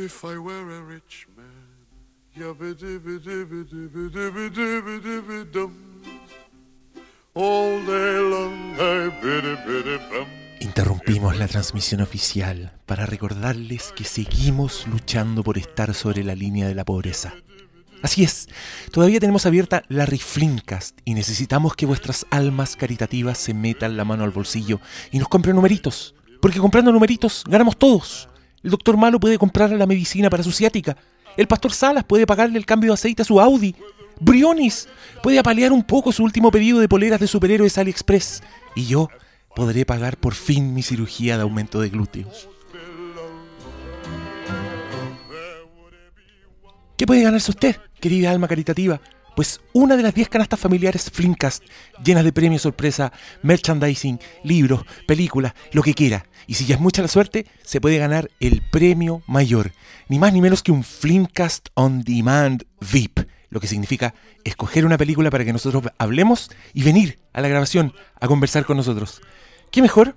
If I were a rich man. Interrumpimos la transmisión oficial para recordarles que seguimos luchando por estar sobre la línea de la pobreza. Así es, todavía tenemos abierta la Riflincast y necesitamos que vuestras almas caritativas se metan la mano al bolsillo y nos compren numeritos, porque comprando numeritos ganamos todos. El doctor Malo puede comprar la medicina para su ciática, el pastor Salas puede pagarle el cambio de aceite a su Audi, Brionis puede apalear un poco su último pedido de poleras de superhéroes AliExpress y yo podré pagar por fin mi cirugía de aumento de glúteos. ¿Qué puede ganarse usted, querida alma caritativa? Pues una de las 10 canastas familiares Flimcast, llenas de premios sorpresa, merchandising, libros, películas, lo que quiera. Y si ya es mucha la suerte, se puede ganar el premio mayor. Ni más ni menos que un Flimcast On Demand VIP. Lo que significa escoger una película para que nosotros hablemos y venir a la grabación a conversar con nosotros. ¿Qué mejor?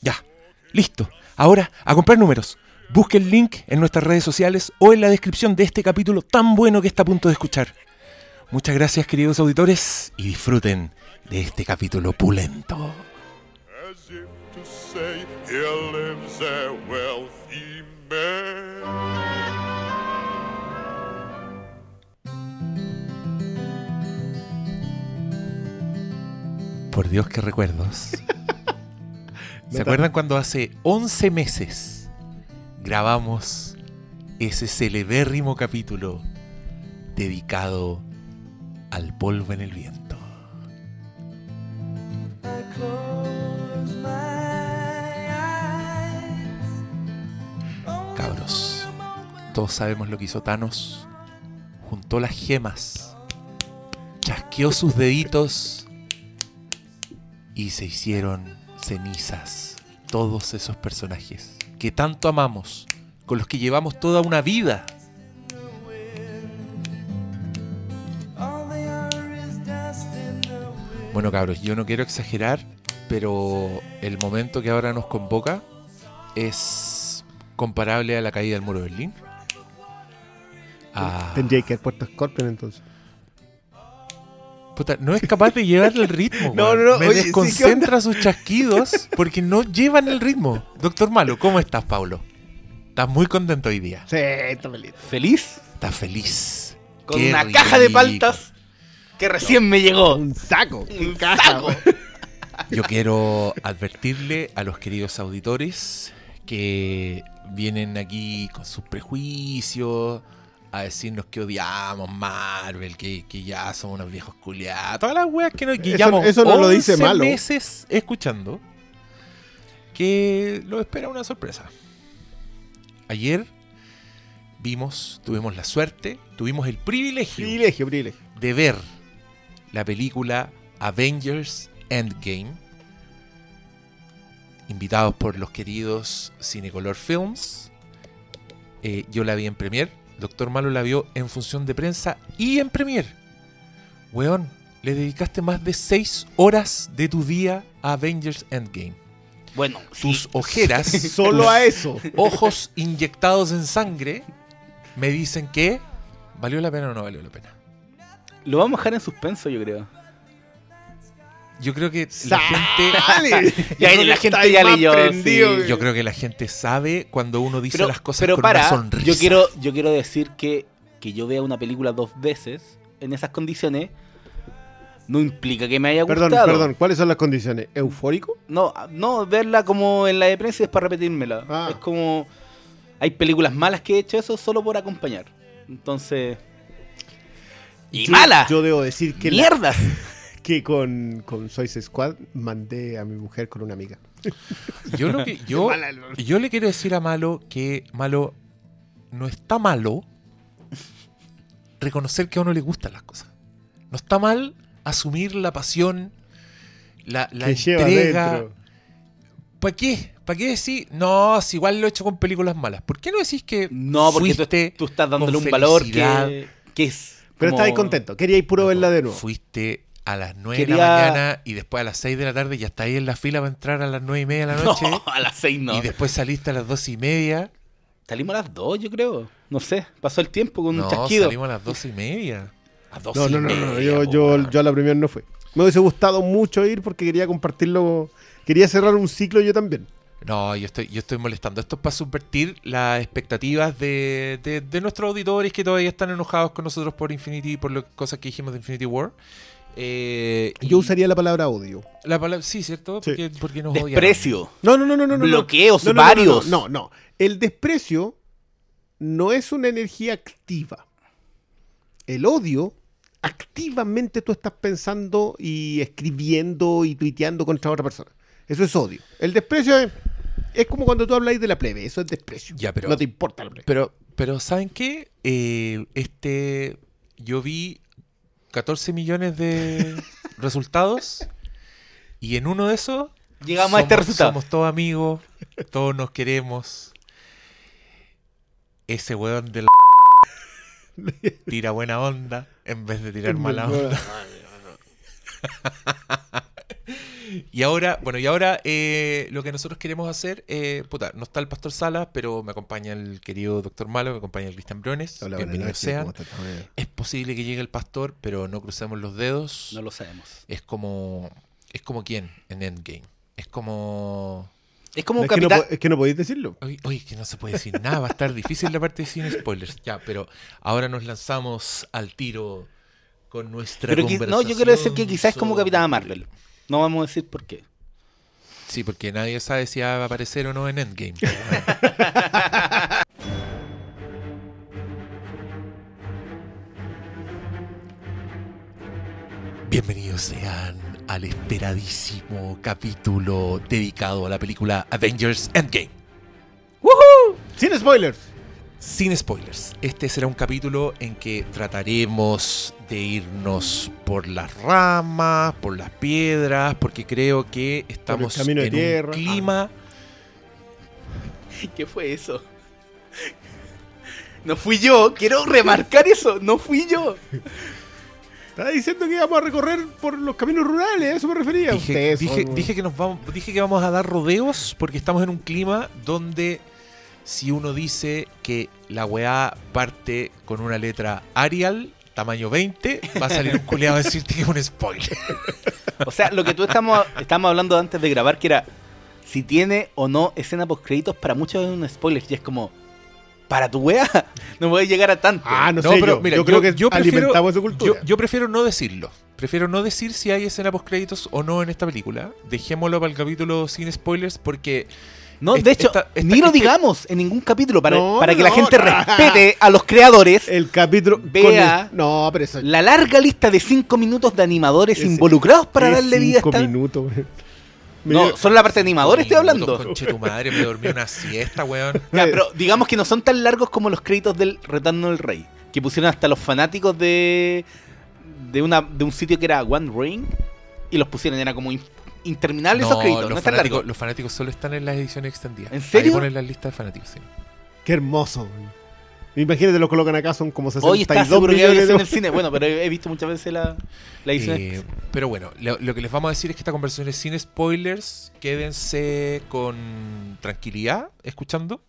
Ya, listo. Ahora, a comprar números. Busque el link en nuestras redes sociales o en la descripción de este capítulo tan bueno que está a punto de escuchar. Muchas gracias queridos auditores y disfruten de este capítulo pulento. As if to say, here lives a wealthy man. Por Dios, qué recuerdos. ¿Se acuerdan cuando hace 11 meses grabamos ese celebérrimo capítulo dedicado al polvo en el viento? Cabros, todos sabemos lo que hizo Thanos. Juntó las gemas, chasqueó sus deditos y se hicieron cenizas todos esos personajes que tanto amamos, con los que llevamos toda una vida. Bueno, cabros, yo no quiero exagerar, pero el momento que ahora nos convoca es comparable a la caída del muro de Berlín. A- Tendría que haber puesto Scorpion entonces. Puta, no es capaz de llevar el ritmo. No, no, no, Me oye, sí, ¿qué desconcentra sus chasquidos porque no llevan el ritmo. Doctor Malo, ¿cómo estás, Pablo? ¿Estás muy contento hoy día? Sí, está feliz. ¿Feliz? ¿Estás feliz? Con Qué una caja de paltas que recién me llegó. Un saco. Un saco. Yo quiero advertirle a los queridos auditores que vienen aquí con sus prejuicios a decirnos que odiamos Marvel, que, que ya somos unos viejos culiados, todas las weas que, no, que Eso- no lo dice 11 malo. meses escuchando, que lo espera una sorpresa. Ayer vimos, tuvimos la suerte, tuvimos el privilegio Privilegio, privilegio. de ver la película Avengers Endgame, invitados por los queridos Cinecolor Films. Eh, yo la vi en Premiere, Doctor Malo la vio en función de prensa y en Premiere. Weón, le dedicaste más de 6 horas de tu día a Avengers Endgame. Bueno, Tus sí, ojeras, Solo a eso. ojos inyectados en sangre, me dicen que valió la pena o no valió la pena. Lo vamos a dejar en suspenso, yo creo. Yo creo que la gente Yo creo la gente ya leyó, sí. Yo creo que la gente sabe cuando uno dice Pero, las cosas pero con para, una sonrisa. yo quiero, yo quiero decir que, que yo vea una película dos veces en esas condiciones no implica que me haya Perdón, gustado. perdón. ¿Cuáles son las condiciones? ¿Eufórico? No, no, verla como en la de prensa y después repetírmela. Ah. Es como. Hay películas malas que he hecho eso solo por acompañar. Entonces. ¡Y Yo- mala! Yo debo decir que, la- ¡Mierdas! que con, con Soyce Squad mandé a mi mujer con una amiga. Yo, lo que, yo, yo le quiero decir a Malo que Malo no está malo reconocer que a uno le gustan las cosas. No está mal asumir la pasión, la, la entrega. ¿Para qué? ¿Para qué decir? No, si igual lo he hecho con películas malas. ¿Por qué no decís que No, porque tú, tú estás dándole un valor que, que es. Pero como- contento. Quería ir puro verla de nuevo. Fuiste a las 9 de la mañana y después a las 6 de la tarde ya está ahí en la fila para entrar a las 9 y media de la noche. No, a las seis no. Y después saliste a las 2 y media Salimos a las 2, yo creo. No sé, pasó el tiempo con un No, chasquido. salimos a las doce y media. A doce No, y no, no, media, no, yo, yo, yo a la primera no fui. Me hubiese gustado mucho ir porque quería compartirlo. Quería cerrar un ciclo yo también. No, yo estoy, yo estoy molestando. Esto es para subvertir las expectativas de, de- de nuestros auditores que todavía están enojados con nosotros por Infinity, por las cosas que dijimos de Infinity War. Eh, y Yo usaría la palabra odio. la palabra, sí, ¿cierto? Sí. Porque, porque nos odian. Desprecio. No, no, no, no, no. no. Bloqueos No, no, no, no, varios. No, no, no. El desprecio no es una energía activa. El odio, activamente tú estás pensando y escribiendo y tuiteando contra otra persona. Eso es odio. El desprecio es, es como cuando tú habláis de la plebe. Eso es desprecio. Ya, pero- no te importa la plebe. Pero, pero ¿saben qué? Eh, este, yo vi 14 millones de resultados y en uno de esos Llegamos a este somos- resultado. Somos todos amigos, todos nos queremos. Ese weón del tira buena onda en vez de tirar mala onda. Y ahora, bueno, y ahora eh, lo que nosotros queremos hacer, eh, puta, no está el Pastor Salas, pero me acompaña el querido Doctor Malo, me acompaña el Cristian Briones. Hola, buenas Bienvenidos sean. Es posible que llegue el Pastor, pero no crucemos los dedos. No lo sabemos. Es como, es como quién en Endgame. Es como, Es como es, que no, capitán. es que no podéis decirlo. oye, oye, que no se puede decir nada, va a estar difícil la parte de sin spoilers. Ya, pero ahora nos lanzamos al tiro con nuestra Pero no, yo quiero decir que quizás es como Capitana Marvel. No vamos a decir por qué. Sí, porque nadie sabe si va a aparecer o no en Endgame. Bienvenidos sean al esperadísimo capítulo dedicado a la película Avengers Endgame. Sin spoilers. Sin spoilers, este será un capítulo en que trataremos de irnos por las ramas, por las piedras, porque creo que estamos camino de en tierra. un clima ¿Qué fue eso? No fui yo, quiero remarcar eso, no fui yo. Estaba diciendo que íbamos a recorrer por los caminos rurales, a eso me refería. Dije, Ustedes dije, son- dije que nos vamos, dije que vamos a dar rodeos porque estamos en un clima donde si uno dice que la weá parte con una letra Arial, tamaño 20, va a salir un culeado a decirte que es un spoiler. O sea, lo que tú estamos, estamos hablando antes de grabar, que era si tiene o no escena post créditos, para muchos es un spoiler. Y es como, para tu wea, no voy a llegar a tanto. Ah, no, No, sé, pero yo, mira, yo yo- creo que yo prefiero- alimentamos esa cultura. Yo, yo prefiero no decirlo. Prefiero no decir si hay escena post créditos o no en esta película. Dejémoslo para el capítulo sin spoilers porque no, de hecho, esta- esta- ni lo este- digamos en ningún capítulo para, No, para que no, la gente no. respete a los creadores. el capítulo. con Vea el- no, pero eso. La larga lista de 5 minutos de animadores involucrados para darle vida a cinco esta. minutos. No, dio- solo la parte de animadores estoy hablando. Conche tu madre, me dormí una siesta, weón. Ya, pero digamos que no son tan largos como los créditos del Retorno del Rey. Que pusieron hasta los fanáticos de. de una de un sitio que era One Ring. Y los pusieron, era como in- interminables esos créditos, los, no es tan fanáticos, largo. los fanáticos solo están en las ediciones extendidas. ¿En serio? Ahí ponen la lista de fanáticos, sí. Qué hermoso. güey. Imagínate, lo colocan acá, son como 62 Hoy está seguro que hay millones eso en de... el cine. Bueno, pero he he visto muchas veces la, la edición. Eh, pero bueno, lo, lo que les vamos a decir es que esta conversación es sin spoilers. Quédense con tranquilidad escuchando.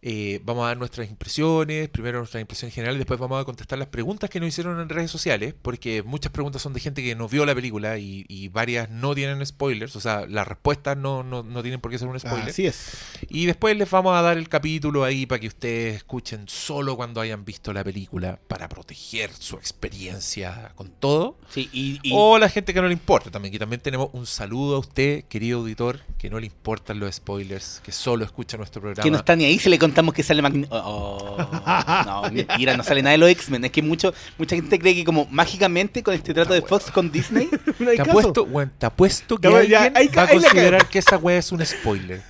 Eh, vamos a dar nuestras impresiones, primero nuestras impresiones generales, después vamos a contestar las preguntas que nos hicieron en redes sociales, porque muchas preguntas son de gente que no vio la película y, y varias no tienen spoilers, o sea, las respuestas no, no, no tienen por qué ser un spoiler. Así es. Y después les vamos a dar el capítulo ahí para que ustedes escuchen solo cuando hayan visto la película, para proteger su experiencia con todo. Sí, y, y- O la gente que no le importa también, que también tenemos un saludo a usted, querido auditor, que no le importan los spoilers, que solo escucha nuestro programa. que no está ni ahí si le contamos que sale Magneto. Oh, no, mentira, no sale nada de los X-Men. Es que mucho, mucha gente cree que como mágicamente con este trato de Fox con Disney, No hay Te apuesto, weón, te apuesto que ya, alguien va a considerar que esa weá es un spoiler.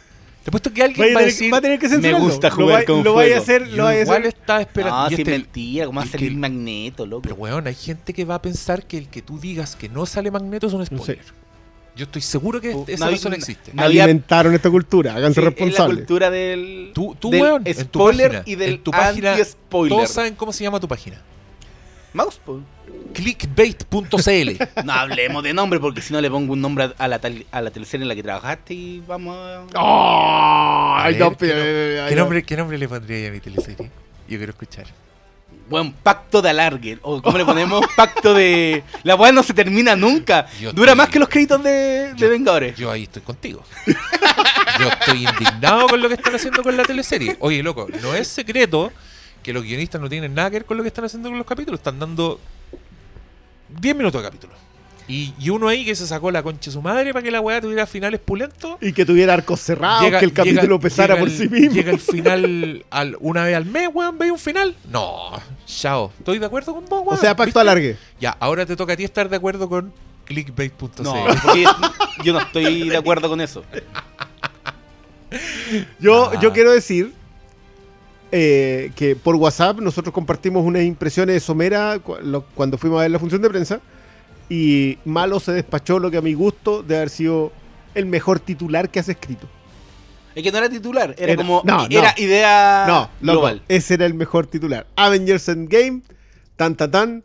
Te apuesto que alguien va a tener que- decir, va a tener que "Me gusta jugar con Lo vaya a fuego". hacer, lo vaya a hacer. estaba esperando. no, y si es este- mentira, ¿cómo va a es salir que- Magneto, loco? Pero weón, hay gente que va a pensar que el que tú digas que no sale Magneto es un spoiler. Yo estoy seguro que Uh, esa no, persona no, existe. no había- Alimentaron esta cultura, háganse Sí, es la responsables. cultura del, Tú, tú del weón, en tu spoiler página, y del en tu página, anti-spoiler. todos saben cómo se llama tu página. Mouse, po. Clickbait.cl. No hablemos de nombre porque si no le pongo un nombre a la, tal- a la teleserie en la que trabajaste y vamos a... Ay, A no, ver, pero- ¿qué, ay, ¿qué no. nombre, ¿Qué nombre le pondría a mi teleserie? Yo quiero escuchar. Buen pacto de alargue. O ¿cómo le ponemos? Pacto de... La weá no se termina nunca. Yo Dura estoy- más que los créditos de, de Yo- Vengadores. Yo ahí estoy contigo. Yo estoy indignado con lo que están haciendo con la teleserie. Oye, loco, no es secreto que los guionistas no tienen nada que ver con lo que están haciendo con los capítulos. Están dando 10 minutos de capítulo. Y, y uno ahí que se sacó la concha de su madre para que la weá tuviera finales pulentos. Y que tuviera arcos cerrados, que el capítulo llega- pesara llega por el- sí mismo. Llega el final al, una vez al mes, weón, ¿veis un final? No, chao. Estoy de acuerdo con vos, o weón. sea, pacto ¿viste? alargue. Ya, ahora te toca a ti estar de acuerdo con clickbait.cl. No, porque yo no estoy de acuerdo con eso. Yo, Ah. yo quiero decir eh, que por WhatsApp nosotros compartimos unas impresiones de Somera cu- lo- cuando fuimos a ver la función de prensa. Y Malo se despachó lo que a mi gusto de haber sido el mejor titular que has escrito. Es que no era titular, era, Era- como... no, era no. idea no, loco, global. ese era el mejor titular. Avengers Endgame, tan tan tan,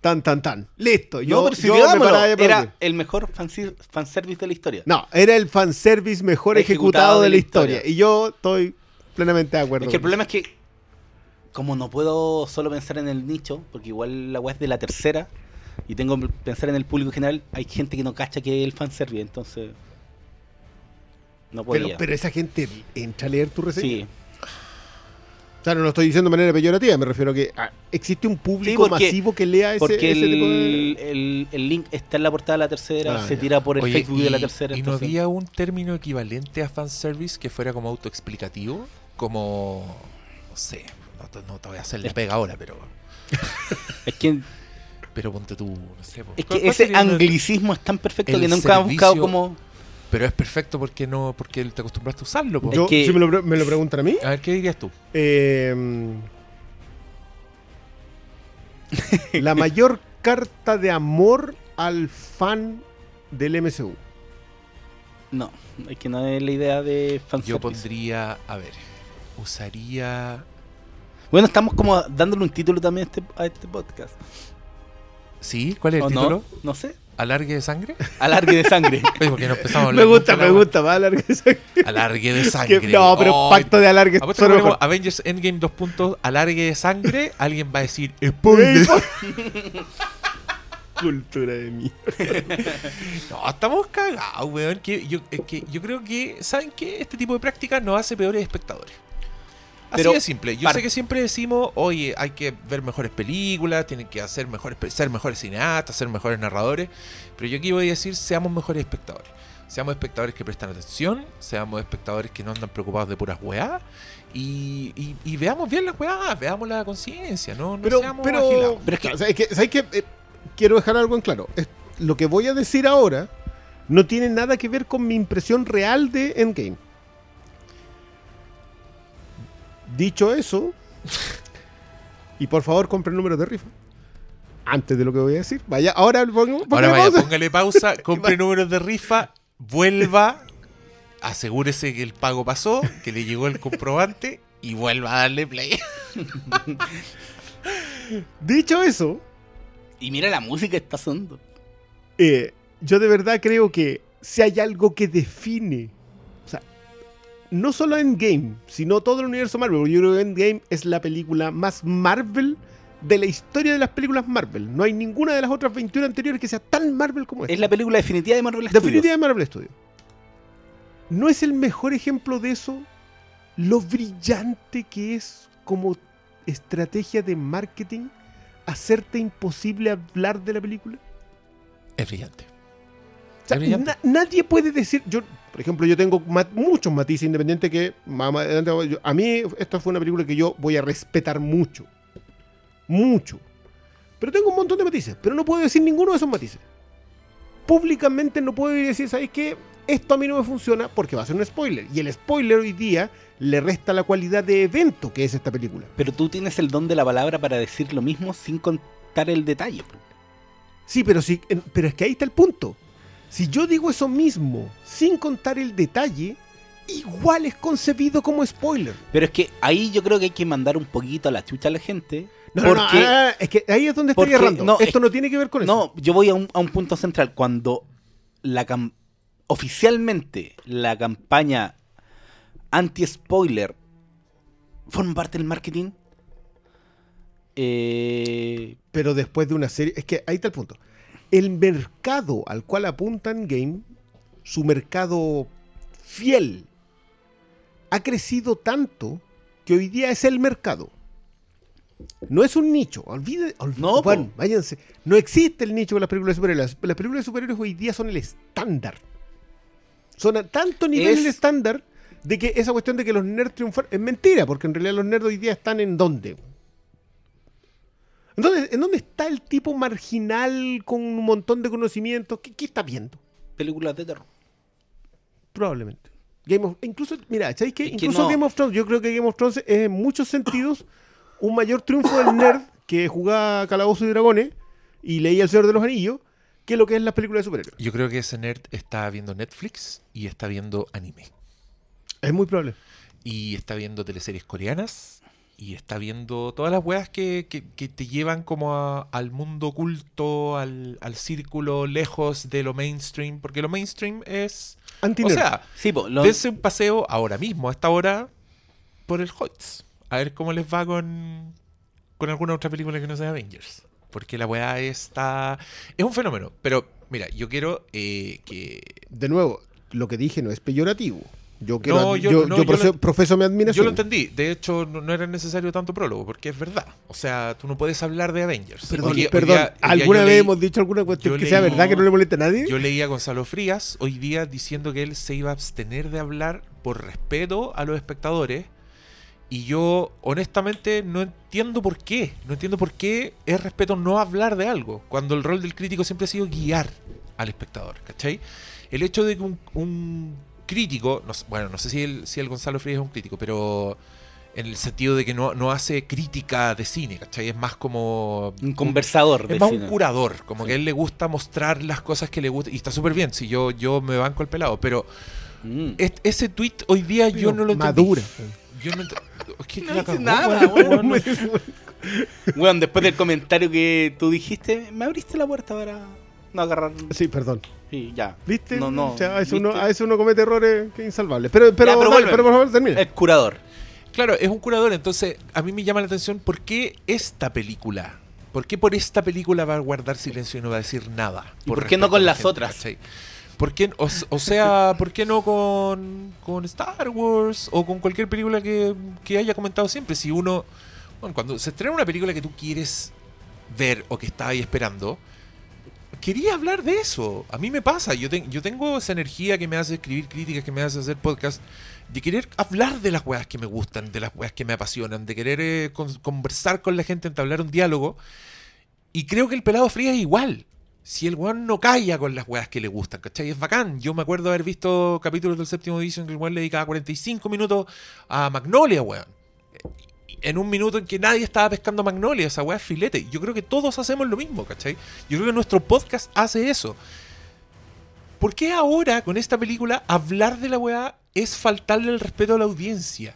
tan tan tan. Listo. Yo, no, pero si yo me era el mejor fanservice de la historia. No, era el fanservice mejor ejecutado, de la historia. Y yo estoy plenamente de acuerdo. Es que el problema es que, como no puedo solo pensar en el nicho, porque igual la web es de la tercera, y tengo que pensar en el público general, hay gente que no cacha que es el fanservice, entonces. No eso. Pero, podía. pero esa gente entra a leer tu reseña. sí. O sea, no lo estoy diciendo de manera peyorativa, me refiero a que ah, existe un público Sí, porque- masivo que lea ese, Porque ese tipo de... el, el- el link está en la portada de la tercera, Ah, se ya. tira por el Oye, Facebook de la tercera. ¿Y no había un término equivalente a fanservice que fuera como autoexplicativo? Como. No sé, no te, no te voy a hacer la pega ahora, pero. Es que, Pero ponte tú, no sé. es ¿Cuál- que ese anglicismo es tan perfecto que nunca hemos buscado como. Pero es perfecto porque no porque te acostumbraste a usarlo. Es Yo, que- si me lo, me lo preguntan a mí, A ver, ¿qué dirías tú? eh, la mayor carta de amor al fan del MCU. No, es que no es la idea de Yo fanservice. pondría, a ver, usaría. Bueno, estamos como dándole un título también a este, a este podcast. ¿Sí? ¿Cuál es el ¿O título? no? No sé. ¿Alargue de sangre? Alargue de sangre. Oye, porque no empezamos a Me gusta, me gusta, va a alargar eso. Alargue de sangre. Que- no, pero Oh, pacto de alargue mejor. Avengers Endgame dos puntos, alargue de sangre, alguien va a decir spoiler. Cultura de mí. No, estamos cagados, weón. Que yo, es que yo creo que, ¿saben qué? Este tipo de prácticas nos hace peores espectadores. Así Pero, de simple. Yo sé que siempre decimos, oye, hay que ver mejores películas, tienen que hacer mejores, ser mejores cineastas, ser mejores narradores. Pero yo aquí voy a decir, seamos mejores espectadores. Seamos espectadores que prestan atención, seamos espectadores que no andan preocupados de puras weá. Y, y- y veamos bien las weá, veamos la conciencia, no, no Pero, seamos pero, agilados. Pero es que- ¿sabes qué? Eh, quiero dejar algo en claro. Es- lo que voy a decir ahora no tiene nada que ver con mi impresión real de Endgame. Dicho eso, y por favor compren números de rifa. Antes de lo que voy a decir. Vaya, ahora pongo, Ahora vaya, pausa. póngale pausa, compre números de rifa, vuelva, asegúrese que el pago pasó, que le llegó el comprobante y vuelva a darle play. Dicho eso, Y mira la música que está sonando. eh, yo de verdad creo que si hay algo que define, no solo Endgame, sino todo el universo Marvel, porque yo creo que Endgame es la película más Marvel de la historia de las películas Marvel. No hay ninguna de las otras 21 anteriores que sea tan Marvel como esta. Es la película definitiva de Marvel Studios. Definitivamente Marvel Studios. ¿No es el mejor ejemplo de eso lo brillante que es como estrategia de marketing hacerte imposible hablar de la película? Es brillante. O sea, Es brillante. na- nadie puede decir. Yo, por ejemplo, yo tengo muchos matices independientes que. a mí, esta fue una película que yo voy a respetar mucho. Mucho. Pero tengo un montón de matices. Pero no puedo decir ninguno de esos matices. Públicamente no puedo decir, ¿sabes qué? Esto a mí no me funciona porque va a ser un spoiler. Y el spoiler hoy día le resta la cualidad de evento que es esta película. Pero tú tienes el don de la palabra para decir lo mismo sin contar el detalle. Sí, pero sí, pero es que ahí está el punto. Si yo digo eso mismo sin contar el detalle, igual es concebido como spoiler. Pero es que ahí yo creo que hay que mandar un poquito a la chucha a la gente. No, no, no, Porque- ah, es que ahí es donde estoy errando. no, Esto es- no tiene que ver con eso. No, yo voy a un, a un punto central. Cuando la cam- oficialmente la campaña anti-spoiler forma parte del marketing, eh, Pero después de una serie. Es que ahí está el punto. El mercado al cual apuntan Game, su mercado fiel, ha crecido tanto que hoy día es el mercado. No es un nicho. Olvide, olvide- No, bueno, váyanse. No existe el nicho con las películas de superhéroes. Las, las películas de superhéroes hoy día son el estándar. Son a tanto nivel Es- el estándar de que esa cuestión de que los nerds triunfan es mentira, porque en realidad los nerds hoy día están en dónde. ¿En dónde, en dónde está el tipo marginal con un montón de conocimientos? ¿Qué, qué está viendo? películas de terror. Probablemente. Game of, incluso, mira, ¿sabéis qué? Es que Incluso no. Game of Thrones, yo creo que Game of Thrones es en muchos sentidos un mayor triunfo del nerd que jugaba Calabozo y Dragones y leía El Señor de los Anillos que lo que es la película de superhéroes. Yo creo que ese nerd está viendo Netflix y está viendo anime. Es muy probable. Y está viendo teleseries coreanas. Y está viendo todas las weas que, que- que te llevan como a- al mundo oculto, al, al círculo lejos de lo mainstream. Porque lo mainstream es... anti O sea, Sí, po, lo- dense un paseo ahora mismo, a esta hora, por el Hoyts. A ver cómo les va con, con alguna otra película que no sea Avengers. Porque la weá está... Es un fenómeno. Pero, mira, yo quiero eh, que... de nuevo, lo que dije no es peyorativo. Yo, quiero, No, yo- yo, no, yo yo lo- profeso mi admiración. Yo lo entendí. De hecho, no, no era necesario tanto prólogo, porque es verdad. O sea, tú no puedes hablar de Avengers. Perdón, Hoy día- hoy perdón. día- hoy día ¿Alguna vez leí- hemos dicho alguna cuestión que sea verdad que no le moleste a nadie? Yo leí a Gonzalo Frías hoy día diciendo que él se iba a abstener de hablar por respeto a los espectadores. Y yo, honestamente, no entiendo por qué. No entiendo por qué es respeto no hablar de algo. Cuando el rol del crítico siempre ha sido guiar al espectador. ¿Cachai? El hecho de que un, un crítico, no bueno, no sé si el, si el Gonzalo Frías es un crítico, pero en el sentido de que no, no hace crítica de cine, ¿cachai? Es más como un conversador. de es más cine. un curador, como Sí. que a él le gusta mostrar las cosas que le gustan. Y está súper bien, si yo, yo me banco el pelado. Pero Mm. ese tweet hoy día yo no lo. Madura. Yo no es que No nada, weón. Weón, después del comentario que tú dijiste, me abriste la puerta para no agarrar. Sí, perdón. Sí, ya. ¿Viste? No, no. O sea, a, veces ¿viste? uno, a veces uno comete errores que insalvables. Pero, pero, Ya, pero dale, vuelve. pero por favor, termina. El curador. Claro, es un curador, entonces a mí me llama la atención por qué esta película. ¿Por qué por esta película va a guardar silencio y no va a decir nada? ¿Y por qué no con a la las otras? ¿cachai? ¿Por qué, o, o sea, ¿por qué no con, con Star Wars o con cualquier película que, que haya comentado siempre? Si uno, bueno, cuando se estrena una película que tú quieres ver o que estás ahí esperando, quería hablar de eso. A mí me pasa, yo, ten- yo tengo esa energía que me hace escribir críticas, que me hace hacer podcast, de querer hablar de las weas que me gustan, de las weas que me apasionan, de querer eh, con- conversar con la gente, entablar un diálogo. Y creo que el pelado frío es igual. Si el weón no calla con las weas que le gustan, ¿cachai? Es bacán. Yo me acuerdo haber visto capítulos del séptimo edición que el weón le dedicaba 45 minutos a Magnolia, weón. En un minuto en que nadie estaba pescando Magnolia, esa wea es filete. Yo creo que todos hacemos lo mismo, ¿cachai? Yo creo que nuestro podcast hace eso. ¿Por qué ahora, con esta película, hablar de la weá es faltarle el respeto a la audiencia?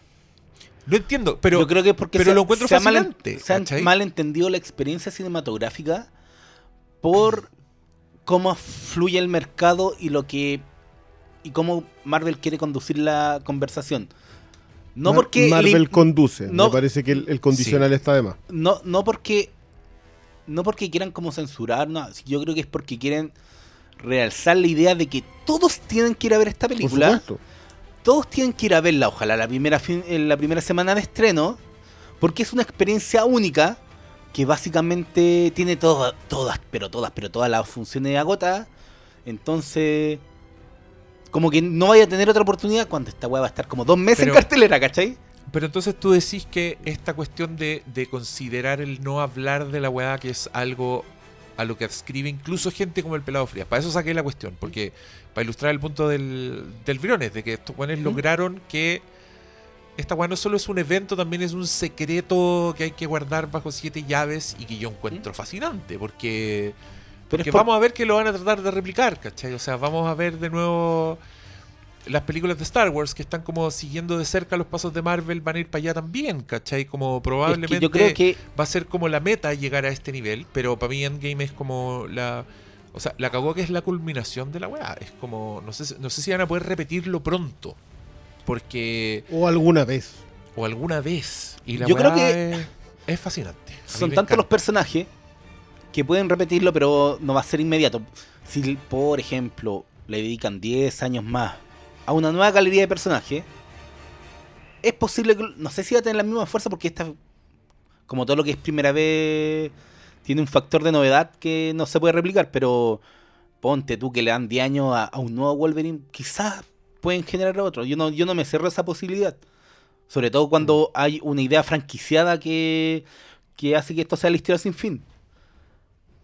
No entiendo, pero Yo creo que es porque pero se, lo encuentro se ha mal, fascinante, se ha ¿cachai? malentendido la experiencia cinematográfica por cómo fluye el mercado y lo que y cómo Marvel quiere conducir la conversación. No porque Marvel le- conduce. no- Me parece que el, el condicional está de más. no, no porque no porque quieran como censurar, no, yo creo que es porque quieren realzar la idea de que todos tienen que ir a ver esta película. todos tienen que ir a verla, ojalá la primera fin- en la primera semana de estreno, porque es una experiencia única que básicamente tiene todas, todas, pero todas, pero todas las funciones agotadas. Entonces, como que no vaya a tener otra oportunidad cuando esta weá va a estar como dos meses Pero- en cartelera, ¿cachai? Pero entonces tú decís que esta cuestión de, de considerar el no hablar de la weá que es algo a lo que adscribe incluso gente como el pelado Frías. Para eso saqué la cuestión, porque para ilustrar el punto del, del Briones, de que estos weones lograron que esta weá no solo es un evento, también es un secreto que hay que guardar bajo siete llaves y que yo encuentro fascinante, porque, Pero porque por- vamos a ver que lo van a tratar de replicar, ¿cachai? O sea, vamos a ver de nuevo las películas de Star Wars que están como siguiendo de cerca los pasos de Marvel van a ir para allá también, ¿cachai? Como probablemente yo creo que- va a ser como la meta llegar a este nivel, pero para mí Endgame es como la... O sea, la cagó que es la culminación de la weá. Es como, no sé, si- no sé si van a poder repetirlo pronto. Porque, O alguna vez. o alguna vez. Y la Yo creo que es, es fascinante. A Son tantos los personajes que pueden repetirlo, pero no va a ser inmediato. Si, por ejemplo, le dedican 10 años más a una nueva galería de personajes, es posible que. No sé si va a tener la misma fuerza porque esta, como todo lo que es primera vez, tiene un factor de novedad que no se puede replicar, pero ponte tú que le dan 10 años a, a un nuevo Wolverine, quizás pueden generar otro. Yo no, yo no me cerro esa posibilidad. Sobre todo cuando hay una idea franquiciada que, que hace que esto sea la historia sin fin.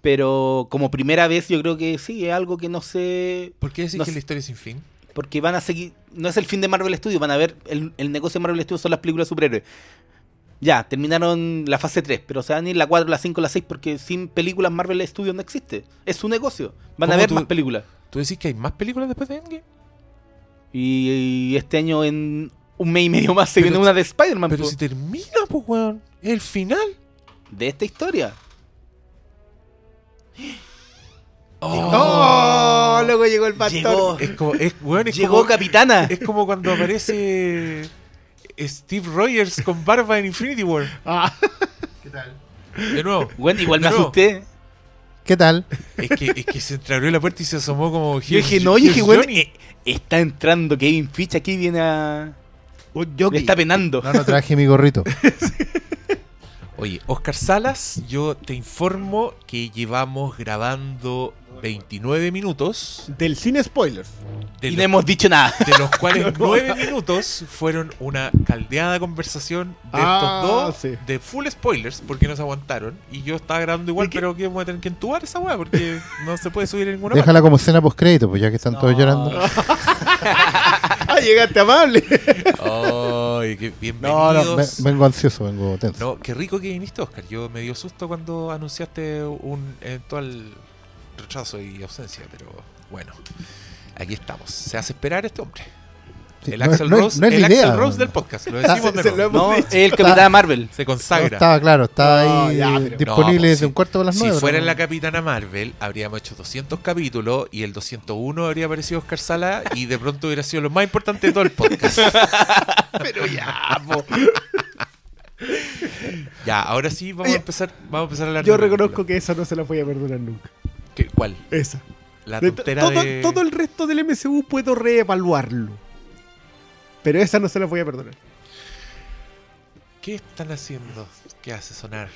Pero como primera vez yo creo que sí, es algo que no sé... ¿Por qué decís no que sé. la historia es sin fin? Porque van a seguir... No es el fin de Marvel Studios, van a ver... El, el negocio de Marvel Studios son las películas de superhéroes. Ya, terminaron la fase 3, pero se van a ir la 4, la 5, la 6 porque sin películas Marvel Studios no existe. Es su negocio. Van a ¿Cómo ver tú- más películas. ¿Tú decís que hay más películas después de Endgame? Y, y este año en un mes y medio más se Pero viene una de Spider-Man Pero po, si termina, pues, weón. Es el final. de esta historia. ¡Oh! Luego llegó el pastor. Llegó, Es como, es, weón, es llegó como, Capitana. es como cuando aparece Steve Rogers con barba en Infinity War. Ah, De nuevo. Bueno, igual me asusté. ¿Qué tal? Es que, es que se entreabrió la puerta y se asomó como. Yo dije, "Here's- no, yo dije, here's bueno, Johnny". eh, está entrando Kevin Fitch aquí, viene a. Le está penando. No, no traje mi gorrito. Oye, Oscar Salas, yo te informo que llevamos grabando 29 minutos, Del cine spoilers. de, y no hemos dicho nada. de los cuales 9 minutos fueron una caldeada conversación de Ah, estos dos, sí. de full spoilers, porque no se aguantaron. Y yo estaba grabando igual, pero que vamos a tener que entubar esa weá, porque no se puede subir en ninguna Déjala como escena post crédito, pues ya que están todos llorando. Ah, llegaste amable. Ay, qué No, no, bienvenidos. ve- vengo ansioso, vengo tenso. No, qué rico que viniste, Oscar. Yo me dio susto cuando anunciaste un eventual rechazo y ausencia, pero bueno, aquí estamos. Se hace esperar este hombre. Sí, el no es- Axel no es- Rose, no es la el idea. Axel Rose del podcast. Lo decimos de Se nuevo. lo hemos No, dicho. el Capitán Marvel. Se No, consagra. estaba claro, estaba No, ahí ya, pero- disponible No, pues, desde un cuarto de las si nueve. fuera pero la. Capitana Marvel, habríamos hecho 200 capítulos y el 201 habría aparecido Oscar Sala y de pronto hubiera sido lo más importante de todo el podcast. Pero ya, po. ya, ahora sí vamos a empezar, vamos a empezar a hablar Yo reconozco película. que esa no se la voy a perdonar nunca. ¿Qué- ¿Cuál? Esa. La De todo, de... todo el resto del MCU puedo reevaluarlo. Pero esa no se la voy a perdonar. ¿Qué están haciendo? ¿Qué hace sonar?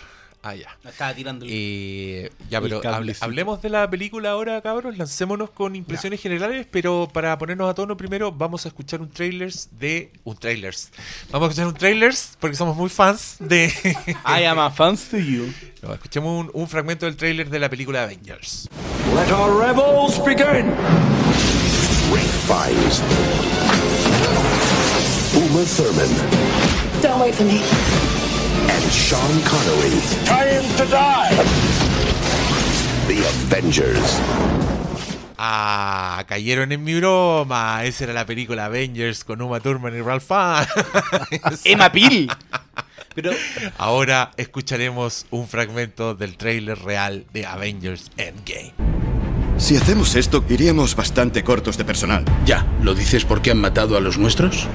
Ah, ya. Estaba tirando el- Eh, ya, El pero hable- hablemos de la película ahora, cabros. Lancémonos con impresiones generales, pero para ponernos a tono primero vamos a escuchar un trailers de... Un trailers. Vamos a escuchar un trailers porque somos muy fans de... I am a fans to you. No, escuchemos un, un fragmento del trailer de la película Avengers. Let our rebels begin! Fiennes. Uma Thurman Don't wait for me. and Sean Connery. Time to die! The Avengers. Ah, cayeron en mi broma. Esa era la película Avengers con Uma Thurman y Ralph Fiennes. Emma Peel. Pero Ahora escucharemos un fragmento del trailer real de Avengers Endgame. Si hacemos esto, iríamos bastante cortos de personal. Ya, ¿lo dices porque han matado a los nuestros?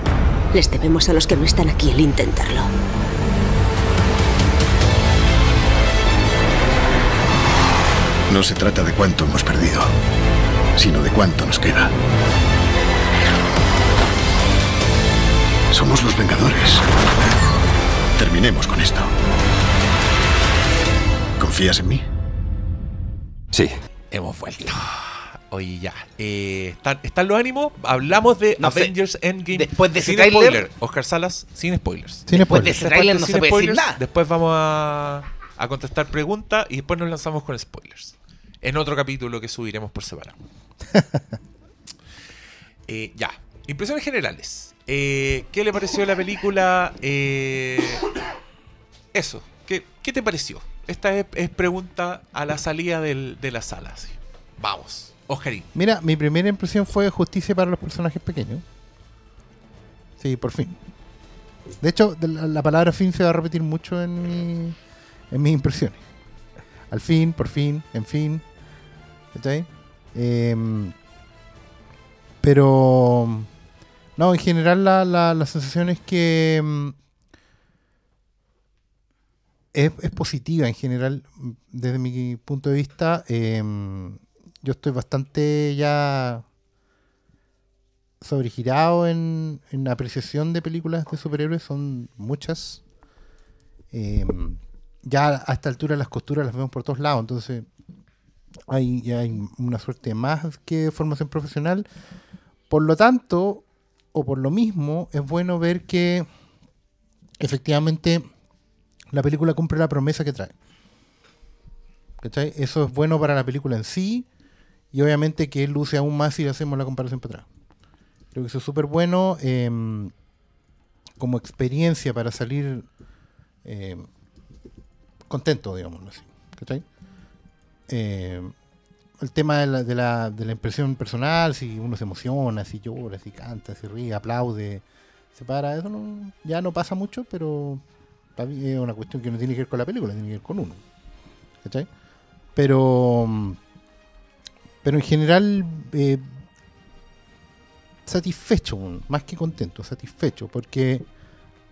Les debemos a los que no están aquí el intentarlo. No se trata de cuánto hemos perdido, sino de cuánto nos queda. Somos los Vengadores. Terminemos con esto. ¿Confías en mí? Sí. Hemos vuelto. Oye, ya. Eh, ¿están, están los ánimos? Hablamos de No sé. Avengers Endgame. Después de ese sin tráiler- spoiler. Oscar Salas, sin spoilers. Sin después de spoilers. ese tráiler no Sin se puede decir spoilers, nada. Después vamos a, a contestar preguntas y después nos lanzamos con spoilers. En otro capítulo que subiremos por separado. Eh, ya. Impresiones generales. Eh, ¿Qué le pareció la película? Eh, eso. ¿Qué, qué te pareció? Esta es, es pregunta a la salida del- de la sala. así. Vamos. Oscarín. Mira, mi primera impresión fue justicia para los personajes pequeños. Sí, por fin. De hecho, la, la palabra fin se va a repetir mucho en, mi, en mis impresiones. Al fin, por fin, en fin. ¿Cachai? Em, pero. No, en general la, la, sensación es que. mm, es, positiva en general, desde mi punto de vista. em, yo estoy bastante ya sobregirado en, en apreciación de películas de superhéroes, son muchas. Eh, ya a esta altura las costuras las vemos por todos lados, entonces hay, hay una suerte más que formación profesional. Por lo tanto, o por lo mismo, es bueno ver que efectivamente la película cumple la promesa que trae. ¿Cachai? Eso es bueno para la película en sí y obviamente que luce aún más si hacemos la comparación para atrás. Creo que eso es súper bueno em, como experiencia para salir em, contento, digámoslo así. ¿cachai? Em, el tema de la, de, la, de la impresión personal, si uno se emociona, si llora, si canta, si ríe, aplaude, se para, eso no- ya no pasa mucho, pero es una cuestión que no tiene que ver con la película, tiene que ver con uno. ¿cachai? Pero, pero en general, eh, satisfecho, más que contento, satisfecho, porque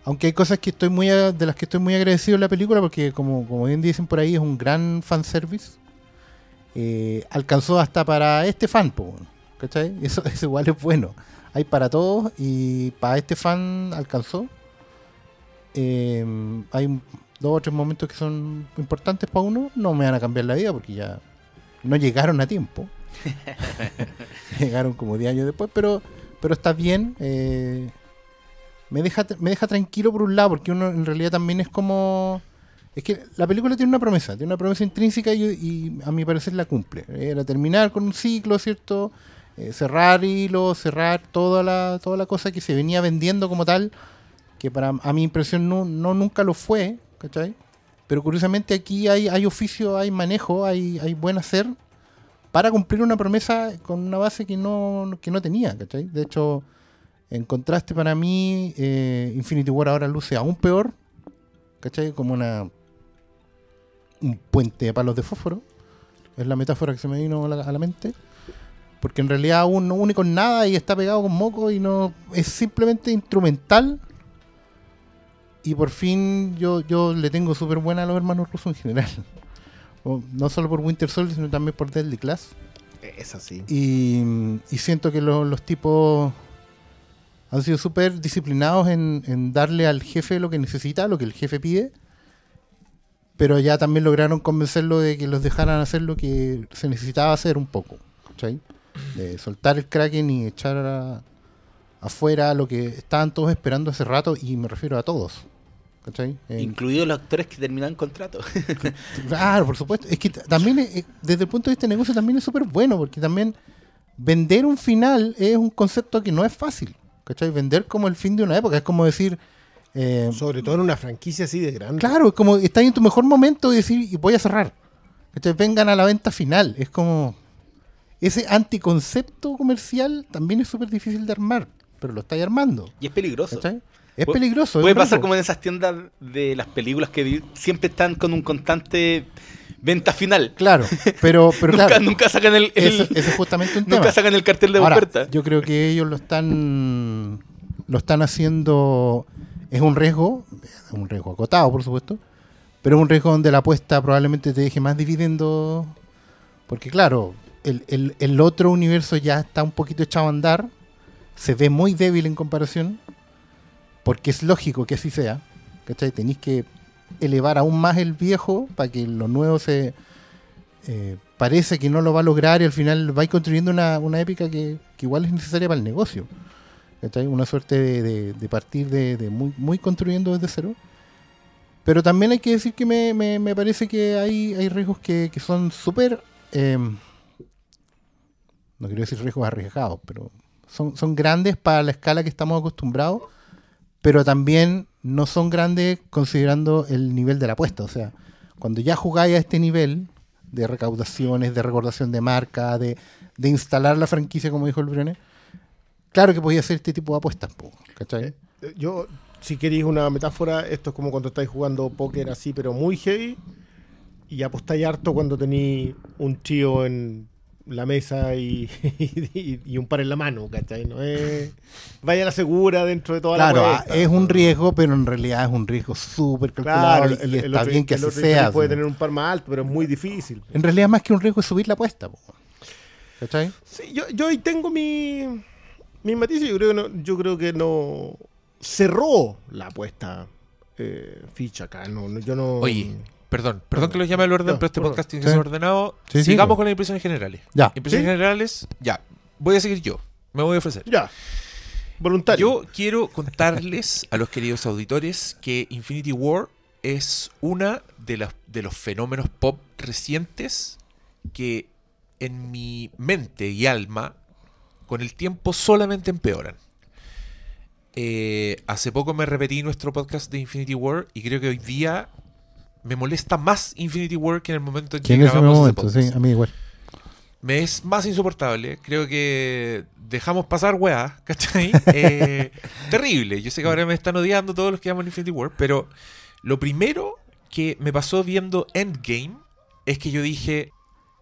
aunque hay cosas que estoy muy de las que estoy muy agradecido en la película, porque como, como bien dicen por ahí, es un gran fanservice, eh, alcanzó hasta para este fan, ¿cachai? Eso, eso igual es bueno. Hay para todos y para este fan alcanzó. Eh, hay dos o tres momentos que son importantes para uno, no me van a cambiar la vida porque ya no llegaron a tiempo. llegaron como 10 años después, pero, pero está bien. eh, me, deja, me deja tranquilo por un lado, porque uno en realidad también es como... Es que la película tiene una promesa, tiene una promesa intrínseca y, a mi parecer la cumple. Era terminar con un ciclo, ¿cierto? Eh, cerrar hilo, cerrar toda la, toda la cosa que se venía vendiendo como tal, que para a mi impresión no nunca lo fue, ¿cachai? Pero curiosamente aquí hay, hay oficio, hay manejo, hay, hay buen hacer para cumplir una promesa con una base que no, que no tenía, ¿cachai? De hecho, en contraste para mí, eh, Infinity War ahora luce aún peor, ¿cachai? Como una un puente de palos de fósforo. Es la metáfora que se me vino a la, mente. Porque en realidad aún no une con nada y está pegado con moco y no. Es simplemente instrumental. Y por fin yo, yo le tengo súper buena a los hermanos rusos en general. O- no solo por Winter Soldier, sino también por Deadly Class. Es así. Y, y siento que lo- los tipos han sido súper disciplinados en, en darle al jefe lo que necesita, lo que el jefe pide. Pero ya también lograron convencerlo de que los dejaran hacer lo que se necesitaba hacer un poco. ¿cachai? De soltar el Kraken y echar a- afuera lo que estaban todos esperando hace rato, y me refiero a todos. ¿Cachai? En- Incluidos los actores que terminan contrato. Claro, por supuesto. Es que también, eh, eh, desde el punto de vista de negocio, también es súper bueno, porque también vender un final es un concepto que no es fácil. ¿Cachai? Vender como el fin de una época. Es como decir. eh, Sobre todo en una franquicia así de grande. claro, es como estás en tu mejor momento y decir, y voy a cerrar. ¿Cachai? Vengan a la venta final. Es como. Ese anticoncepto comercial también es súper difícil de armar, pero lo estáis armando. y es peligroso. ¿Cachai? Es peligroso. Puede pasar como en esas tiendas de las películas que siempre están con un constante venta final. Claro, pero, pero nunca, claro. nunca sacan el, es justamente un tema. nunca sacan el cartel de Ahora, oferta. Yo creo que ellos lo están lo están haciendo es un riesgo, es un riesgo acotado, por supuesto, pero es un riesgo donde la apuesta probablemente te deje más dividendo, porque claro, el, el- el otro universo ya está un poquito echado a andar, se ve muy débil en comparación, porque es lógico que así sea, ¿cachai? Tenéis que elevar aún más el viejo para que lo nuevo se eh, parece que no lo va a lograr y al final va construyendo una, una épica que, que igual es necesaria para el negocio. ¿cachai? Una suerte de, partir de, muy construyendo desde cero. Pero también hay que decir que me, me- me parece que hay, hay riesgos que, que son súper... eh, no quiero decir riesgos arriesgados, pero son, son grandes para la escala que estamos acostumbrados, pero también no son grandes considerando el nivel de la apuesta. O sea, cuando ya jugáis a este nivel de recaudaciones, de recordación de marca, de, de instalar la franquicia, como dijo el Brune, claro que podía hacer este tipo de apuestas, ¿cachai? Eh, Yo, si queréis una metáfora, esto es como cuando estáis jugando póker así, pero muy heavy, y apostáis harto cuando tenéis un tío en la mesa y, y- y un par en la mano, ¿cachai? No es... Vaya la segura dentro de toda Claro, la ah, apuesta. es un riesgo, pero en realidad es un riesgo súper calculado Claro, el, y el está otro- bien que el así otro sea. puede ¿no? tener un par más alto, pero es muy difícil. En realidad más que un riesgo es subir la apuesta, po. ¿cachai? Sí, yo, yo ahí tengo mi, mis matices. Yo creo que no, yo creo que no cerró la apuesta eh, ficha acá. No, no, yo no. Oye, perdón, perdón que los llame al orden, Ya, pero este podcast tiene que ser ordenado. Sí, Sigamos con las impresiones generales. Ya. Impresiones generales, ya. Voy a seguir yo. Me voy a ofrecer. Ya. Voluntario. Yo quiero contarles a los queridos auditores que Infinity War es una de, las, de los fenómenos pop recientes que en mi mente y alma con el tiempo solamente empeoran. Eh, hace poco me repetí nuestro podcast de Infinity War y creo que hoy día me molesta más Infinity War que en el momento en que en ese grabamos ese momento, podcast sí, a mí igual. me es más insoportable. Creo que dejamos pasar weá, ¿cachai? Eh, terrible. Yo sé que ahora me están odiando todos los que llaman Infinity War, pero lo primero que me pasó viendo Endgame es que yo dije,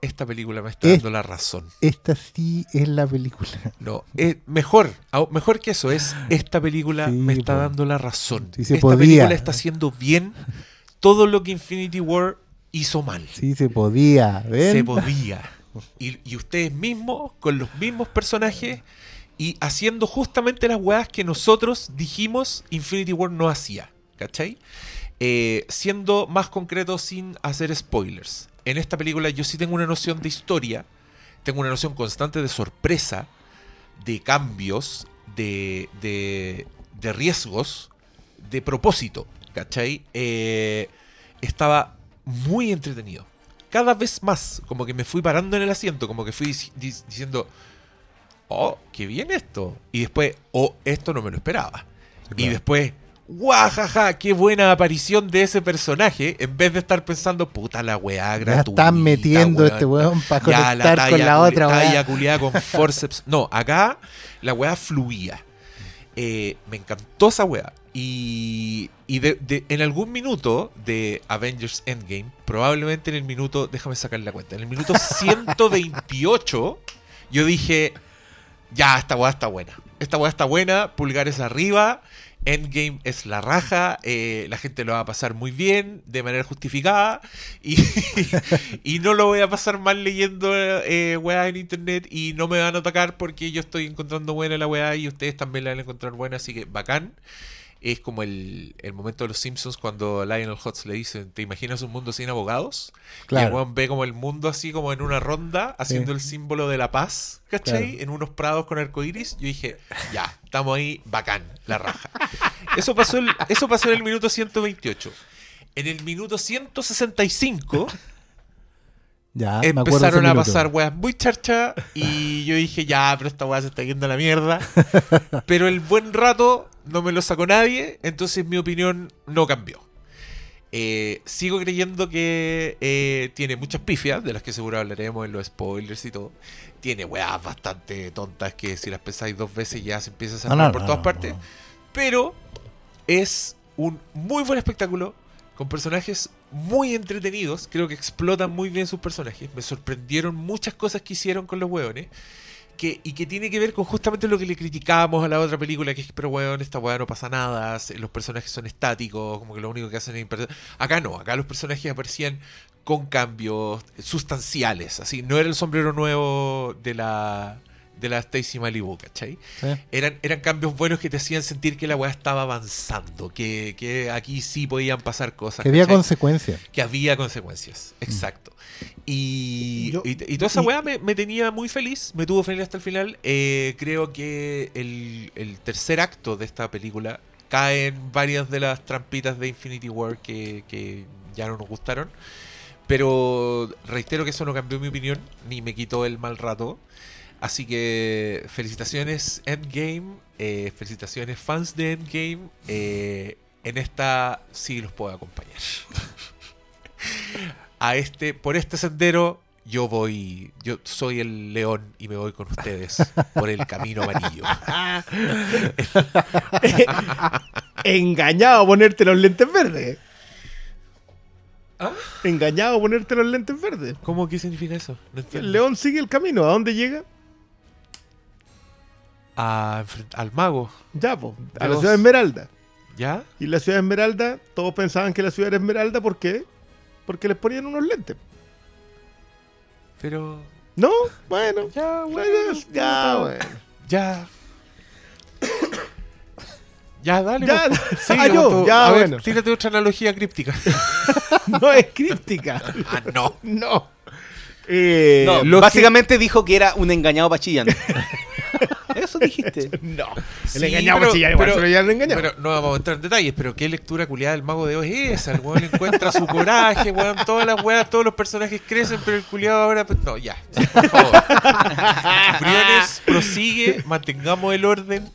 esta película me está Es- dando la razón. Esta sí es la película. No, es mejor, mejor que eso es, esta película Sí, me está dando la razón. Sí esta podía. película está haciendo bien todo lo que Infinity War hizo mal. Sí, se podía. ¿ven? Se podía. Y, y ustedes mismos, con los mismos personajes, y haciendo justamente las weas que nosotros dijimos Infinity War no hacía. ¿Cachai? Eh, siendo más concreto sin hacer spoilers. En esta película yo sí tengo una noción de historia, tengo una noción constante de sorpresa, de cambios, de, de, de riesgos, de propósito. ¿Cachai? Eh, estaba muy entretenido cada vez más, como que me fui parando en el asiento, como que fui dic- dic- diciendo, oh, qué bien esto. Y después, oh, esto no me lo esperaba. Y después, guajaja, qué buena aparición de ese personaje, en vez de estar pensando, puta la weá Ya gratuita. están metiendo weón". este weón para conectar con talla la culi- otra talla weá. culiada con forceps. No, acá la weá fluía. Eh, me encantó esa weá. Y, y de- de- en algún minuto de Avengers Endgame, probablemente en el minuto, déjame sacar la cuenta, en el minuto 128, yo dije, ya, esta weá está buena. Esta weá está buena, pulgares arriba. Endgame es la raja, eh, la gente lo va a pasar muy bien, de manera justificada, y, y no lo voy a pasar mal leyendo eh, weá en internet y no me van a atacar porque yo estoy encontrando buena la weá y ustedes también la van a encontrar buena, así que bacán. Es como el, el momento de los Simpsons cuando Lionel Hutz le dicen, ¿te imaginas un mundo sin abogados? Y el Claro. weón ve como el mundo así como en una ronda, haciendo Sí. el símbolo de la paz, ¿cachai? Claro. En unos prados con arcoiris. Yo dije, ya, estamos ahí, bacán, la raja. Eso pasó, el- eso pasó en el minuto 128. En el minuto 165 Ya, empezaron a pasar weas muy charcha y yo dije, ya, pero esta wea se está yendo a la mierda. Pero el buen rato no me lo sacó nadie, entonces mi opinión no cambió. Eh, sigo creyendo que eh, tiene muchas pifias, de las que seguro hablaremos en los spoilers y todo. Tiene weas bastante tontas que si las pensáis dos veces ya se empieza a No, no, por no, todas partes. Pero es un muy buen espectáculo con personajes muy entretenidos. Creo que explotan muy bien sus personajes. Me sorprendieron muchas cosas que hicieron con los hueones. Que, y que tiene que ver con justamente lo que le criticábamos a la otra película, que es, pero weón, esta weá no pasa nada, los personajes son estáticos, como que lo único que hacen es... Acá no, acá los personajes aparecían con cambios sustanciales, así, no era el sombrero nuevo de la de la Stacy Malibu, ¿cachai? Sí. Eran, eran cambios buenos que te hacían sentir que la weá estaba avanzando, que, que aquí sí podían pasar cosas. Que había ¿cachai? consecuencias. que había consecuencias. Exacto. Y, Yo- y, y toda esa y- weá me, me tenía muy feliz, me tuvo feliz hasta el final. Eh, creo que el, el tercer acto de esta película cae en varias de las trampitas de Infinity War que, que ya no nos gustaron. Pero reitero que eso no cambió mi opinión, ni me quitó el mal rato. Así que felicitaciones Endgame, eh, felicitaciones fans de Endgame. eh, en esta sí los puedo acompañar. A este, por este sendero yo voy, yo soy el león y me voy con ustedes por el camino amarillo. Engañado a ponerte los lentes verdes. ¿Ah? Engañado a ponerte los lentes verdes. ¿Cómo qué significa eso? No. El león sigue el camino. ¿A dónde llega? A al mago, Ya, po, a la ciudad de Esmeralda. ¿ya? Y la ciudad de Esmeralda, todos pensaban que la ciudad era Esmeralda, ¿por qué? Porque les ponían unos lentes. Pero ¿No? Bueno. ya, bueno, ya, bueno. ya. Ya, dale. Ya, pues. ah, yo, ya, a ver, bueno. tírate otra analogía críptica. No es críptica. ah, no. No. Eh, No, lo que- básicamente dijo que era un engañado pachillán. Eso dijiste. no. Sí, el engañado pero- chillar igual, pero- ya lo engañado. Pero no vamos a entrar en detalles, pero qué lectura culiada del mago de Oz es esa. El weón encuentra su coraje, weón. Todas las weas, todos los personajes crecen, pero el culiado ahora. pues, No, ya, por favor. Briones prosigue, mantengamos el orden.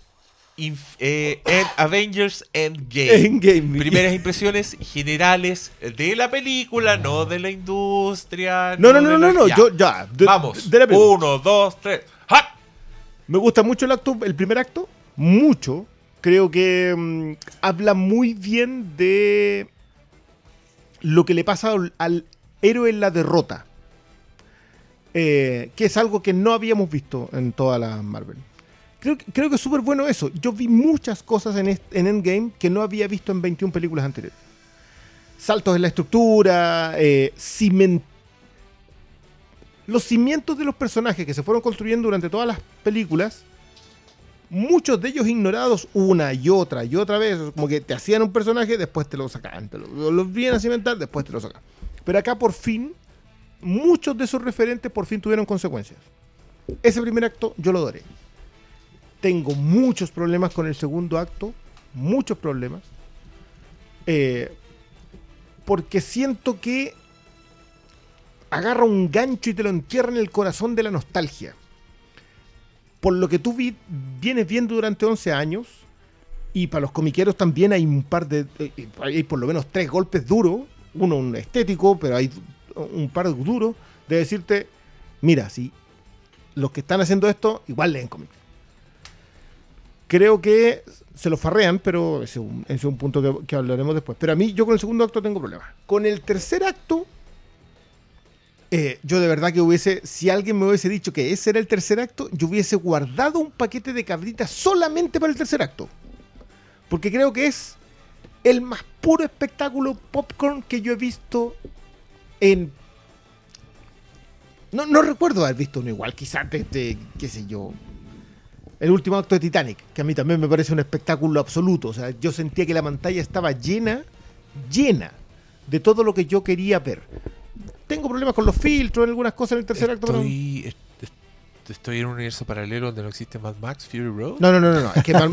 Inf- eh, en Avengers Endgame. Endgame. Primeras impresiones generales de la película, no de la industria. No, no, no, no, no. Yo, ya. de- Vamos. de la. Uno, dos, tres. ¡Ja! Me gusta mucho el acto, el primer acto, mucho. Creo que mm, habla muy bien de lo que le pasa al, héroe en la derrota. Eh, que es algo que no habíamos visto en toda la Marvel. Creo, que- creo que es súper bueno eso. Yo vi muchas cosas en, Endgame que no había visto en 21 películas anteriores. Saltos en la estructura, eh, los cimientos de los personajes que se fueron construyendo durante todas las películas, muchos de ellos ignorados una y otra y otra vez, como que te hacían un personaje, después te lo sacaban, te lo, vienen a cimentar, después te lo sacan. Pero acá por fin, muchos de esos referentes por fin tuvieron consecuencias. Ese primer acto yo lo adoré. Tengo muchos problemas con el segundo acto, muchos problemas, eh, porque siento que agarra un gancho y te lo entierra en el corazón de la nostalgia. Por lo que tú vi- vienes viendo durante 11 años, y para los comiqueros también hay un par de. eh, eh, hay por lo menos tres golpes duros, uno un estético, pero hay un par duros, de decirte: mira, si los que están haciendo esto igual leen cómics. Creo que se lo farrean, pero ese es un, es un punto que, que hablaremos después. Pero a mí, yo con el segundo acto tengo problemas. Con el tercer acto, eh, yo de verdad que hubiese, si alguien me hubiese dicho que ese era el tercer acto, yo hubiese guardado un paquete de cabritas solamente para el tercer acto. Porque creo que es el más puro espectáculo popcorn que yo he visto en... No, recuerdo haber visto uno igual, quizás desde, qué sé yo, el último acto de Titanic, que a mí también me parece un espectáculo absoluto. O sea, yo sentía que la pantalla estaba llena, llena de todo lo que yo quería ver. Tengo problemas con los filtros en algunas cosas en el tercer acto. pero- Estoy, est- est- estoy en un universo paralelo donde no existe Mad Max Fury Road. No, no, no, no, no. Es que Mad,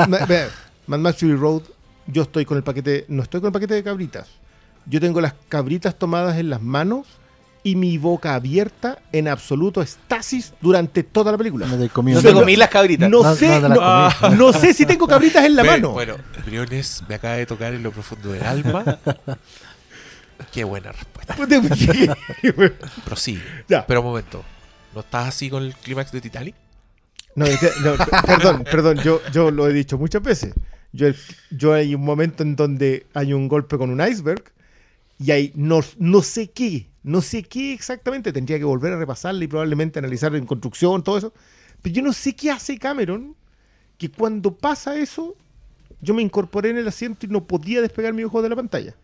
Mad Max Fury Road, yo estoy con el paquete, no estoy con el paquete de cabritas. Yo tengo las cabritas tomadas en las manos y mi boca abierta en absoluto estasis durante toda la película. No te comí No te comí las cabritas. No, No, sé, no no, las comí. no sé si tengo cabritas en la mano. Bueno, Briones me acaba de tocar en lo profundo del alma. Qué buena respuesta. Prosigue. Ya. Pero un momento. ¿No estás así con el clímax de Titanic? No, no, perdón, perdón, yo, yo lo he dicho muchas veces. Yo, yo hay un momento en donde hay un golpe con un iceberg y hay no, no sé qué, no sé qué exactamente, tendría que volver a repasarla y probablemente analizar en construcción, todo eso. Pero yo no sé qué hace Cameron, que cuando pasa eso, yo me incorporé en el asiento y no podía despegar mi ojo de la pantalla.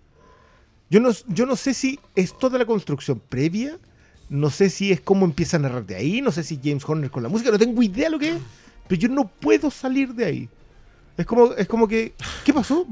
Yo no, yo no sé si es toda la construcción previa, no sé si es cómo empieza a narrar de ahí, no sé si James Horner con la música, no tengo idea lo que es, pero yo no puedo salir de ahí. Es como, es como que, ¿qué pasó?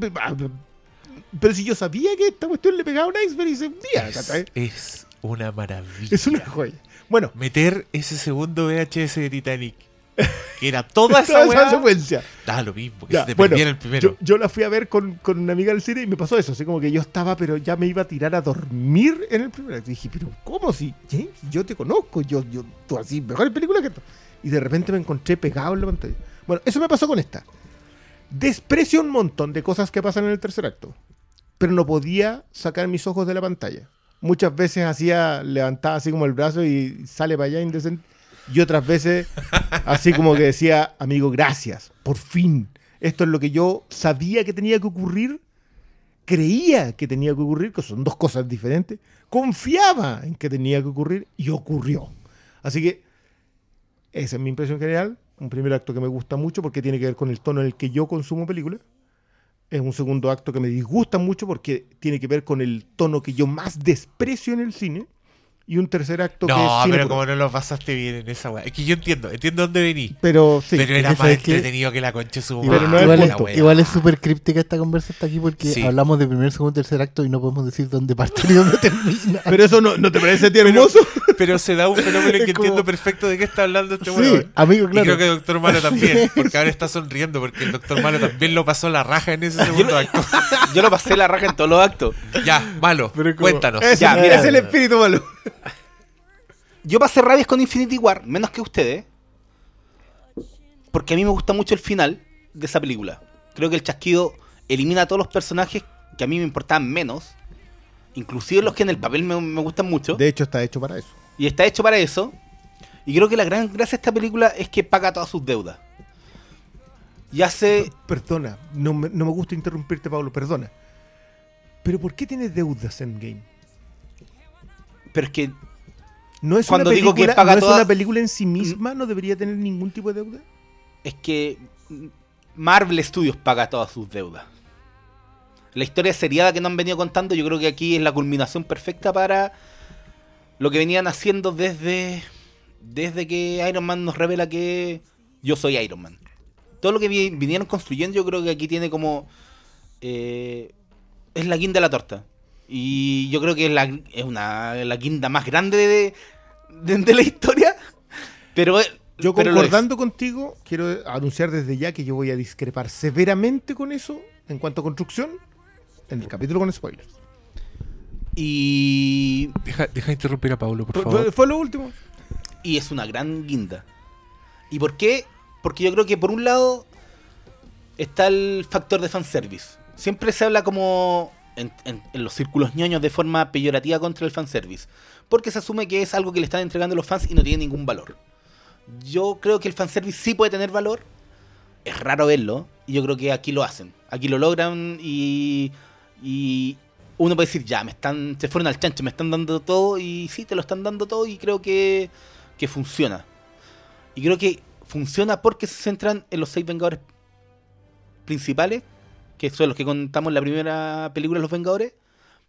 Pero si yo sabía que esta cuestión le pegaba a un iceberg y se hundía, Es, es una maravilla. Es una joya. Bueno, Meter ese segundo VHS de Titanic. Que era toda esa toda esa secuencia. Da lo mismo, que Ya, se te bueno, el primero. Yo, yo la fui a ver con, con una amiga del cine y me pasó eso. Así como que yo estaba, pero ya me iba a tirar a dormir en el primer acto. Y dije, pero ¿cómo si James? Yo te conozco. Yo, yo, tú así, mejores películas que esto. Y de repente me encontré pegado en la pantalla. Bueno, eso me pasó con esta. Desprecio un montón de cosas que pasan en el tercer acto. Pero no podía sacar mis ojos de la pantalla. Muchas veces hacía, levantaba así como el brazo y sale para allá indecente. Y otras veces, así como que decía, amigo, gracias, por fin. Esto es lo que yo sabía que tenía que ocurrir, creía que tenía que ocurrir, que son dos cosas diferentes, confiaba en que tenía que ocurrir y ocurrió. Así que esa es mi impresión general. Un primer acto que me gusta mucho porque tiene que ver con el tono en el que yo consumo películas. Es un segundo acto que me disgusta mucho porque tiene que ver con el tono que yo más desprecio en el cine. Y un tercer acto que es No, pero como no lo pasaste bien en esa weá. Es que yo entiendo, entiendo dónde vení. Pero sí. pero era que más que- entretenido que la concha su Pero no igual, es, weá. igual es súper críptica esta conversa hasta aquí porque Sí. hablamos de primer, segundo, tercer acto y no podemos decir dónde parte ni dónde termina. Pero eso no, ¿no te parece a ti hermoso. Pero se da un fenómeno en que como- entiendo perfecto de qué está hablando este Sí, weón. amigo, claro. Y creo que Doctor Malo también, porque ahora está sonriendo, porque el Doctor Malo también lo pasó la raja en ese segundo acto. Yo lo pasé la raja en todos los actos. Ya, Malo, Pero como- cuéntanos. Ya, mira. es el espíritu malo. Yo pasé rabias con Infinity War, menos que ustedes. Porque a mí me gusta mucho el final de esa película. Creo que el chasquido elimina a todos los personajes que a mí me importaban menos. Inclusive los que en el papel me, me gustan mucho. De hecho, está hecho para eso. Y está hecho para eso. Y creo que la gran gracia de esta película es que paga todas sus deudas. Y hace... Perdona, no me, no me gusta interrumpirte, Pablo, perdona. Pero ¿por qué tienes deudas en Game? Pero es que ¿No es, Cuando una, digo que paga ¿no es una película en sí misma? ¿No debería tener ningún tipo de deuda? es que Marvel Studios paga todas sus deudas. La historia seriada que nos han venido contando, yo creo que aquí es la culminación perfecta para lo que venían haciendo desde, desde que Iron Man nos revela que yo soy Iron Man. Todo lo que vi- vinieron construyendo, yo creo que aquí tiene como. eh, es la guinda de la torta. Y yo creo que es la, es una, la guinda más grande de, de- de la historia. Pero. Yo pero lo es. concordando contigo, quiero anunciar desde ya que yo voy a discrepar severamente con eso en cuanto a construcción en el capítulo con spoilers. Y. Deja, deja de interrumpir a Pablo, por Fue, favor. fue- fue lo último. Y es una gran guinda. ¿Y por qué? Porque yo creo que por un lado está el factor de fanservice. Siempre se habla como en, en- en los círculos ñoños de forma peyorativa contra el fanservice. Porque se asume que es algo que le están entregando los fans y no tiene ningún valor. Yo creo que el fanservice sí puede tener valor. Es raro verlo. Y yo creo que aquí lo hacen. Aquí lo logran y, y uno puede decir, ya, me están, se fueron al chancho, me están dando todo. Y sí, te lo están dando todo y creo que, que funciona. Y creo que funciona porque se centran en los seis Vengadores principales, que son los que contamos en la primera película de los Vengadores,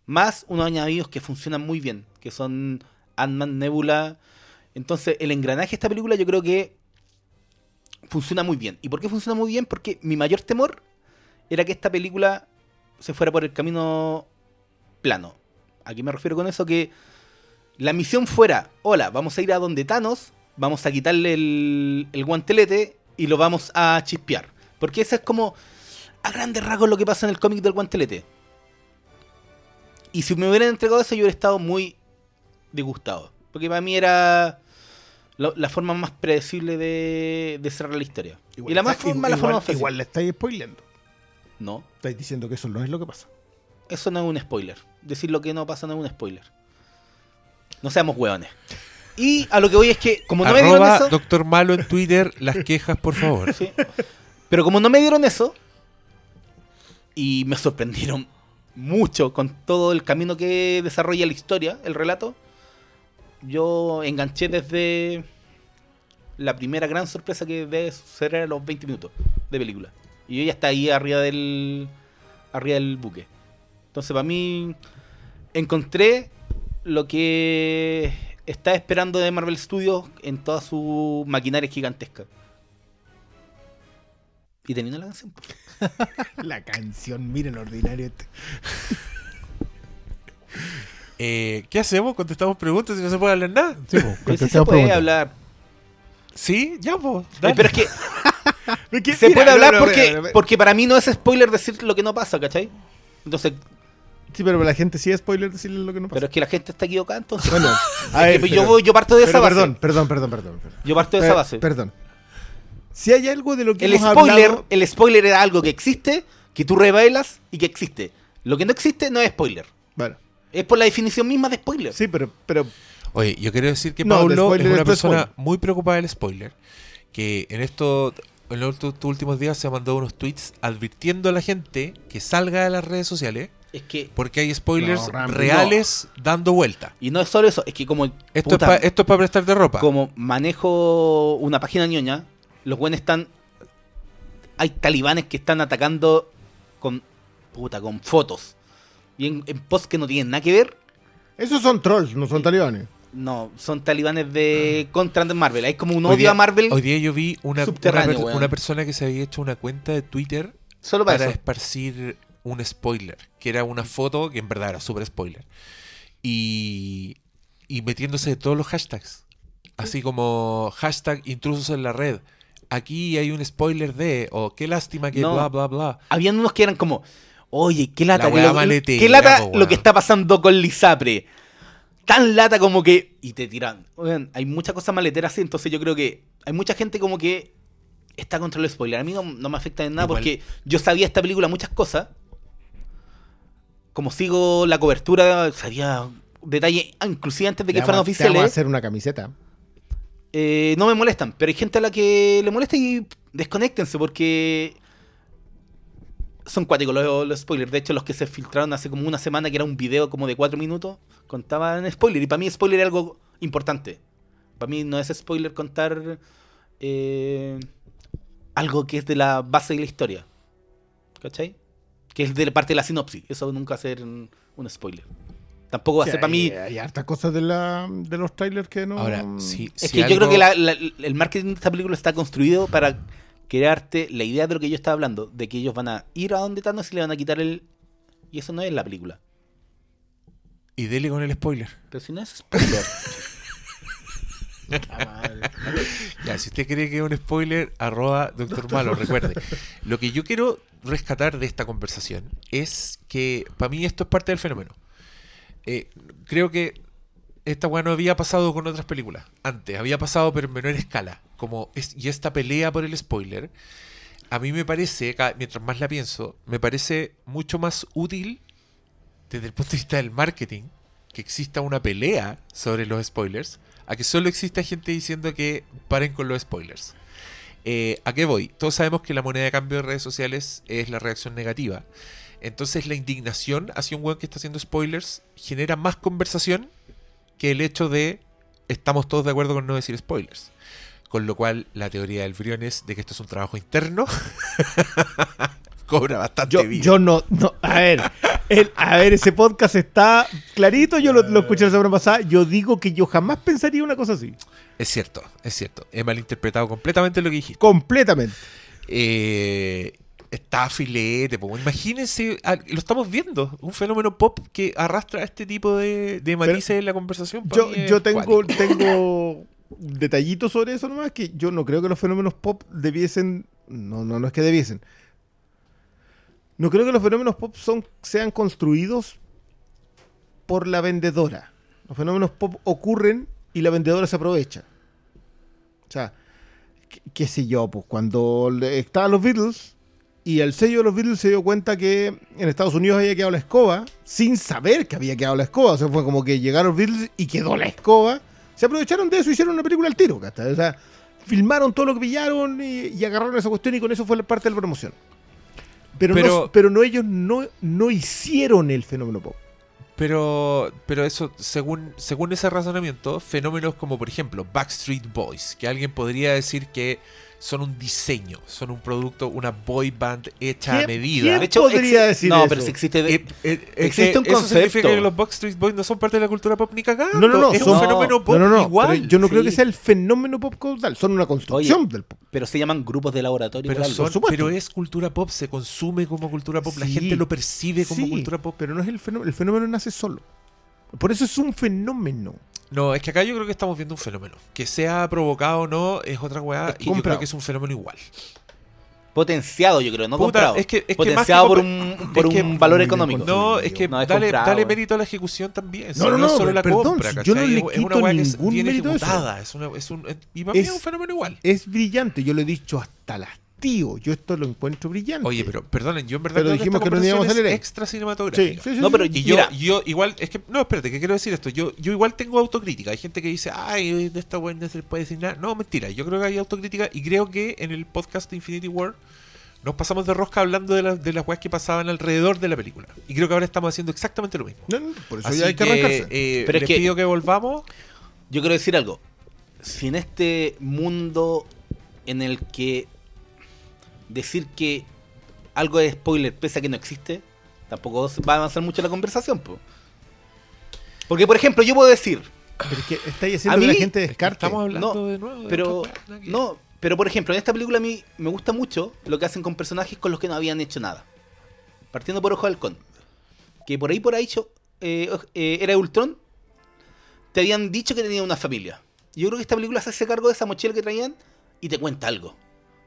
más unos añadidos que funcionan muy bien, que son Ant-Man, Nebula. Entonces, el engranaje de esta película yo creo que funciona muy bien. ¿Y por qué funciona muy bien? Porque mi mayor temor era que esta película se fuera por el camino plano. ¿A qué me refiero con eso? Que la misión fuera, hola, vamos a ir a donde Thanos, vamos a quitarle el, el guantelete y lo vamos a chispear. Porque eso es como a grandes rasgos lo que pasa en el cómic del guantelete. Y si me hubieran entregado eso, yo hubiera estado muy disgustado. Porque para mí era lo- la forma más predecible de, de cerrar la historia. y la más está- forma, la igual, forma más fácil. igual le estáis spoileando. No, Estáis diciendo que eso no es lo que pasa. eso no es un spoiler. Decir lo que no pasa no es un spoiler. No seamos hueones. Y a lo que voy es que, como no me dieron eso. Doctor Malo en Twitter, las quejas, por favor. Sí. Pero como no me dieron eso, y me sorprendieron mucho con todo el camino que desarrolla la historia, el relato, yo enganché desde la primera gran sorpresa que debe suceder a los 20 minutos de película. Y yo ya está ahí arriba del, arriba del buque. Entonces, para mí, encontré lo que está esperando de Marvel Studios en toda su maquinaria gigantesca. Y termina la canción. La canción, miren lo ordinario este. Eh, ¿Qué hacemos? ¿Contestamos preguntas y no se puede hablar nada? Sí, po, Pero sí se puede preguntas. hablar. ¿Sí? Ya, pues. Ay, pero es que Es que, se mira, puede hablar no, no, porque, no, no, porque para mí no es spoiler decir lo que no pasa, ¿cachai? Entonces, Sí, pero la gente sí es spoiler decirle lo que no pasa. pero es que la gente está equivocada, entonces. Bueno, a ver, que pero- yo, yo parto de esa base. perdón, perdón, perdón, perdón, perdón. Yo parto de esa base. Perdón. Si hay algo de lo que El hemos spoiler, hablado- el spoiler era algo que existe, que tú revelas y que existe. Lo que no existe no es spoiler. Bueno, Es por la definición misma de spoiler. Sí, pero, pero Oye, yo quiero decir que No, de Paulo es una persona spoiler. muy preocupada del spoiler. Que en esto, en los últimos días se ha mandado unos tweets advirtiendo a la gente que salga de las redes sociales Es que. porque hay spoilers No, reales dando vuelta. Y no es solo eso, es que como. Esto, puta, es pa- esto es para prestarte ropa. como manejo una página ñoña, los buenos están. Hay talibanes que están atacando con. Puta, con fotos. Y en, en posts que no tienen nada que ver. esos son trolls, no son talibanes. No, son talibanes de contra de Marvel. Hay como un Hoy odio día- a Marvel. Hoy día yo vi una, una, persona que se había hecho una cuenta de Twitter Solo para, para eso. esparcir un spoiler, que era una foto que en verdad era súper spoiler. Y, y metiéndose de todos los hashtags. Así como hashtag intrusos en la red. Aquí hay un spoiler de, o qué lástima que No. bla, bla, bla. Habían unos que eran como. Oye, qué lata, La weá lo, maletera, qué lata po, lo que está pasando con Lisapre. Tan lata como que. Y te tiran. Weón, hay muchas cosas maleteras así, entonces yo creo que hay mucha gente como que está contra el spoiler. A mí no, no me afecta en nada Igual- porque yo sabía esta película muchas cosas. Como sigo la cobertura, sabía detalles, ah, inclusive antes de que fueran te vamos a oficiales. hacer una camiseta. Eh, no me molestan, pero hay gente a la que le molesta y desconéctense porque son cuáticos los, spoilers. De hecho, los que se filtraron hace como una semana, que era un video como de cuatro minutos, contaban spoiler. Y para mí spoiler es algo importante. Para mí no es spoiler contar eh, algo que es de la base de la historia. ¿Cachai? Que es de parte de la sinopsis. Eso nunca va ser un spoiler. Tampoco va a Sí, ser para mí... hay hartas cosas de, la, de los trailers que no. Ahora, sí, Es si que yo creo que la- la- el marketing de esta película está construido para crearte la idea de lo que yo estaba hablando, de que ellos van a ir a donde Thanos y le van a quitar el... Y eso no es la película. Y dele con el spoiler. Pero si no es spoiler. Ya, si usted cree que es un spoiler, arroba Doctor Malo, recuerde. Lo que yo quiero rescatar de esta conversación es que para mí esto es parte del fenómeno. Eh, creo que esta weá no había pasado con otras películas. Antes, había pasado pero en menor escala. Como es, y esta pelea por el spoiler, a mí me parece, mientras más la pienso, me parece mucho más útil desde el punto de vista del marketing que exista una pelea sobre los spoilers a que solo exista gente diciendo que paren con los spoilers. Eh, ¿A qué voy? Todos sabemos que la moneda de cambio de redes sociales es la reacción negativa. Entonces la indignación hacia un weón que está haciendo spoilers genera más conversación que el hecho de estamos todos de acuerdo con no decir spoilers. Con lo cual la teoría del Briones de que esto es un trabajo interno cobra bastante Yo, vida. yo no, no. A ver, el- a ver, ese podcast está clarito. Yo lo, lo escuché la semana pasada. Yo digo que yo jamás pensaría una cosa así. Es cierto, es cierto. He malinterpretado completamente lo que dijiste. Completamente. eh, está filete. po. Imagínense, ah, lo estamos viendo, un fenómeno pop que arrastra este tipo de, de matices en la conversación. Yo, yo tengo, cuático. tengo detallitos sobre eso nomás, que yo no creo que los fenómenos pop debiesen... No, no, no es que debiesen. No creo que los fenómenos pop son, sean construidos por la vendedora. Los fenómenos pop ocurren y la vendedora se aprovecha. O sea, qué, qué sé yo, pues cuando estaban los Beatles y el sello de los Beatles se dio cuenta que en Estados Unidos había quedado la escoba, sin saber que había quedado la escoba. O sea, fue como que llegaron los Beatles y quedó la escoba. Se aprovecharon de eso y hicieron una película al tiro, ¿cachai? O sea, filmaron todo lo que pillaron y, y agarraron esa cuestión y con eso fue la parte de la promoción. Pero, Pero- no, pero no ellos no, no hicieron el fenómeno pop. Pero, pero eso, según, según ese razonamiento, fenómenos como por ejemplo Backstreet Boys, que alguien podría decir que son un diseño, son un producto, una boy band hecha a ¿Quién- medida. quién De hecho, podría decir no, eso? pero si existe... de- Eh, eh, Existe que un Eso significa concepto. que los Backstreet Boys no son parte de la cultura pop ni cagando. No, no, no, Es son- un fenómeno pop no, no, no, igual. yo no creo que sea el fenómeno pop como tal, son una construcción Oye, del pop. Pero se llaman grupos de laboratorio. Pero, son- pero es cultura pop, se consume como cultura pop, la gente lo percibe como Sí, cultura pop. Pero no es el fenómeno, el fenómeno nace solo. Por eso es un fenómeno. No, es que acá yo creo que estamos viendo un fenómeno. Que sea provocado o no es otra weá. Y yo creo que es un fenómeno igual. Potenciado, yo creo, no Puta, comprado. es que- es que Potenciado más que por un, por es que- un valor económico. No, es que No, es dale, comprado, dale mérito a la ejecución también. No, no, no, es no, solo la perdón, compra, si yo no le Es- una weá que es bien ejecutada. Es una, es un, es- y para mí Es- es un fenómeno igual. Es brillante, yo lo he dicho hasta las Tío, yo esto lo encuentro brillante. Oye, pero perdonen, yo en verdad Pero creo dijimos que, que no íbamos a leer. es extra cinematográfica. Sí, sí, sí, No, pero Y yo, mira, yo igual, es que, no, espérate, que quiero decir esto. Yo, yo igual tengo autocrítica. Hay gente que dice, ay, de esta weá no se puede decir nada. No, mentira. Yo creo que hay autocrítica y creo que en el podcast de Infinity War nos pasamos de rosca hablando de, las de las weas que pasaban alrededor de la película. Y creo que ahora estamos haciendo exactamente lo mismo. No, no, por eso Así ya hay que que, arrancarse. eh, Pero es les que- pido que volvamos. Yo quiero decir algo. Si en este mundo en el que decir que algo es spoiler pese a que no existe, tampoco va a avanzar mucho la conversación. po. Porque, por ejemplo, yo puedo decir, Pero es que estáis que la mí- gente descarte. estamos hablando No, de nuevo. de pero no, pero por ejemplo, en esta película a mí me gusta mucho lo que hacen con personajes con los que no habían hecho nada. Partiendo por Ojo de Halcón. Que por ahí por ahí yo, eh, eh, era de Ultron, te habían dicho que tenía una familia. Y Yo creo que esta película se hace cargo de esa mochila que traían y te cuenta algo.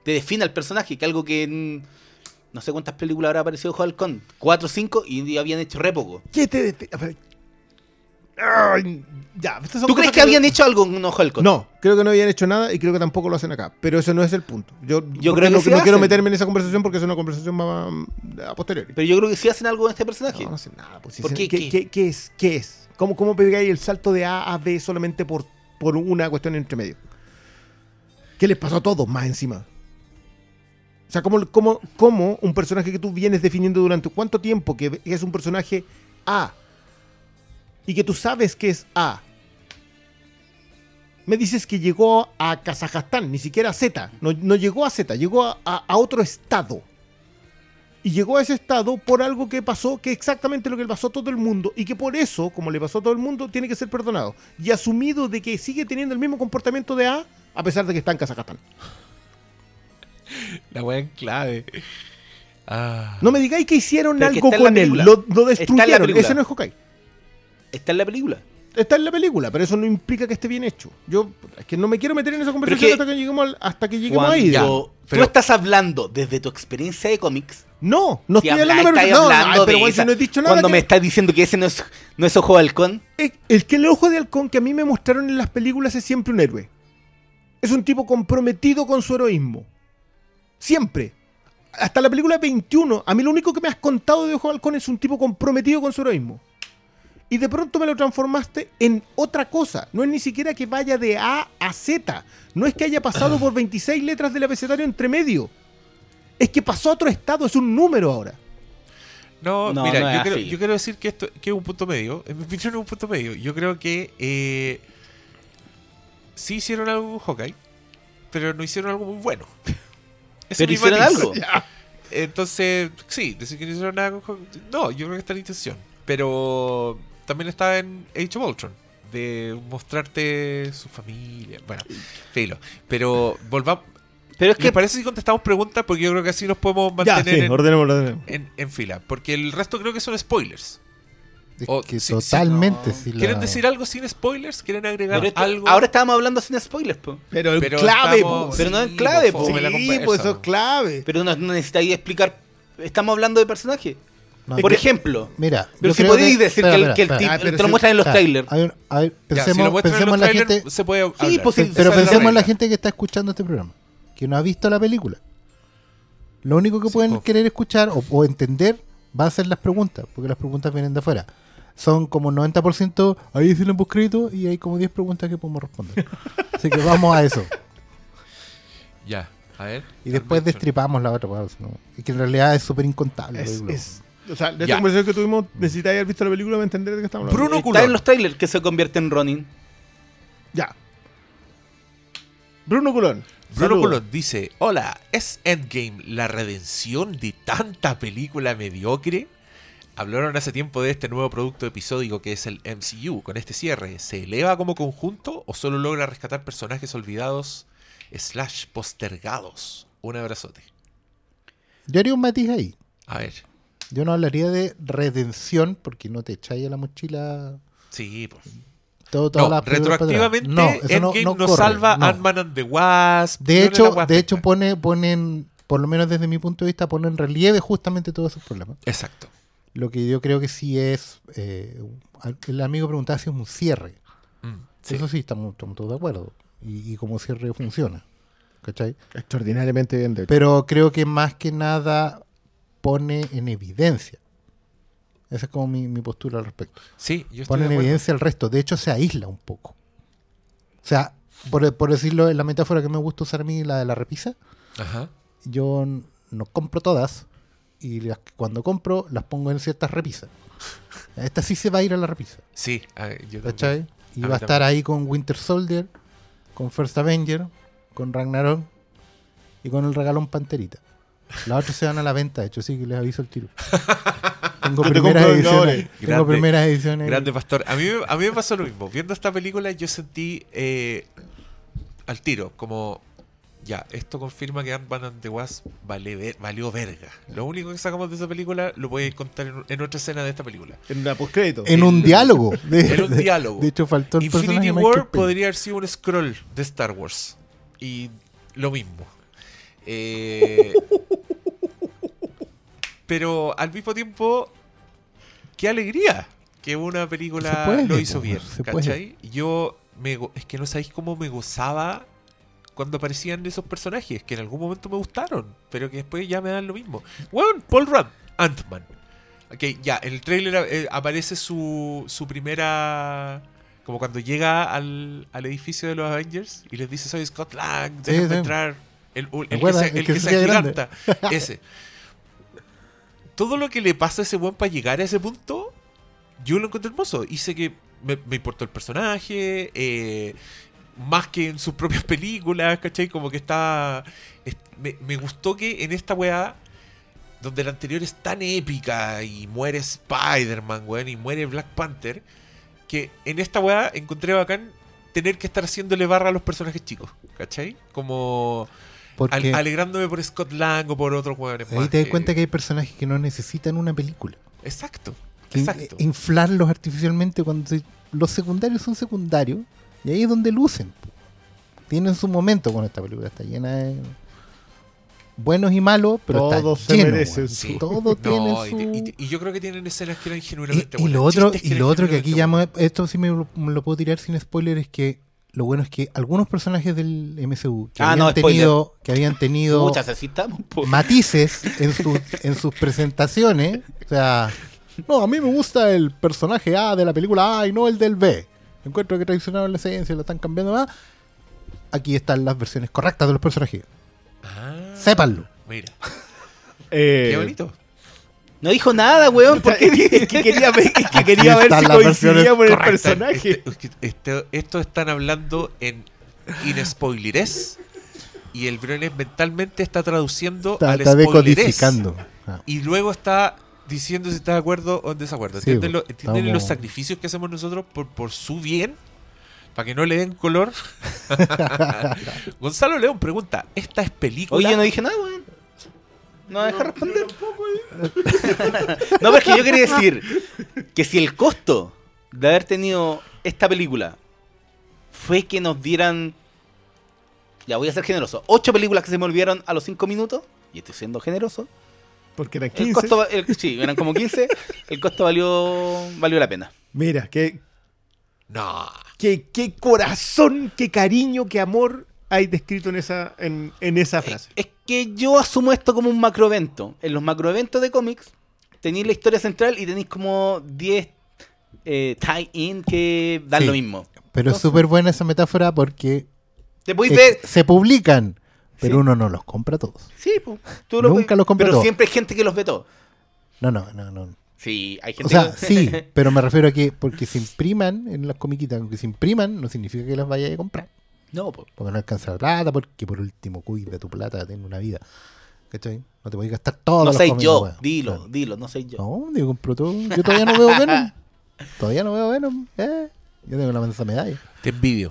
Te define al personaje, que algo que en- no sé cuántas películas habrá aparecido Halcón, cuatro o cinco, y habían hecho re poco. ¿Qué te. Ay, ya, son ¿Tú crees que habían hecho algo en Ojo Halcón? No, creo que no habían hecho nada y creo que tampoco lo hacen acá. Pero eso no es el punto. Yo, creo que no, sí no quiero meterme en esa conversación porque es una conversación más más a posteriori. Pero yo creo que sí hacen algo en este personaje. No, no hacen nada. Pues, si ¿Por se- qué? ¿Qué, ¿Qué? qué- qué es? ¿Qué es? ¿Cómo, cómo pegáis el salto de A a B solamente por, por una cuestión entre medio? ¿Qué les pasó a todos más encima? O sea, ¿cómo, cómo, cómo un personaje que tú vienes definiendo durante cuánto tiempo que es un personaje A y que tú sabes que es A? Me dices que llegó a Kazajstán, ni siquiera a Z. No, no llegó a Z, llegó a, a- a otro estado. Y llegó a ese estado por algo que pasó, que exactamente lo que le pasó a todo el mundo, y que por eso, como le pasó a todo el mundo, tiene que ser perdonado. Y asumido de que sigue teniendo el mismo comportamiento de A, a pesar de que está en Kazajstán. La wea en clave. Ah. No me digáis que hicieron Pero es que algo con él, lo, destruyeron. Ese no es Hawkeye. Está en la película. Está en la película, pero eso no implica que esté bien hecho. Yo es que no me quiero meter en esa conversación que- hasta que lleguemos, al- hasta que lleguemos ahí. Ya, tú pero- estás hablando desde tu experiencia de cómics, No, no estoy habla- hablando, no, hablando ay, pero de bueno, si esa- no he dicho nada. cuando que- me estás diciendo que ese no es, no es Ojo de Halcón, Eh, El que el ojo de halcón que a mí me mostraron en las películas es siempre un héroe. Es un tipo comprometido con su heroísmo. Siempre. Hasta la película 21, a mí lo único que me has contado de Ojo de Halcón es un tipo comprometido con su heroísmo. Y de pronto me lo transformaste en otra cosa. No es ni siquiera que vaya de A a Z. No es que haya pasado por 26 letras del abecedario entre medio. Es que pasó a otro estado, es un número ahora. No, No, mira, no yo, quiero, así. yo quiero decir que esto que es un punto medio. En mi opinión es un punto medio. Yo creo que eh, sí hicieron algo con Hawkeye, pero no hicieron algo muy bueno. Pero hicieron matiz. algo. Entonces, sí, decir que no hicieron nada con. No, yo creo que está la intención. Pero también está en Age of Ultron. De mostrarte su familia. Bueno, filo. Pero volvamos. Pero es ¿Les que parece si contestamos preguntas? Porque yo creo que así nos podemos Ya, mantener sí, en- ordenemos, ordenemos. en, en fila. Porque el resto creo que son spoilers. Es O- que sí, sí, totalmente. no. si la- ¿Quieren decir algo sin spoilers? ¿Quieren agregar esto- algo? ahora estábamos hablando sin spoilers, po. Pero el Pero clave, estamos- po. Pero no es sí, clave, po. Sí, pues eso es clave. Pero no, no necesitáis explicar. Estamos hablando de personaje. No, Por que- ejemplo, Mira, pero si podéis que- decir espera, que el, espera, que el Ah, te lo si- muestran en los trailers. a ver, a ver, Ya, pensemos, si lo muestran pensemos en en la gente, se puede Sí, pues, sí, pero pensemos en la gente que está escuchando este programa, que no ha visto la película. Lo único que Sí, pueden querer escuchar o, o entender va a ser las preguntas, porque las preguntas vienen de afuera. Son como 90%, ahí dicen en poscrito y hay como 10 preguntas que podemos responder. Así que vamos a eso. Ya, a ver. Y después destripamos la otra. pues, ¿no? Y que en realidad es súper incontable. Es, o sea, de esta Ya. conversación que tuvimos, necesitáis haber visto la película para entender de qué estamos hablando. Bruno Está Culón. en los trailers que se convierte en Ronin. Ya. Bruno Culón. Bruno Saludos. Colón dice: Hola, ¿es Endgame la redención de tanta película mediocre? Hablaron hace tiempo de este nuevo producto episódico que es el MCU. Con este cierre, ¿se eleva como conjunto o solo logra rescatar personajes olvidados slash postergados? Un abrazote. Yo haría un matiz ahí. A ver. Yo no hablaría de redención porque no te echáis a la mochila Sí, pues. todo, No, para atrás. retroactivamente, No, Endgame no no, corre, salva. Ant-Man and the Wasp. De hecho, la de hecho pone, ponen, por lo menos desde mi punto de vista, pone en relieve justamente todos esos problemas. Exacto. Lo que yo creo que sí es, eh, el amigo preguntaba si es un cierre. Mm, sí. Eso sí, estamos, estamos todos de acuerdo. Y, y como cierre funciona. ¿cachai? Extraordinariamente bien, de hecho. Pero creo que más que nada pone en evidencia. Esa es como mi, mi postura al respecto. Sí, yo estoy Pone de en evidencia el resto. De hecho, se aísla un poco. O sea, por, por decirlo en la metáfora que me gusta usar a mí, la de la repisa, Ajá. yo no compro todas y las que cuando compro las pongo en ciertas repisas. Esta sí se va a ir a la repisa. Sí, a yo. ¿Cachai? Y A va a estar ahí con Winter Soldier, con First Avenger, con Ragnarok y con el regalón Panterita. Las otras se van a la venta, de hecho, sí que les aviso el tiro. Tengo primeras ediciones. Tengo Grande, primeras ediciones. Grande pastor. A mí, me- a mí me pasó lo mismo. Viendo esta película yo sentí eh, al tiro, como, ya, esto confirma que Ant-Man and the Wasp vale ver- valió verga. Lo único que sacamos de esa película lo podéis contar en, en otra escena de esta película. En una postcrédito. En un diálogo. De, En un diálogo. De hecho, faltó el Infinity War podría haber sido un scroll de Star Wars. Y lo mismo. Eh, pero al mismo tiempo, qué alegría que una película puede, lo hizo bien. se puede. ¿cachai? Yo me, es que no sabéis cómo me gozaba cuando aparecían esos personajes que en algún momento me gustaron, pero que después ya me dan lo mismo. Bueno, Paul Rudd, Ant-Man. Ok, ya, en el trailer eh, aparece su, su primera. Como cuando llega al, al edificio de los Avengers y les dice: Soy Scott Lang, Sí, déjenme sí. entrar. El, el que se, El que que se agiganta. Ese. Todo lo que le pasa a ese buen para llegar a ese punto, yo lo encontré hermoso. Hice que me, me importó el personaje, eh, más que en sus propias películas, ¿cachai? Como que está. es- me, me gustó que en esta weá, donde la anterior es tan épica y muere Spider-Man, weón, y muere Black Panther, que en esta weá encontré bacán tener que estar haciéndole barra a los personajes chicos, ¿cachai? Como al- alegrándome por Scott Lang o por otros weones ahí te das que- cuenta que hay personajes que no necesitan una película. Exacto, in- exacto. inflarlos artificialmente cuando los secundarios son secundarios y ahí es donde lucen. Tienen su momento con esta película, está llena de buenos y malos, pero Todos está se lleno, merecen Todo No, tiene y, su... y- y yo creo que tienen escenas que eran Y, genuinamente y buenas, lo otro, y lo otro que aquí llamo, esto sí me lo, me lo puedo tirar sin spoiler, es que lo bueno es que algunos personajes del MCU que Ah, habían no, tenido, que habían tenido Muchas matices en, sus en sus presentaciones. O sea, no, a mí me gusta el personaje A de la película A y no el del B. Encuentro que traicionaron la esencia, lo están cambiando más. Aquí están las versiones correctas de los personajes. Ah, Sépanlo. Mira, Eh, qué bonito. No dijo nada, weón. ¿Por qué? Es que quería ver, es que quería ver si las coincidía versiones con el personaje. Este- este- esto están hablando en inespoilerés y el Briones mentalmente está traduciendo Está, al está decodificando. Ah, Y luego está diciendo si está de acuerdo o en desacuerdo. Sí, ¿Entienden, lo- entienden estamos- los sacrificios que hacemos nosotros por, por su bien? Para que no le den color. Gonzalo León pregunta, ¿esta es película? Oye, yo no dije nada, weón. No me deja responder. no, pero es que yo quería decir que si el costo de haber tenido esta película fue que nos dieran. Ya voy a ser generoso. Ocho películas que se me olvidaron a los cinco minutos. Y estoy siendo generoso. Porque eran El 15. costo, va- el- sí, eran como 15. El costo valió, valió la pena. Mira, qué, No. qué, qué corazón, qué cariño, qué amor hay descrito en esa, en, en esa frase. Es que yo asumo esto como un macroevento. En los macroeventos de cómics tenéis la historia central y tenéis como 10 eh, tie-in que dan Sí. lo mismo. Pero es súper buena esa metáfora porque Te podéis eh, ver. se publican, pero Sí. uno no los compra todos. Sí, po, tú Nunca los compré Pero todos. siempre hay gente que los ve todos. No, no, no, no. Sí, hay O gente sea, que... sí, pero me refiero a que porque se impriman en las comiquitas, aunque se impriman, no significa que las vayas a comprar. no, po. Porque no alcanza la plata, porque por último cuida tu plata, tiene una vida. ¿Cachai? No te podés gastar todo. no soy yo. Dilo, dilo, no soy yo. No, yo compro todo. Yo todavía no veo Venom. Todavía no veo Venom. Eh, yo tengo la mansa medalla. Te envidio.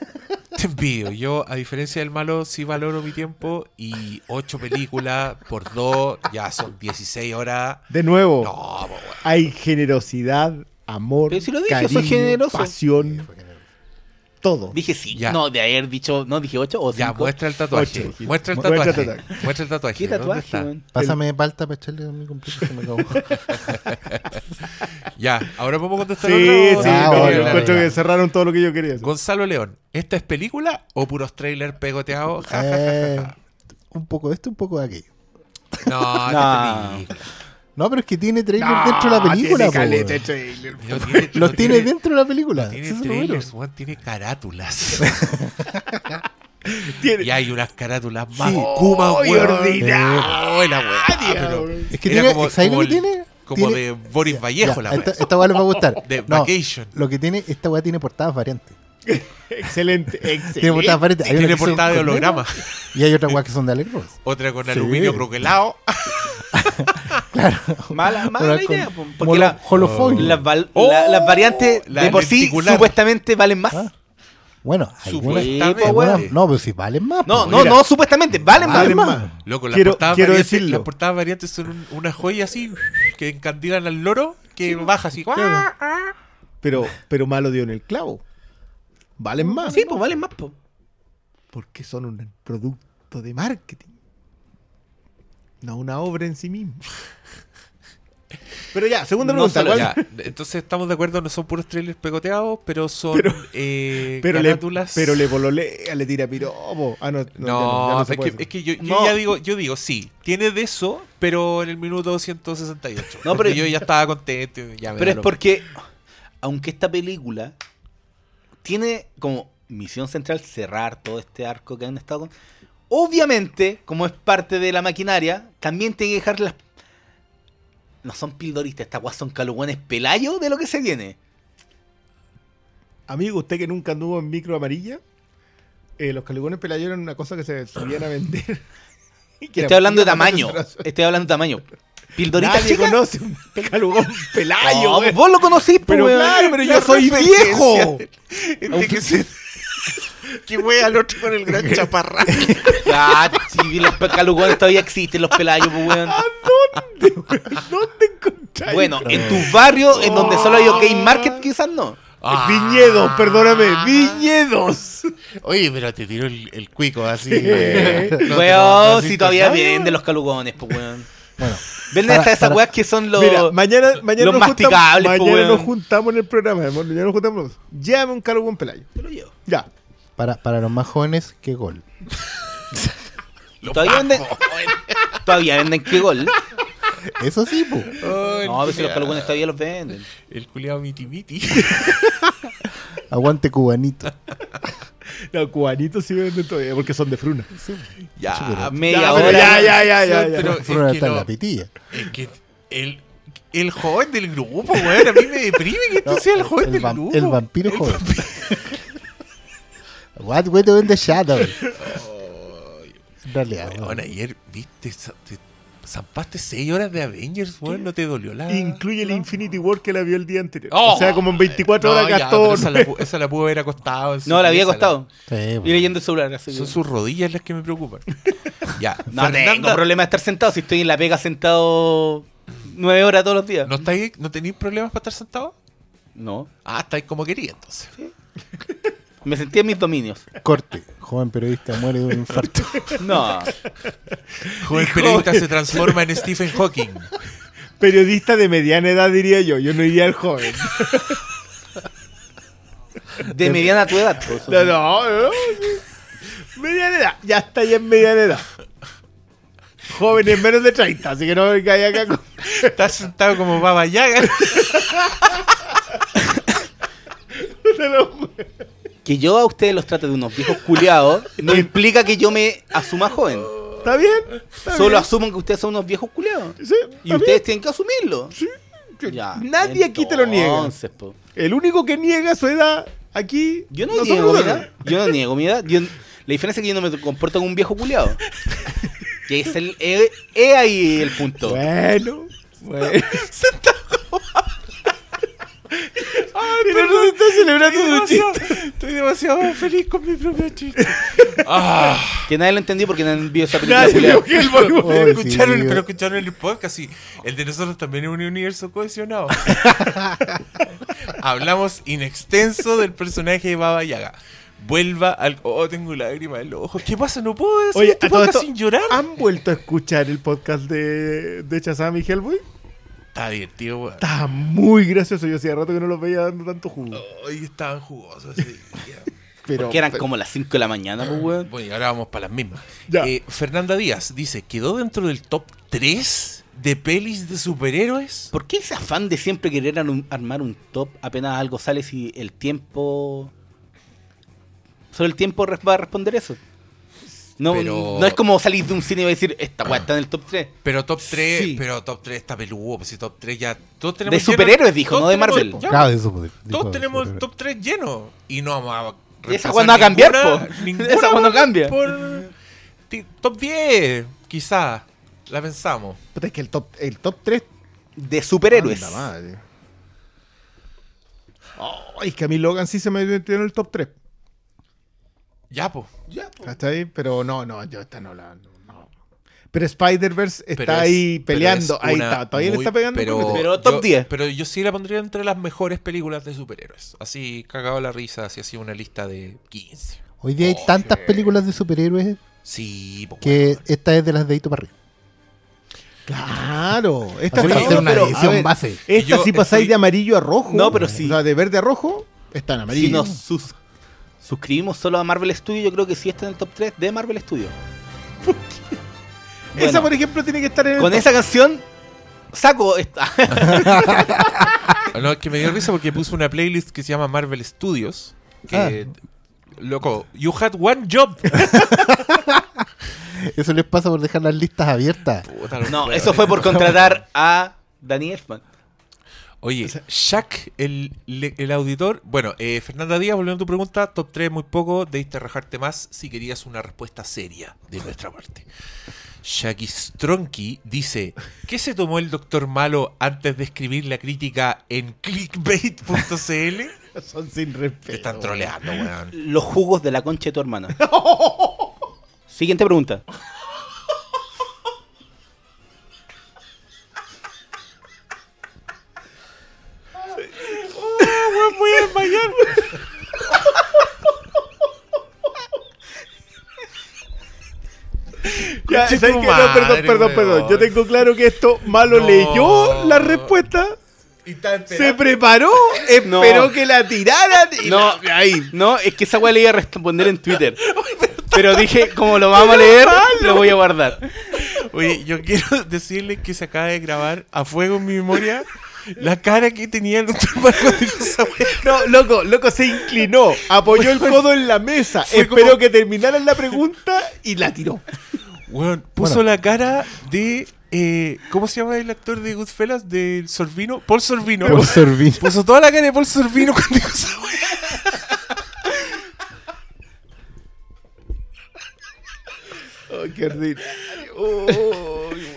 Te envidio. Yo, a diferencia del malo, sí valoro mi tiempo y ocho películas por dos, ya son 16 horas. De nuevo, No, hay generosidad, amor, Pero si lo dije, cariño, soy generoso. pasión. Todo. Dije sí. Ya. No, de haber dicho. No, dije 8 o 5. Ya, muestra el tatuaje. Ocho. Muestra el Muestra el tatuaje. Muestra el tatuaje. ¿Qué ¿Dónde tatuaje? Pásame palta para echarle a mi completo que me acabo. Ya, ahora podemos contestar Sí, sí? Ah, no, bueno, yo ya, encuentro ya. que cerraron todo lo que yo quería. hacer. Gonzalo León, ¿esta es película o puros trailers pegoteados? Eh, un poco de esto, un poco de aquello. No, No. No. pero es que tiene trailer dentro de la película. tiene po, trailer. No tiene- Los no tiene, dentro de la película. no Tiene bueno. trailers, weón, tiene carátulas. Tiene- y hay unas carátulas más Sí. Kuma, ¡Ay, weón. ordinaria, Oh, weá. Es que tiene, como- ¿sabes lo como que el- tiene? Como Tiene- de Boris Vallejo, Ya, la weá. esta, esta weá les va a gustar. De No, Vacation. Lo que tiene, esta weá tiene portadas variantes. Excelente, Tiene excelente. portadas variantes. Hay una Tiene portada de holograma. Y hay otras weas que son de Alex Ross. Otra con Sí. aluminio croquelado. Mala, Una mala con idea. po, Porque la- las, val- Oh, la- las variantes la de por sí supuestamente valen más. Ah, Bueno, algunas, Supuestamente. algunas- no, pero si valen más. No, no, Mira. no, supuestamente valen más. Valen más. Loco, las, Quiero- portadas quiero variantes, decirlo. las portadas variantes son un- una joya así que encandilan al loro que baja así. Claro. Pero, pero malo dio en el clavo. Valen más. Sí, pues valen más. po. Porque son un producto de marketing. No una obra en sí mismo. Pero ya, segunda No pregunta. solo- ¿cuál- Ya, entonces estamos de acuerdo, no son puros trailers pegoteados, pero son Pero- eh, pero, le, pero le pololea, le tira piropo. Ah, no, no, ya No, ya no es, que, es que yo, yo No. ya digo, yo digo, sí, tiene de eso, pero en el minuto 168. No, pero- yo ya estaba contento. y Ya me Pero es porque, aunque esta película tiene como misión central cerrar todo este arco que han estado con. Obviamente, como es parte de la maquinaria, también tiene que dejar las. No son pildoristas, estas guas son calugones pelayos de lo que se viene. Amigo, usted que nunca anduvo en micro amarilla, eh, los caligones pelayos eran una cosa que se subían a vender. Estoy hablando de tamaño. Estoy hablando de tamaño. ¿Pildoristas Nadie chicas? conoce un calugón pelayo. No, vos lo conocís, po, pero claro, pero yo soy viejo. Este que se. Que wea al otro con el gran chaparrán. Ah, sí, los calugones todavía existen, los pelayos, pues, weón. ¿Dónde encontráis? Bueno, en tus barrios, en donde solo hay OK Market, quizás no. Ah. Viñedos, perdóname, viñedos. Oye, pero te tiro el, el cuico así. ¿Qué? No no weón, si todavía nada. venden los calugones, pues, weón. Bueno, Venden hasta esas weas que son los. Mira, mañana, mañana los nos masticables, juntamos, po, mañana nos juntamos en el programa. Mañana nos juntamos. Llévame un calugón pelayo. Te lo llevo. Ya. para, para los más jóvenes, qué gol. Todavía venden. Todavía venden qué gol. Eso sí, po. Ay, No, a veces los el calugones todavía los venden. El culiado miti miti. Aguante cubanito. Los cubanitos sí venden todavía porque son de fruna. Ya, Media Ya, hora. pero ya, ya, ya, ya, ya. Pero es Fueron que en no- la pitilla. Es que el, el joven del grupo, weón, a mí me deprime que este No, sea el joven el, del grupo. el vampiro joven. What we do in the shadows. En realidad, weón. ayer, viste, zampaste 6 horas de Avengers, weón, no te dolió la... Incluye el Infinity War que la vio el día anterior. Oh. o sea, como en 24 No, horas gastó. esa, la, esa la pudo haber acostado. en su No, la había pieza, costado. Sí, po. Y leyendo el celular. Así Son sus rodillas las que me preocupan. ya, No tengo Fernanda, problema de estar sentado si estoy en la pega sentado nueve horas todos los días. ¿no, estáis, ¿no tenéis problemas para estar sentado? No. Ah, estáis como quería entonces. Me sentí en mis dominios. Corte. Joven periodista muere de un infarto. No. Joven periodista se transforma en Stephen Hawking. Periodista de mediana edad, diría yo. Yo no iría al joven. De mediana tu edad. pues, No, no, no. Mediana edad. Ya está ya en mediana edad. Joven en menos de 30, así que no vengáis acá con... Estás sentado como Baba Yaga. Te lo juro. Que yo a ustedes los trate de unos viejos culiados no implica que yo me asuma joven. ¿Está bien? ¿Está Solo bien? asuman que ustedes son unos viejos culiados. Sí, Y ustedes tienen que asumirlo. Ya, Nadie aquí te lo niega. po. El único que niega su edad aquí... Yo no nosotros niego mi edad. Yo no niego mi edad. Yo- la diferencia es que yo no me comporto como un viejo culiado. que es el. Es, es ahí el punto. Bueno, bueno. Pero no está celebrando un chiste. Estoy demasiado feliz con mi propio chiste. Ah, Que nadie lo entendió porque nadie vio esa película Nadie vio que el Bollywood- Oh, escucharon, sí, pero escucharon el podcast y el de nosotros también es un universo cohesionado. hablamos in extenso del personaje de Baba Yaga. Vuelva al. Oh, tengo lágrimas en los ojos. ¿Qué pasa? No puedo decir Oye, este podcast esto, sin llorar. ¿Han vuelto a escuchar el podcast de, de Shazam y Hellboy? Está divertido, weón. Está muy gracioso. Yo hacía rato que no los veía dando tanto jugo. Hoy estaban jugosos ese día. Pero, Porque eran pero- como las 5 de la mañana, pues, weón. Bueno, y ahora vamos para las mismas. Ya. Eh, Fernanda Díaz dice: ¿quedó dentro del top 3 de pelis de superhéroes? ¿Por qué ese afán de siempre querer ar- armar un top apenas algo sale si el tiempo... Solo el tiempo va a responder eso? No, Pero- no es como salir de un cine y decir, esta weá está en el top 3. Pero top 3, Sí. pero top 3 está peludo, pues si top 3 ya todos tenemos De superhéroes, dijo, no de tenemos- Marvel. ya, Claro, de todos de tenemos el top 3 lleno y no vamos a Y esa weá no va a cambiar, ninguna- po. ninguna Esa weá no cambia. por top 10, quizás. La pensamos. Puta, es que el top, el top 3. De superhéroes. Anda madre. Oh, es que a mí Logan sí se me metió en el top 3. Ya, pues. ¿Está ahí? Pero no, no, yo esta no la. no. Pero Spider-Verse está Pero es- ahí peleando. es Ahí está. Todavía le está pegando. Pero. Pero top yo- 10. Pero yo sí la pondría entre las mejores películas de superhéroes. Así, cagado la risa, así así una lista de 15. Hoy día hay Oh, tantas sí. películas de superhéroes Sí, po, que esta es de las de Hito para arriba. Claro. Esta hacer una pero, edición ver, base. Esta Yo si pasáis estoy- de amarillo a rojo. No, pero sí. O sea, de verde a rojo, está en amarillo. Si nos sus- suscribimos solo a Marvel Studios, yo creo que sí está en el top 3 de Marvel Studios. Esa, Bueno. por ejemplo, tiene que estar en el. Con top. esa canción, saco esta. No, es que me dio risa porque puso una playlist que se llama Marvel Studios. Que, loco, you had one job. Eso les pasa por dejar las listas abiertas. Puta, No, weones. eso fue por contratar a Danny Elfman. Oye, Shaq, el, el auditor. Bueno, eh, Fernanda Díaz, volviendo a tu pregunta, top 3 muy poco. Debiste rajarte más si querías una respuesta seria de nuestra parte. Shaki Stronky dice: ¿Qué se tomó el doctor Malo antes de escribir la crítica en clickbait.cl? Son sin respeto. Te están troleando, weón. Los jugos de la concha de tu hermana. Siguiente pregunta. Ya, perdón, perdón, perdón. Yo tengo claro que esto malo No. leyó la respuesta, Y se preparó, No. esperó que la tiraran y No, la- ahí. no, es que esa weá le iba a responder en Twitter. Pero dije, como lo vamos a leer, lo voy a guardar. Oye, yo quiero decirle que se acaba de grabar a fuego en mi memoria la cara que tenía el doctor Malo cuando dijo esa wea. No, loco, loco se inclinó, apoyó el codo en la mesa, Fue esperó como- que terminaran la pregunta y la tiró. Weón, puso Bueno. la cara de. eh, ¿Cómo se llama el actor de Goodfellas? Del Sorvino. Paul Sorvino. Por servir. Puso toda la cara de Paul Sorvino cuando dijo esa wea. Qué ordinario.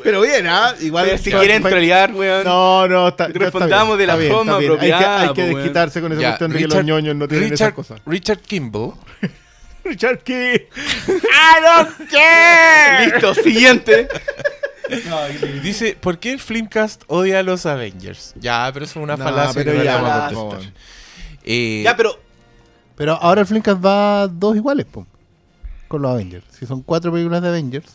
Pero bien, ¿ah? Igual. Pero si quieren pa- trolear, weón. No, no, está, Respondamos bien, de la forma. Hay que- apropiada, Hay que, weón. desquitarse con esa Ya, cuestión de que los ñoños no tienen esas Richard, cosas. Richard Kimball. Richard Key. Listo, siguiente. Dice, ¿por qué el Flimcast odia a los Avengers? Ya, pero eso es una No, falacia pero que no ya, le vamos a contestar. Eh, Ya, pero Pero ahora el Flimcast va dos iguales, po, con los Avengers. Si son cuatro películas de Avengers,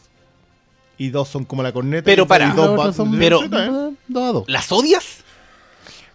Y dos son como la corneta. Pero y para. y dos son pero- ¿eh? dos a dos. ¿las odias?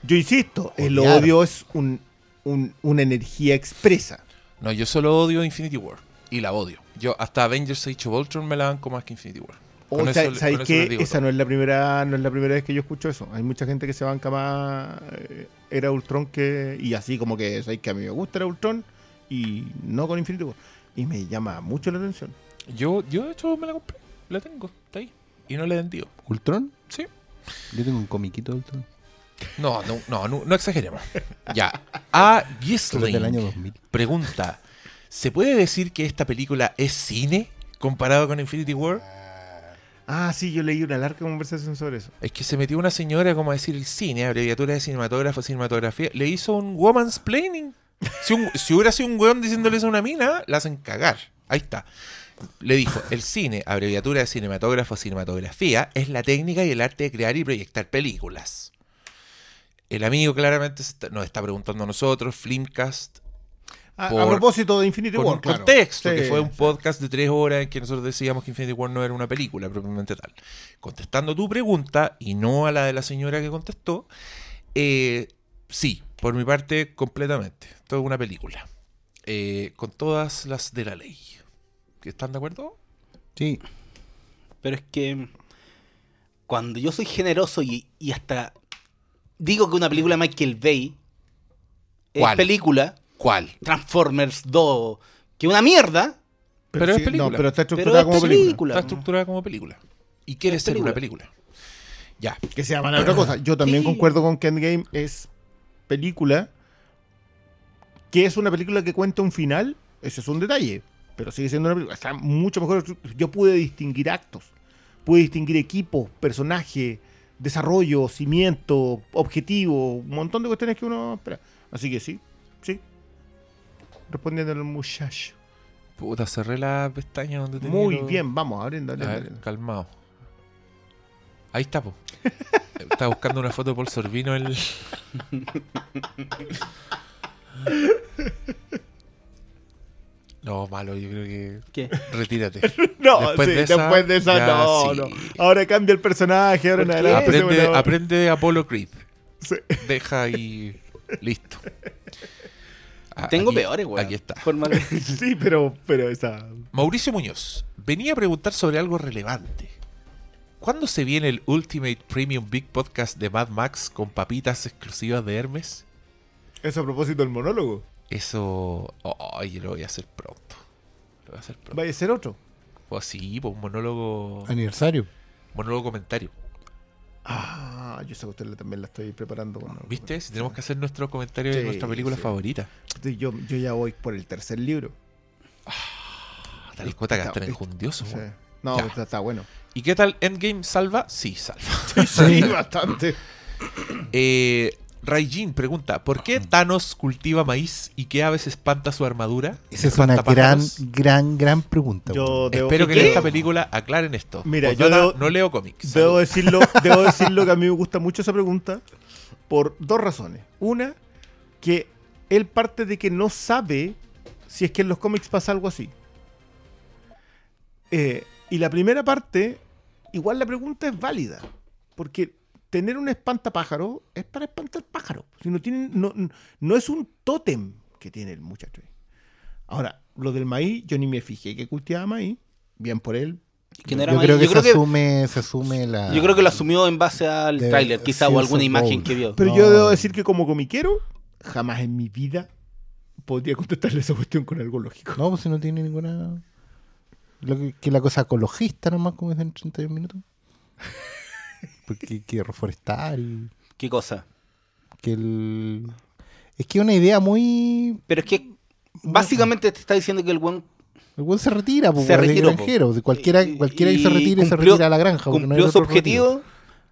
Yo insisto, el Odiar. odio es un, un- una energía expresa. No, yo solo odio Infinity War. Y la odio. Yo hasta Avengers Age of Ultron me la banco más que Infinity War. O Con sea, eso- digo Esa todo. no es la primera, no es la primera vez que yo escucho eso. Hay mucha gente que se banca más eh, era Ultron que. Y así como que sabéis que a mí me gusta era Ultron y no con Infinity War. Y me llama mucho la atención. Yo, yo de hecho me la compré. La tengo. Está ahí. Y no la he vendido. ¿Ultron? Sí. Yo tengo un comiquito de Ultron. No, no, no, no, no exageremos. Ya. A del año Gisling 2000. pregunta: ¿Se puede decir que esta película es cine comparado con Infinity War? Ah, sí, yo leí una larga conversación sobre eso. Es que se metió una señora, como a decir el cine, abreviatura de cinematógrafo, cinematografía, le hizo un woman's planning. Si, un- si hubiera sido un weón diciéndole eso a una mina, la hacen cagar. Ahí está. Le dijo, el cine, abreviatura de cinematógrafo, cinematografía, es la técnica y el arte de crear y proyectar películas. El amigo claramente está- nos está preguntando a nosotros, Flimcast, A, propósito de Infinity War, un claro. contexto, Sí, que fue un sí. podcast de tres horas en que nosotros decíamos que Infinity War no era una película propiamente tal. Contestando tu pregunta, y no a la de la señora que contestó, eh, sí, por mi parte, completamente. Es una película. Eh, con todas las de la ley. ¿Están de acuerdo? Sí. Pero es que cuando yo soy generoso y, y hasta digo que una película de Michael Bay es ¿Cuál? película, ¿Cuál? Transformers 2, que una mierda, Pero, es sí, película. No, pero está pero estructurada es como película. película. Está estructurada como película. Y quiere Es ser una película. Ya. Que se llaman a otra cosa. Yo también Sí. concuerdo con que Endgame es película. Que es una película que cuenta un final. Ese es un detalle. Pero sigue siendo una película. Está mucho mejor. Yo pude distinguir actos. Pude distinguir equipos, personaje, desarrollo, cimiento, objetivo. Un montón de cuestiones que uno espera. Así que sí, sí. Respondiendo al muchacho. Puta, cerré la pestaña donde tenía Muy lo- bien, vamos, abriendo, A abriendo, ver, abriendo. calmado. Ahí está, po. Estaba buscando una foto de Paul Sorbino el. No, malo, yo creo que. ¿Qué? Retírate. No, Después sí, de esa, después de esa, ya no, sí. no. Ahora cambia el personaje, ahora en adelante. se Aprende, vuelve- aprende de Apollo Creed. Sí. Deja ahí. Listo. Ah, tengo aquí- peores, weón. Aquí está. Forma de- Sí, pero, pero esa. Mauricio Muñoz, venía a preguntar sobre algo relevante. ¿Cuándo se viene el Ultimate Premium Big Podcast de Mad Max con papitas exclusivas de Hermes? Eso a propósito del monólogo. Eso. Oh, yo lo voy a hacer pronto. Lo voy a hacer pronto. Vaya a ser otro. Pues sí, pues un monólogo. Aniversario. Monólogo comentario. Ah, yo esa cuestión la- también la estoy preparando. con- ¿Viste? Si tenemos que hacer nuestro comentario de Sí, nuestra película sí. favorita. Sí, Yo, yo ya voy por el tercer libro. Tal cuota que Está- enjundioso. Sí. No, está, está bueno. ¿Y qué tal Endgame salva? Sí, salva. Sí, bastante. Eh, Raijin pregunta: ¿Por qué Thanos cultiva maíz y qué aves espanta su armadura? Esa es una gran, gran, gran pregunta. Yo weón. debo, Espero que ¿Qué? en esta película aclaren esto. Mira, yo debo- no leo cómics. debo decirlo, debo decirlo que a mí me gusta mucho esa pregunta por dos razones. Una, que él parte de que no sabe si es que en los cómics pasa algo así. Eh, y la primera parte, igual la pregunta es válida. Porque tener un espantapájaro es para espantar pájaros. Si no, tienen, no, no es un tótem que tiene el muchacho. Ahora, lo del maíz, yo ni me fijé que cultivaba maíz. Bien por él. Yo creo que, yo, creo se, que asume, se asume la. yo creo que lo asumió en base al De- tráiler, quizá, sí, o alguna imagen que vio. Pero No. yo debo decir que como comiquero, jamás en mi vida podría contestarle esa cuestión con algo lógico. No, pues si no tiene ninguna. Lo que, que la cosa ecologista nomás, como dicen en 31 minutos. Porque hay que reforestar y. ¿Qué cosa? Que el. Es que es una idea muy. Pero es que básicamente te está diciendo que el buen El buen se retira, pues, Se retiró, po. granjero. De cualquiera, Y- cualquiera que y se retire, se cumplió- retira a la granja. porque no hay cumplió su retiro. objetivo,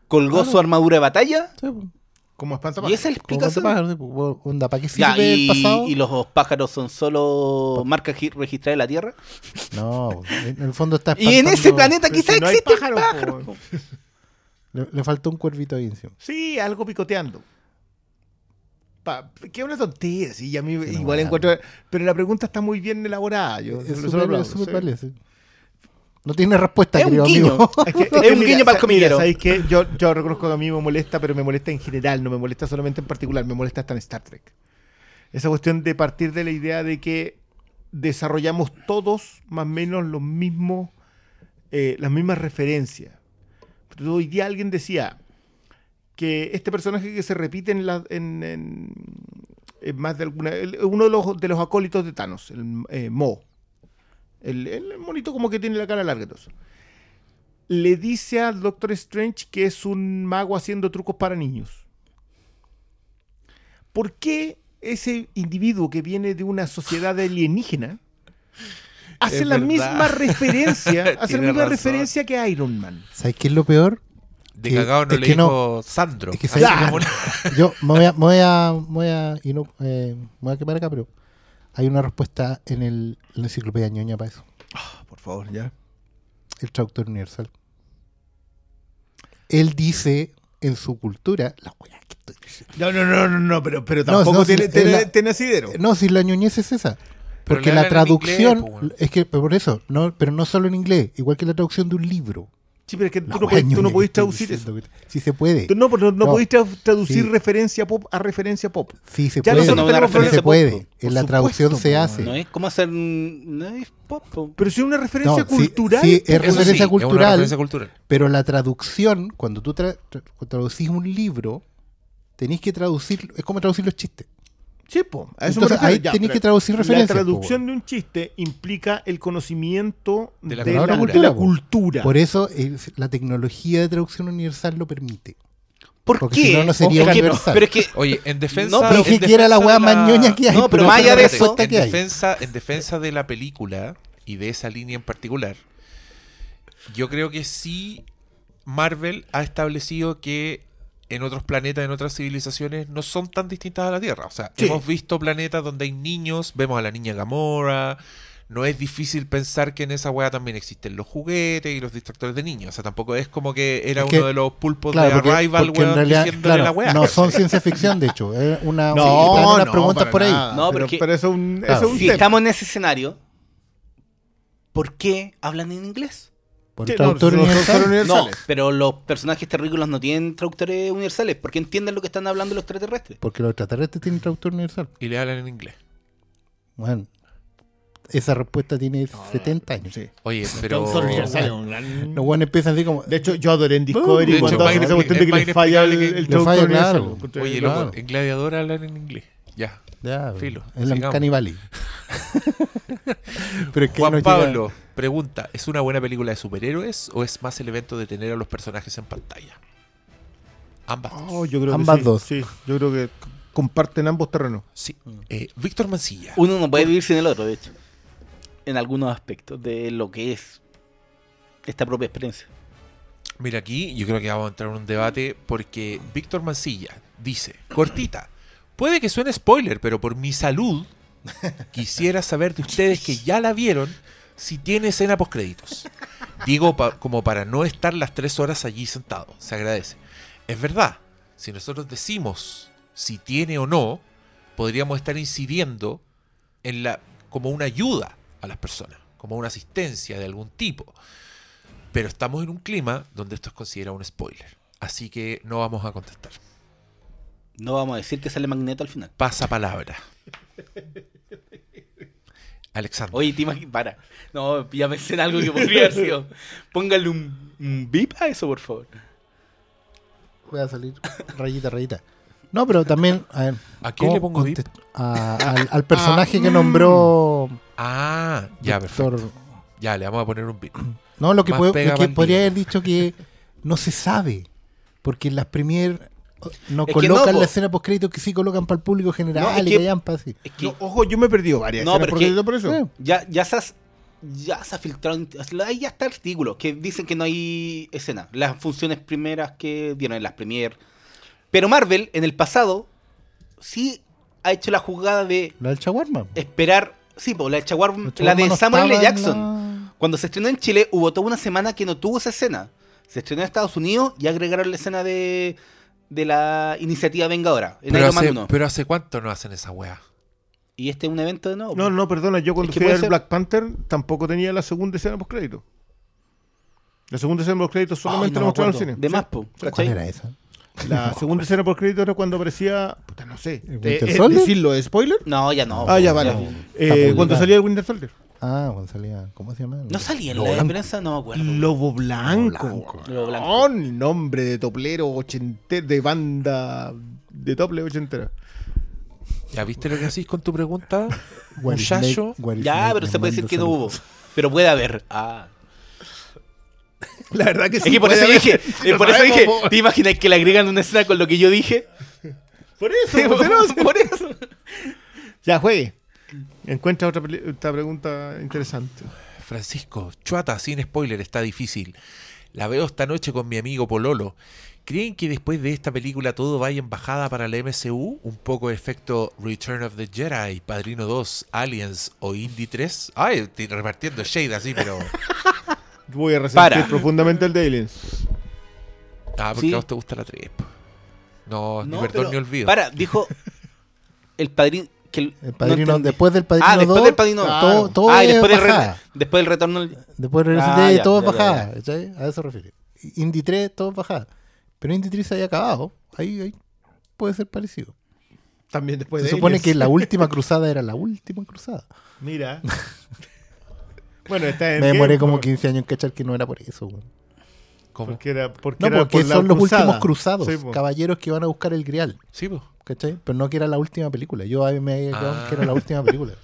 colgó Claro. su armadura de batalla Sí, pues. Como y espantapájaros. ese es el Como Picasso. cuando pasa, sí, pues, onda, ¿para qué sirve Ya, y, el pasado? y los pájaros son solo marcas gi- registradas de la Tierra. No, en el fondo está Y en ese espantando- planeta Pero quizá si no existe pájaro. Le, le faltó un cuervito ahí encima. Sí, algo picoteando. Pa, que una tontería, sí, y a mí no, igual encuentro. Pero la pregunta está muy bien elaborada. Yo Es súper- sí. No tiene respuesta, Es un querido guiño. amigo. Es, que- es Es que un mira, guiño para el mira, ¿sabéis qué? Yo, yo reconozco que a mí me molesta, pero me molesta en general, no me molesta solamente en particular, me molesta hasta en Star Trek. Esa cuestión de partir de la idea de que desarrollamos todos más o menos los mismos, eh, las mismas referencias. Hoy día alguien decía que este personaje que se repite en, la, en, más de alguna... uno de los, de los acólitos de Thanos, el eh, Mo. El, monito como que tiene la cara larga le dice al Doctor Strange que es un mago haciendo trucos para niños. ¿Por qué ese individuo que viene de una sociedad alienígena hace la verdad. misma referencia, hace la misma razón. referencia que Iron Man? ¿Sabes qué es lo peor? De que- cagado no es le que dijo Sandro. es que una- Yo me voy a, me voy a, me voy a, y no, eh, me voy a quemar acá, pero hay una respuesta en, el, en la enciclopedia ñoña para eso. Por favor, ya. El traductor universal. Él dice en su cultura, la weá que estoy diciendo. No, no, no, no, no, pero, pero No, tampoco no, si tiene, la- tiene, la- tiene asidero. No, si la ñoñez es esa. Porque la traducción, inglés, es que por eso, no, pero no solo en inglés, igual que la traducción de un libro. Sí, pero es que tú no, podés, tú no que podés traducir eso. diciendo, Sí se puede. Tú no, pero no, No. podés tra- traducir Sí. referencia pop a referencia pop. Sí se Ya puede. No, tenemos Sí se referencia puede. pop, En por la traducción supuesto, se hace. No es como hacer. No es pop. po. Pero si es una referencia No, sí, cultural. sí, es referencia sí, es una cultural. referencia cultural. Pero la traducción, cuando tú tra- traducís un libro, tenés que traducir, es como traducir los chistes. Sí, po, a eso Entonces, ahí Ya, tenés que traducir referencias, La po, traducción de un chiste implica el conocimiento De de la la, cultura, de la po. cultura. Por eso es- la tecnología de traducción universal lo permite. ¿Por Porque qué? si no, no sería Es que- universal. pero es que. Oye, en defensa. No, pero Dije que era la defensa weá de más ñoña que hay. No, pero más allá la de eso, en que hay. defensa, en defensa de la película y de esa línea en particular, yo creo que sí Marvel ha establecido que en otros planetas, en otras civilizaciones, no son tan distintas a la Tierra. O sea, Sí. hemos visto planetas donde hay niños, vemos a la niña Gamora. No es difícil pensar que en esa weá también existen los juguetes y los distractores de niños. O sea, tampoco es como que era Es que- uno de los pulpos Claro, de porque, Arrival, porque weón, realidad, diciéndole claro, la weá. no son ciencia ficción, de hecho. Es una, No, sí, unas no, preguntas por ahí. nada. No, pero, porque- pero eso es un, Claro. eso es un Si tema. estamos en ese escenario, ¿por qué hablan en inglés? No, traductor no, universal. No, pero los personajes terrícolas no tienen traductores universales. ¿Por qué entienden lo que están hablando los extraterrestres? Porque los extraterrestres tienen traductor universal. Y le hablan en inglés. Bueno, esa respuesta tiene 70 años. Sí. Oye, pero. Los buenos empiezan así como. De hecho, yo adoré en Discovery hecho, cuando hacen esa cuestión de que les falla el, el Le traductor falla, universal. claro. Oye, Claro. loco, en Gladiador hablan en inglés. Ya. ya, Filo, en la. Canibali. Pero es que Juan no llega- Pablo pregunta: ¿es una buena película de superhéroes o es más el evento de tener a los personajes en pantalla? Ambas. dos. Oh, yo creo Ambas que sí. dos. Sí, yo creo que comparten ambos terrenos. Sí. Eh, Víctor Mancilla. Uno no puede vivir sin el otro, de hecho. En algunos aspectos de lo que es esta propia experiencia. Mira aquí, yo creo que vamos a entrar en un debate porque Víctor Mancilla dice, cortita, puede que suene spoiler, pero por mi salud quisiera saber de ustedes que ya la vieron si tiene escena post créditos. Digo pa- como para no estar las tres horas allí sentado, se agradece. Es verdad, si nosotros decimos si tiene o no, podríamos estar incidiendo en la como una ayuda a las personas, como una asistencia de algún tipo. Pero estamos en un clima donde esto es considerado un spoiler. Así que no vamos a contestar. No vamos a decir que sale Magneto al final. Pasa palabra. Alexander. Oye, te imaginas. Para. No, ya pensé en algo que podría haber sido. Póngale un, un bip a eso, por favor. Voy a salir rayita, rayita. No, pero también. A, ver, ¿A quién ¿cómo le pongo bip? a- al, al personaje que nombró. Ah, ya, perfecto. Ya, le vamos a poner un beat. No, lo que, puedo- que podría haber dicho que no se sabe. Porque en las premier no Es que colocan no, po. la escena post crédito que sí colocan para el público general No, es y que- que hayan pa' así. Es que No, ojo, yo me he perdido varias. No, escenas pero por que- crédito por eso. Ya, ya se ya se ha filtrado. Ahí ya está artículo que dicen que no hay escena. Las funciones primeras que dieron en las premier. Pero Marvel, en el pasado, sí ha hecho la jugada de La del Chaguarma. esperar. Sí, pues la de Chaguar- El la Chaguarma de no Samuel L. Jackson. la- Cuando se estrenó en Chile, hubo toda una semana que no tuvo esa escena. Se estrenó en Estados Unidos y agregaron la escena de, de la iniciativa Vengadora. En Pero Iron Man hace, 1. pero hace cuánto no hacen esa weá. Y este es un evento de nuevo. No, no, perdona, yo cuando fui a ver Black Panther tampoco tenía la segunda escena post crédito. La segunda escena post crédito solamente no la mostraron en cine. De más, po, ¿Cuál era esa? La segunda escena post crédito era cuando aparecía. Puta, no sé. ¿El Eh, Winter eh, Soldier? ¿Decirlo es spoiler? No, ya no. Ah, ya vale. Eh, cuando salía el Winter Soldier. Ah, cuando salía. ¿Cómo se llama? No salía en Lo la de blanco. prensa, no me acuerdo. Lobo Blanco. Lobo Blanco. Con el nombre de toplero ochentero, de banda de tople ochentera. ¿Ya viste lo que hacís con tu pregunta? What Muchacho. What Ya, pero se puede decir que no hubo. Pero puede haber. Ah. La verdad que Es que por eso dije, eh, por eso dije. ¿te imaginas que le agregan una escena con lo que yo dije? Por eso, po, tenemos- por eso. Ya, juegue. Encuentra otra, otra pregunta interesante. Francisco, chuata, sin spoiler, está difícil. La veo esta noche con mi amigo Pololo. ¿Creen que después de esta película todo vaya en bajada para la MCU? Un poco efecto Return of the Jedi, Padrino 2, Aliens o Indie 3. Ay, estoy repartiendo shade así, pero... Voy a resentir Para. profundamente el de Aliens. Ah, porque Sí. a vos te gusta la 3. po. No, ni No, perdón pero- ni olvido. Para, dijo el padrino. Que el, El padrino, después del padrino Ah, después 2, del padrino. todo, todo ah, y es después, del re- bajada. después del retorno. del- Después de Resident Ah, Evil ya, todo es ya, ya, bajada. ¿cachai? A eso se refiere. Indie 3 todo es bajada. Pero Indie 3 se había acabado. Ahí, ahí puede ser parecido. También después se de supone Aliens. que la última cruzada era la última cruzada. Mira. bueno, está en Me demoré como por- 15 años en cachar que no era por eso. weón. ¿Cómo? Porque era, porque No, era porque por son los cruzada. últimos cruzados. Sí, po. caballeros que van a buscar el grial. Sí, pues. ¿Cachai? Pero no que era la última película. Yo a mí me había quedado Ah. que era la última película.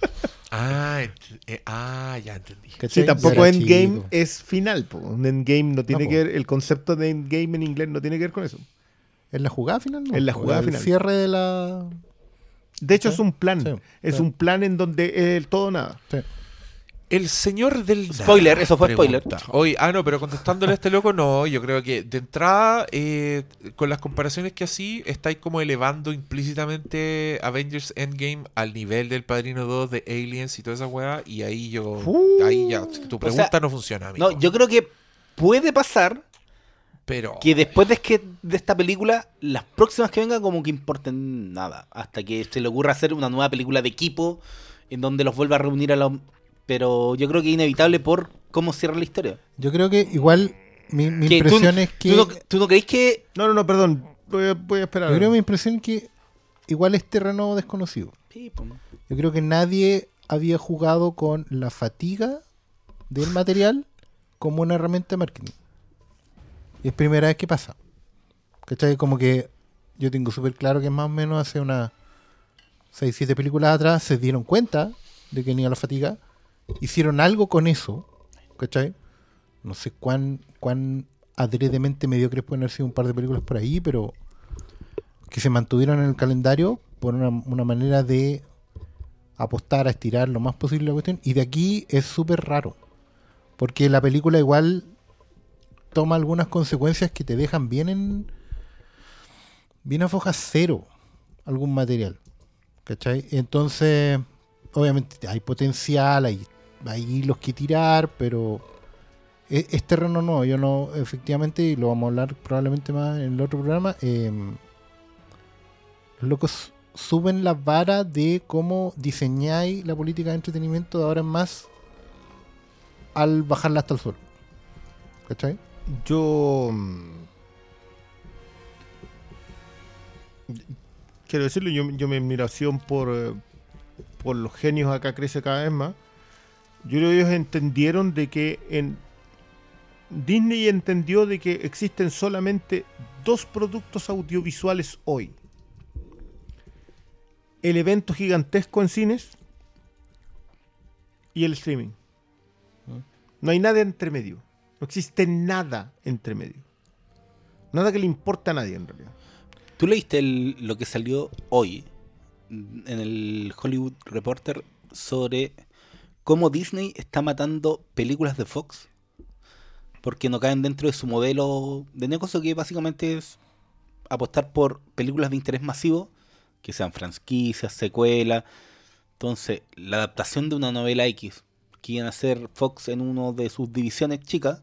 Ah, eh, ah, ya entendí. ¿Cachai? Sí, tampoco era Endgame chico. es final. Po. Un Endgame no tiene que ver, el concepto de Endgame en inglés no tiene que ver con eso. ¿En la jugada final? No. En la jugada el final. cierre de la... De hecho, Sí, es un plan. sí, es sí. un plan en donde es el todo nada. Sí. El señor del. Spoiler, nada, eso fue spoiler. Oye, ah, no, pero contestándole a este loco, no. Yo creo que de entrada, eh, con las comparaciones que así, estáis como elevando implícitamente Avengers Endgame al nivel del Padrino 2 de Aliens y toda esa weá. Y ahí yo. ahí ya. Tu pregunta sea, no funciona, amigo. No, yo creo que puede pasar Pero. que después de, que, de esta película, las próximas que vengan como que importen nada. Hasta que se le ocurra hacer una nueva película de equipo en donde los vuelva a reunir a los... Pero yo creo que es inevitable por cómo cierra la historia. Yo creo que igual mi, mi Que tú- impresión es que... ¿Tú no, tú no creéis que No, no, no, perdón. Voy a, voy a esperar. Yo creo que mi impresión es que igual es terreno desconocido. Sí, pues, Yo creo que nadie había jugado con la fatiga del material como una herramienta de marketing. Y es primera vez que pasa. ¿Cachai? Como que yo tengo súper claro que más o menos hace unas 6, 7 películas atrás se dieron cuenta de que tenía la fatiga. Hicieron algo con eso. ¿Cachai? No sé cuán, cuán adredemente mediocres pueden haber sido un par de películas por ahí, pero que se mantuvieron en el calendario por una, una manera de apostar a estirar lo más posible la cuestión. Y de aquí es súper raro. Porque la película igual toma algunas consecuencias que te dejan bien en. bien a foja cero algún material. ¿Cachai? Entonces, obviamente hay potencial, hay, hay hilos que tirar, pero es, es terreno nuevo. Yo no, efectivamente, y lo vamos a hablar probablemente más en el otro programa. eh, los locos suben la vara de cómo diseñáis la política de entretenimiento de ahora en más al bajarla hasta el suelo. ¿Cachai? Yo. mm, Quiero decirlo, yo, mi admiración por, eh, por los genios acá crece cada vez más. Yo creo que ellos entendieron de que en Disney entendió de que existen solamente dos productos audiovisuales hoy. El evento gigantesco en cines y el streaming. No hay nada entre medio. No existe nada entre medio. Nada que le importe a nadie en realidad. ¿Tú leíste lo que salió hoy en el Hollywood Reporter sobre cómo Disney está matando películas de Fox? Porque no caen dentro de su modelo de negocio que básicamente es apostar por películas de interés masivo, que sean franquicias, secuelas. Entonces, la adaptación de una novela X que iban a hacer Fox en una de sus divisiones chicas,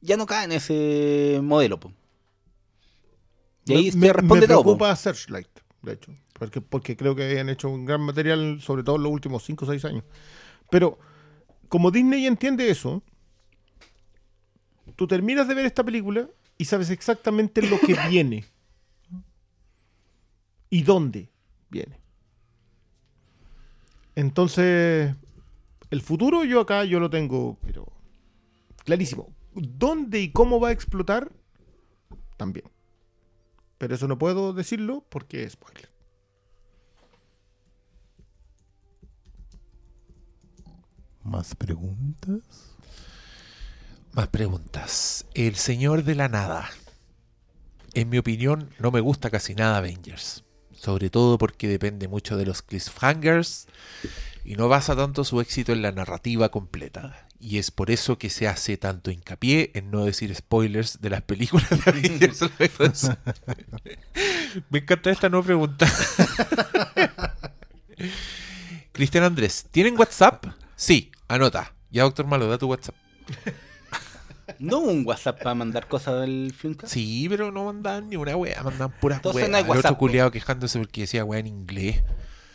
ya no cae en ese modelo. po. Y ahí me, se responde me todo. preocupa Searchlight, de hecho. Porque, porque creo que habían hecho un gran material, sobre todo en los últimos 5 o 6 años. Pero, como Disney entiende eso, tú terminas de ver esta película y sabes exactamente lo que viene. Y dónde viene. Entonces, el futuro yo acá yo lo tengo, pero clarísimo. ¿Dónde y cómo va a explotar? También. Pero eso no puedo decirlo porque es spoiler. ¿Más preguntas? Más preguntas. El Señor de la Nada. En mi opinión, no me gusta casi nada Avengers. Sobre todo porque depende mucho de los cliffhangers y no basa tanto su éxito en la narrativa completa. Y es por eso que se hace tanto hincapié en no decir spoilers de las películas de Avengers. me encanta esta nueva pregunta. Cristian Andrés, ¿tienen WhatsApp? Sí, anota. Ya, doctor Malo, da tu WhatsApp. ¿No hubo un WhatsApp para mandar cosas del Flimcast? Sí, pero no mandaban ni una wea, mandaban puras Entonces weas. no hay El otro WhatsApp, culiado quejándose porque decía wea en inglés.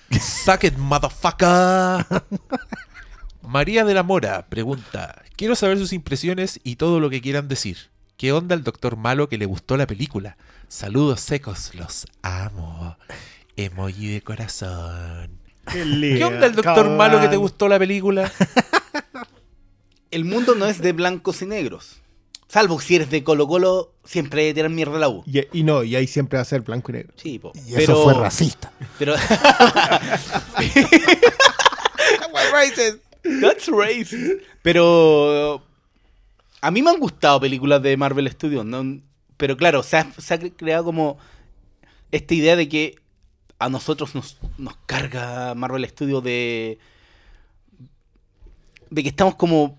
Suck it, motherfucker. María de la Mora pregunta: Quiero saber sus impresiones y todo lo que quieran decir. ¿Qué onda el doctor malo que le gustó la película? Saludos secos, los amo. Emoji de corazón. ¿Qué onda el doctor malo que te gustó la película? El mundo no es de blancos y negros. Salvo si eres de Colo Colo, siempre hay que tirar mierda a la U. Y, y no, y ahí siempre va a ser blanco y negro. Sí, po. Y eso fue racista. Pero. That's racist. Pero. A mí me han gustado películas de Marvel Studios, ¿no? Pero claro, se ha, se ha creado como esta idea de que a nosotros nos, nos carga Marvel Studios de. de que estamos como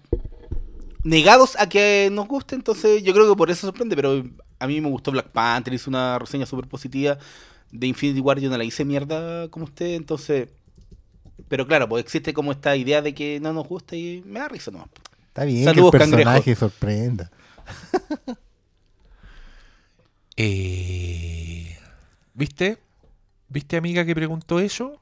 negados a que nos guste, entonces yo creo que por eso sorprende, pero a mí me gustó Black Panther, hice una reseña súper positiva de Infinity War, yo no la hice mierda como usted, entonces... Pero claro, pues existe como esta idea de que no nos gusta y me da risa nomás. Está bien Saludos, que el personaje cangrejo. sorprenda. Eh, ¿Viste? ¿Viste, amiga, que preguntó eso?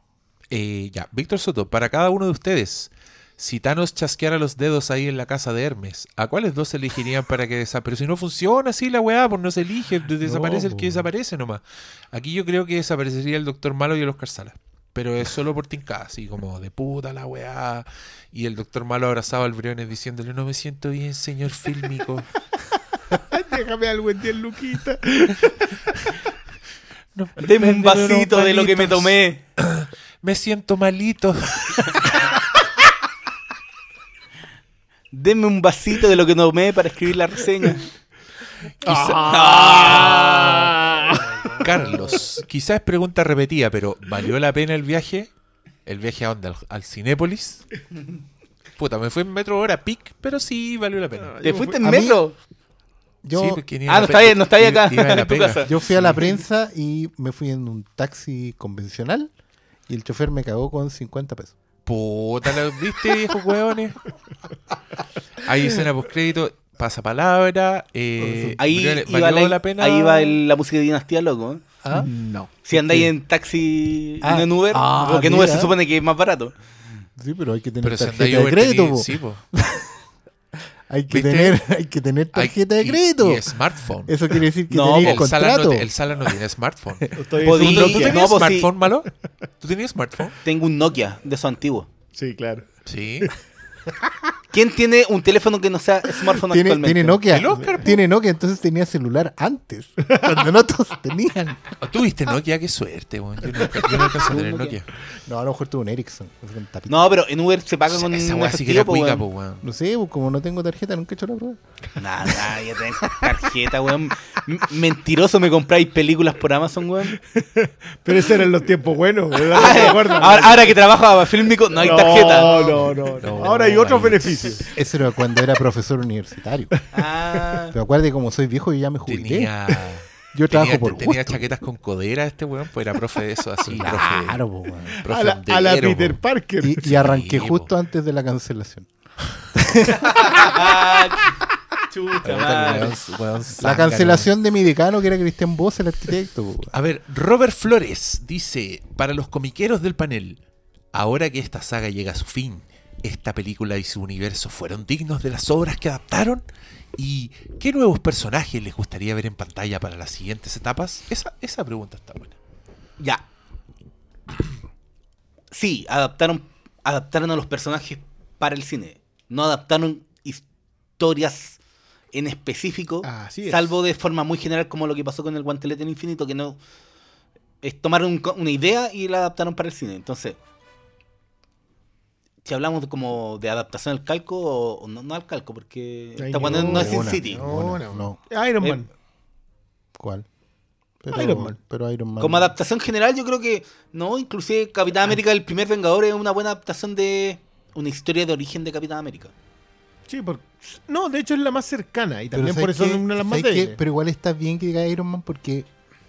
Eh, ya, Víctor Soto, para cada uno de ustedes, si Thanos chasqueara los dedos ahí en la casa de Hermes, ¿a cuáles dos elegirían para que desaparezca? Pero si no funciona así la weá, pues no se elige, de- desaparece el que po. desaparece nomás. Aquí yo creo que desaparecería el Doctor Malo y el Oscar Sala. Pero es solo por tincada, así como de puta la weá. Y el Doctor Malo abrazado al Briones diciéndole, no me siento bien, señor fílmico. Déjame algo en 10 luquitas. No, Deme un vasito de lo que me tomé. Me siento malito. Deme un vasito de lo que tomé para escribir la reseña. Carlos, quizás es pregunta repetida, pero ¿valió la pena el viaje? ¿El viaje a dónde? ¿Al, al Cinépolis? Puta, me fue en metro hora pic, pero sí valió la pena. ¿Te fuiste en a mí- metro? Yo, Sí, porque ni Ah, a no está ahí, no está ahí acá, en tu casa. yo fui a la prensa y me fui en un taxi convencional y el chofer me cagó con 50 pesos. Puta, ¿la viste, viejos hueones? Hay escena. Eh, Ahí Briones, iba, ¿valió la, la pena? ahí va el- la música de Dinastía, loco. ¿eh? ¿Ah? No. Si andáis en taxi y Ah, no en Uber, ah, porque en Uber se supone que es más barato. Sí, pero hay que tener Pero si tarjeta andáis de Uber, crédito. po. sí, po. Hay que ¿Viste? tener, hay que tener Hay- tarjeta de y- crédito. Y, smartphone. Eso quiere decir que No, tenéis el, Sala contrato. no, el Sala no tiene smartphone. Estoy ¿Tú Nokia. tenías No, pues sí. smartphone, malo? ¿Tú tenías smartphone? Tengo un Nokia de esos antiguos. Sí, claro. Sí. ¿Quién tiene un teléfono que no sea smartphone Tiene, actualmente? tiene Nokia. El Oscar, po. tiene Nokia, entonces tenía celular antes. Cuando no todos tenían. ¿Tuviste Nokia? Qué suerte, weón. Yo no, yo a tener Nokia. No, a lo mejor tuvo un Ericsson. no pero en Uber se paga con Esa weá sí que era po, cuica, weón. po, weón. No sé, como no tengo tarjeta, nunca he hecho la prueba. Nah, ya tenés tarjeta, weón. M- Mentiroso, me compráis películas por Amazon, weón. Pero esos eran los tiempos buenos. Ah, ¿Te acuerdas? ahora, ahora que trabajo a Fílmico, no hay tarjeta. No, no, no, no. Ahora hay otros beneficios. Eso era cuando era profesor universitario. Ah, Pero acuérdate, como soy viejo, yo ya me jubilé. Tenía, Yo trabajo tenía, por tenía gusto. chaquetas con codera este weón, pues era profe de eso, así, Claro, po, weón. profe, profe A la, a la hondero, Peter po. Parker. Y, y arranqué Sí, justo antes de la cancelación. chuta La cancelación de mi decano, que era Cristian Boss, el arquitecto. po. A ver, Robert Flores dice, para los comiqueros del panel, ahora que esta saga llega a su fin, esta película y su universo fueron dignos de las obras que adaptaron y qué nuevos personajes les gustaría ver en pantalla para las siguientes etapas. Esa, esa pregunta está buena. Ya. Sí, adaptaron, adaptaron a los personajes para el cine. No adaptaron historias en específico, Así es. salvo de forma muy general como lo que pasó con el guantelete en infinito, que no es tomaron un una idea y la adaptaron para el cine. Entonces, si hablamos de como de adaptación al calco o, o no, no al calco, porque Ay, esta cuando no, no es Sin City. no. una, no. Iron Eh, Man. ¿Cuál? Pero, Iron Man. Pero Iron Man. Como adaptación general, yo creo que no, inclusive Capitán América, el primer Vengador, es una buena adaptación de una historia de origen de Capitán América. Sí, por... no, de hecho es la más cercana y también por ¿sabes eso es una de las más débiles. Pero igual está bien que diga Iron Man porque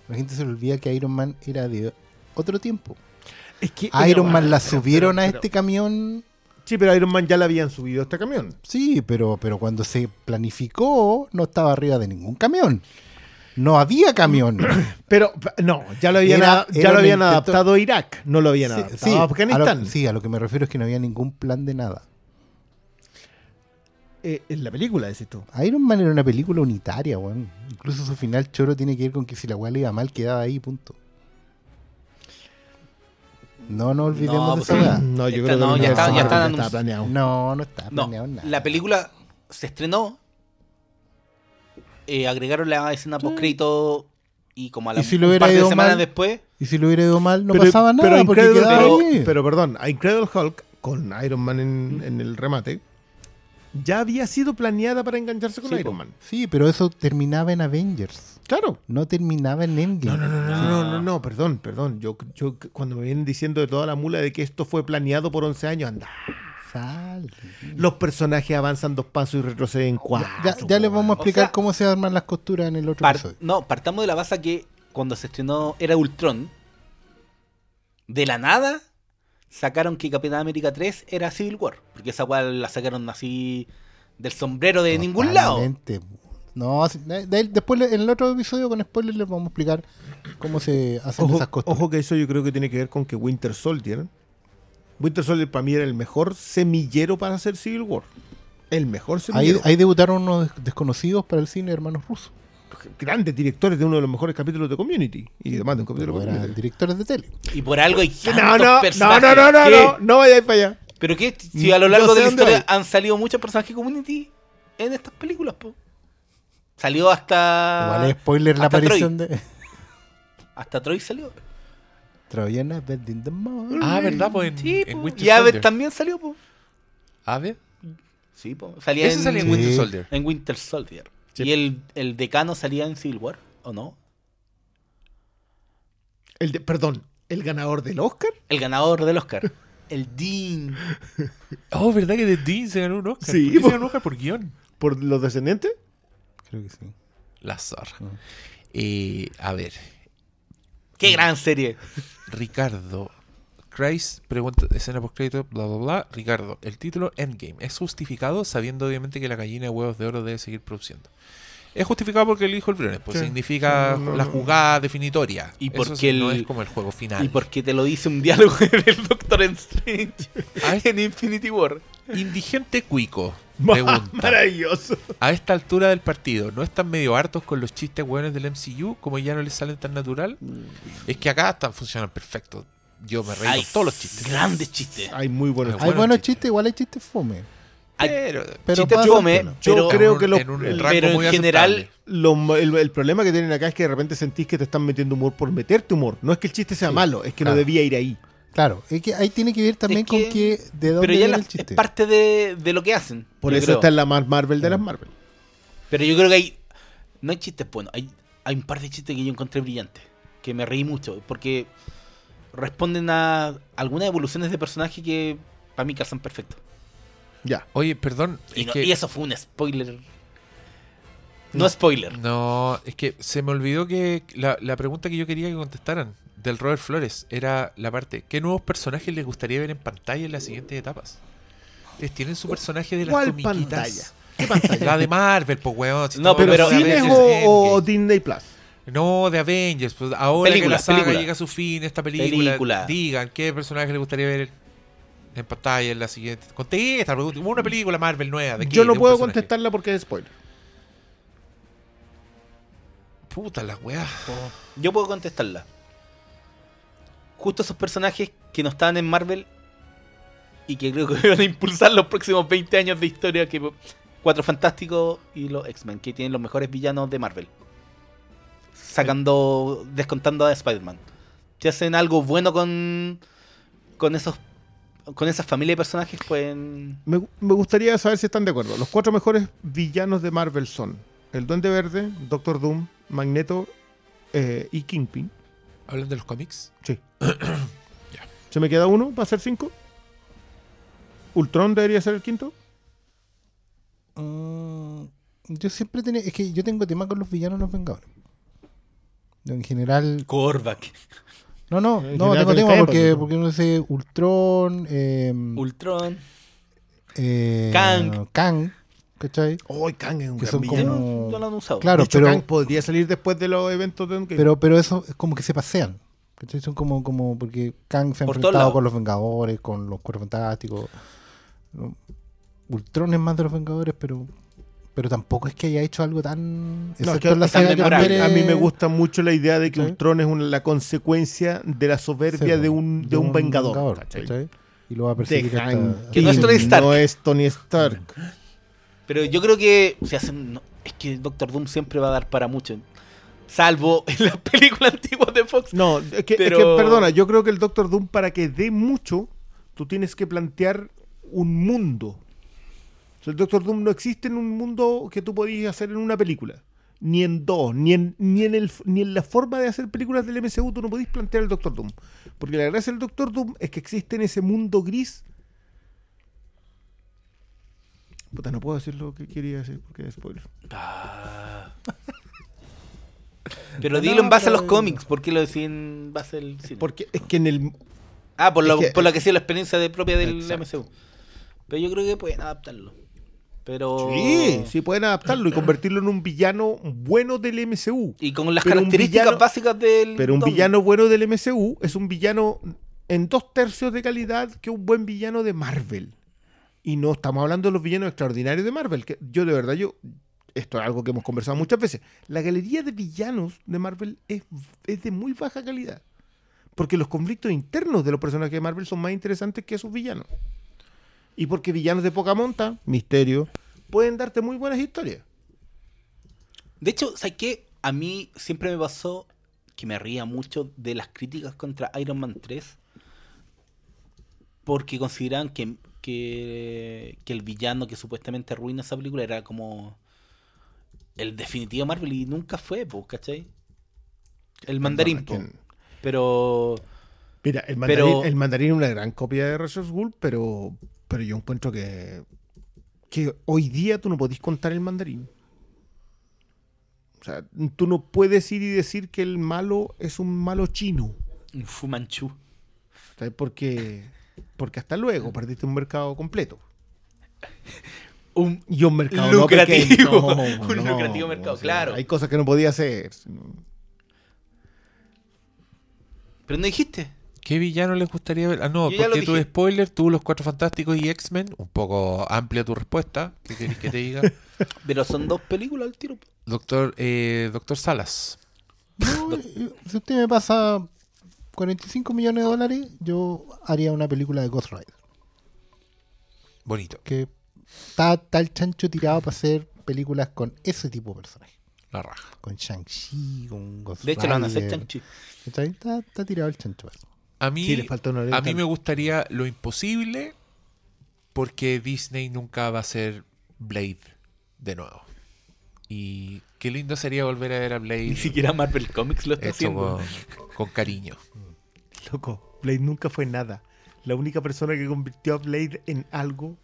la gente se le olvida que Iron Man era de otro tiempo. Es que Iron Man la pero- subieron pero- a pero- este camión Sí, pero Iron Man ya le habían subido a este camión. Sí, pero, pero cuando se planificó no estaba arriba de ningún camión. No había camión. Pero no, ya lo habían, Era- ya era lo habían adaptado a Irak, no lo habían Sí, adaptado sí, a a Afganistán. lo, sí, a lo que me refiero es que no había ningún plan de nada. Eh, en la película, decís tú. Iron Man era una película unitaria, weón. Incluso su final choro tiene que ver con que si la weá le iba mal, quedaba ahí, punto. No, no olvidemos No, de pues esa. No, yo Está- creo que no, ya está- ya planeado. No, no está No, planeado nada. la película se estrenó, eh, agregaron la escena post-crédito y como a la ¿Y si lo un hubiera par de semanas mal? después, Y si le hubiera ido mal, no Pero- pasaba nada, pero porque Incredible quedaba Hulk- ahí. pero perdón, a Incredible Hulk con Iron Man en, en el remate ya había sido planeada para engancharse con Sí, Iron. Man. Sí, pero eso terminaba en Avengers. Claro. No terminaba en Endgame. No, no, no, no, no, no, no, perdón, perdón. Yo, yo cuando me vienen diciendo de toda la mula de que esto fue planeado por 11 años, anda. Sal. Los personajes avanzan dos pasos y retroceden cuatro. Ya, ya les vamos a O explicar sea, cómo se arman las costuras en el otro par- episodio. no, partamos de la base que cuando se estrenó era Ultron, de la nada sacaron que Capitán América 3 era Civil War, porque esa cual la sacaron así del sombrero de ningún lado. No, sí, de- de- después en el otro episodio con spoilers les vamos a explicar cómo se hacen Ojo, esas costuras. ojo que eso yo creo que tiene que ver con que Winter Soldier. Winter Soldier para mí era el mejor semillero para hacer Civil War. El mejor semillero. ahí debutaron unos des- desconocidos para el cine hermanos rusos. Grandes directores de uno de los mejores capítulos de Community. Y demás de un capítulo de Community. directores de tele. Y por algo hay No, no, no, personajes. no, no, no, no, no vayáis para allá. Pero que si a lo largo de la historia han salido muchos personajes community en estas películas, po. Salió hasta. Igual es spoiler la aparición Troy. de Hasta Troy salió. Troyana Bed in the Mall. Ah, ¿verdad? Pues en, Sí, en po. Winter Y Aves Soldier. también salió, po. ¿Ave? Sí, po. Salía Ese en, salía en Sí. Winter Soldier. en Winter Soldier. Y el, el decano salía en Civil War, ¿o no? El de, perdón, el ganador del Oscar. El ganador del Oscar. El Dean. Oh, ¿verdad que The Dean se ganó un Oscar? Sí, ¿Por qué po. se ganó un Oscar por guion? Por los descendientes. Creo que sí. La zorra. Eh, a ver, Qué gran serie. Ricardo. Christ pregunta, escena post crédito, bla bla bla. Ricardo, el título Endgame es justificado sabiendo obviamente que la gallina de huevos de oro debe seguir produciendo. Es justificado porque el hijo el Briones, pues Sí. significa Sí, no, no, la no. jugada definitoria. Y Eso porque no el- es como el juego final. Y porque te lo dice un diálogo del Doctor Strange Ay. en Infinity War. Indigente Cuico pregunta. Maravilloso. A esta altura del partido, ¿no están medio hartos con los chistes buenos del MCU? Como ya no les salen tan natural. Es que acá están funcionan perfecto. Yo me reí con todos los chistes. Grandes chistes. Hay muy buenos Hay Hay buenos chistes. igual hay chistes fome. Pero, Pero fome. Yo pero, creo que los- en un el- rango pero en general. Lo- el, el problema que tienen acá es que de repente sentís que te están metiendo humor por meterte humor. No es que el chiste sea malo, es que no debía ir ahí. Claro, es que ahí tiene que ver también Es que- con que de dónde pero ya viene la- el es parte de, de lo que hacen. Por eso creo. está en la más Marvel de las Marvel. Pero yo creo que hay. No hay chistes buenos. Hay, hay un par de chistes que yo encontré brillantes. Que me reí mucho. Porque responden a algunas evoluciones de personaje que para mí calzan perfecto. Ya. Oye, perdón. Y, es no- que- y eso fue un spoiler. No, spoiler. No, es que se me olvidó que la, la pregunta que yo quería que contestaran del Robert Flores era la parte, ¿qué nuevos personajes les gustaría ver en pantalla en las siguientes etapas? ¿Ustedes tienen su personaje de las ¿Cuál comiquitas? pantalla? ¿Qué pantalla? La de Marvel, pues weón. si No, ¿Pero, cines o, o. Disney Plus? No, de Avengers. Pues ahora que la saga película. llega a su fin, esta película, Película. digan qué personaje les gustaría ver en pantalla en la siguiente. Contesta, pregunta, una película Marvel nueva. ¿de qué? Yo no puedo personaje. contestarla porque es spoiler. Puta la weá. Yo puedo contestarla. Justo esos personajes que no estaban en Marvel y que creo que van a impulsar los próximos 20 años de historia que Cuatro Fantásticos y los X-Men, que tienen los mejores villanos de Marvel. Sacando, descontando a Spider-Man. Si hacen algo bueno con con esos con esa familia de personajes, pueden Me, me gustaría saber si están de acuerdo. Los cuatro mejores villanos de Marvel son el Duende Verde, Doctor Doom, Magneto eh, y Kingpin. ¿Hablan de los cómics? Sí. ¿Se me queda uno para ser cinco? ¿Ultron debería ser el quinto? Mm, yo siempre tenía. Es que yo tengo tema con los villanos los Vengadores. En general. Korvac, No, no, En no, tengo te tema porque, pues, porque no sé, Ultron. eh, Ultron, eh, Kang. Kang, ¿cachai? Oh, Kang es un Que gran son villano. como- No lo han usado. Claro, de hecho, pero, Kang podría salir después de los eventos de Endgame. pero, pero eso es como que se pasean. ¿cachai? Son como, como porque Kang se ha Por enfrentado con los Vengadores, con los Cuerpos Fantásticos. Ultron es más de los Vengadores, pero pero tampoco es que haya hecho algo tan... No, es que la tan. Pérez- a mí me gusta mucho la idea de que ¿Sí? Ultron es una- la consecuencia de la soberbia Sí, de un, de un vengador. ¿cachai? ¿cachai? Y lo va a perseguir De hasta- Que no es Tony Stark. No es Tony Stark. Pero yo creo que si hacen. no, es que Doctor Doom siempre va a dar para mucho. Salvo en las películas antiguas de Fox. No, es que, es Pero- que, perdona, yo creo que el Doctor Doom, para que dé mucho, tú tienes que plantear un mundo. O sea, el Doctor Doom no existe en un mundo que tú podías hacer en una película. Ni en dos, ni en, ni, en el, ni en la forma de hacer películas del MCU tú no podís plantear el Doctor Doom. Porque la gracia del Doctor Doom es que existe en ese mundo gris. Puta, no puedo decir lo que quería decir porque es spoiler. Ah. Pero dilo en base a los cómics. ¿Por qué lo decís en base al cine? Porque es que en el, ah, por lo, es que- por lo que ha sido la experiencia de, propia del Exacto. MCU. Pero yo creo que pueden adaptarlo. Pero. Sí, sí pueden adaptarlo y convertirlo en un villano bueno del MCU. Y con las Pero características villano- básicas del. Pero un villano bueno del MCU es un villano en dos tercios de calidad que un buen villano de Marvel. Y no estamos hablando de los villanos extraordinarios de Marvel. Que yo de verdad, yo esto es algo que hemos conversado muchas veces. La galería de villanos de Marvel es, es de muy baja calidad. Porque los conflictos internos de los personajes de Marvel son más interesantes que sus villanos. Y porque villanos de poca monta, misterio, pueden darte muy buenas historias. De hecho, ¿sabes qué? A mí siempre me pasó que me ría mucho de las críticas contra Iron Man 3 porque consideraban que, que, que el villano que supuestamente arruina esa película era como el definitivo Marvel y nunca fue, ¿cachai? El mandarín, po. ¿quién? pero Mira, el mandarín, Pero- el mandarín es una gran copia de Russell Gould, pero, pero yo encuentro que, que hoy día tú no podís contar el mandarín. O sea, tú no puedes ir y decir que el malo es un malo chino. un Fumanchu. ¿sabes? Porque, porque hasta luego perdiste un mercado completo. Un Y un mercado Lucrativo. no. Un No, lucrativo mercado, claro. Hay cosas que no podía hacer. Pero no dijiste. ¿Qué villano les gustaría ver? Ah, no, Yo porque dije. spoiler, tú los Cuatro Fantásticos y X-Men. Un poco amplia tu respuesta. ¿Qué querés que te diga? Pero son dos películas al tiro. Doctor, eh, Doctor Salas. No, eh, si usted me pasa 45 millones de dólares, yo haría una película de Ghost Rider. Bonito. Que está, está el chancho tirado para hacer películas con ese tipo de personajes. La raja. Con Shang-Chi, con Ghost De hecho, lo van a hacer Rider. chanchi. ¿Cachai? Está, está tirado el chancho. A mí, Sí, le falta una a mí me gustaría lo imposible porque Disney nunca va a ser Blade de nuevo. Y qué lindo sería volver a ver a Blade Ni siquiera Marvel Comics lo está haciendo. con, con cariño. Loco, Blade nunca fue nada. La única persona que convirtió a Blade en algo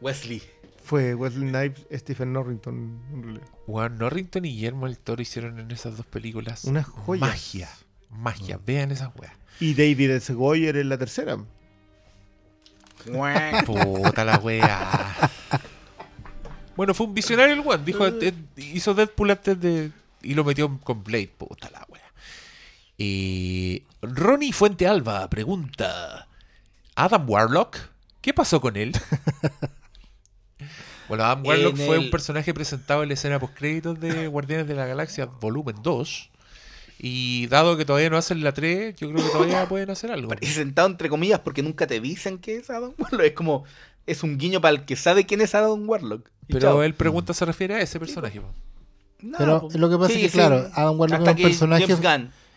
Wesley. fue Wesley Snipes, Stephen Norrington. Juan Norrington y Guillermo del Toro hicieron en esas dos películas Unas joyas. magia. Magia. Vean esas weas. Y David S. Goyer en la tercera. Puta la wea. Bueno, fue un visionario el one. Dijo, eh, hizo Deadpool antes de. Y lo metió con Blade. Puta la wea. Y. Ronnie Fuente Alba pregunta: ¿Adam Warlock? ¿Qué pasó con él? Bueno, Adam Warlock En fue el- un personaje presentado en la escena postcréditos de Guardianes de la Galaxia Volumen 2. Y dado que todavía no hacen la 3, yo creo que todavía pueden hacer algo. Y sentado entre comillas porque nunca te dicen que es Adam Warlock. Es como, es un guiño para el que sabe quién es Adam Warlock. Y Pero chao. él pregunta se refiere a ese personaje. po. No, Pero po. lo que pasa Sí, es que, sí. claro, Adam Warlock es un personaje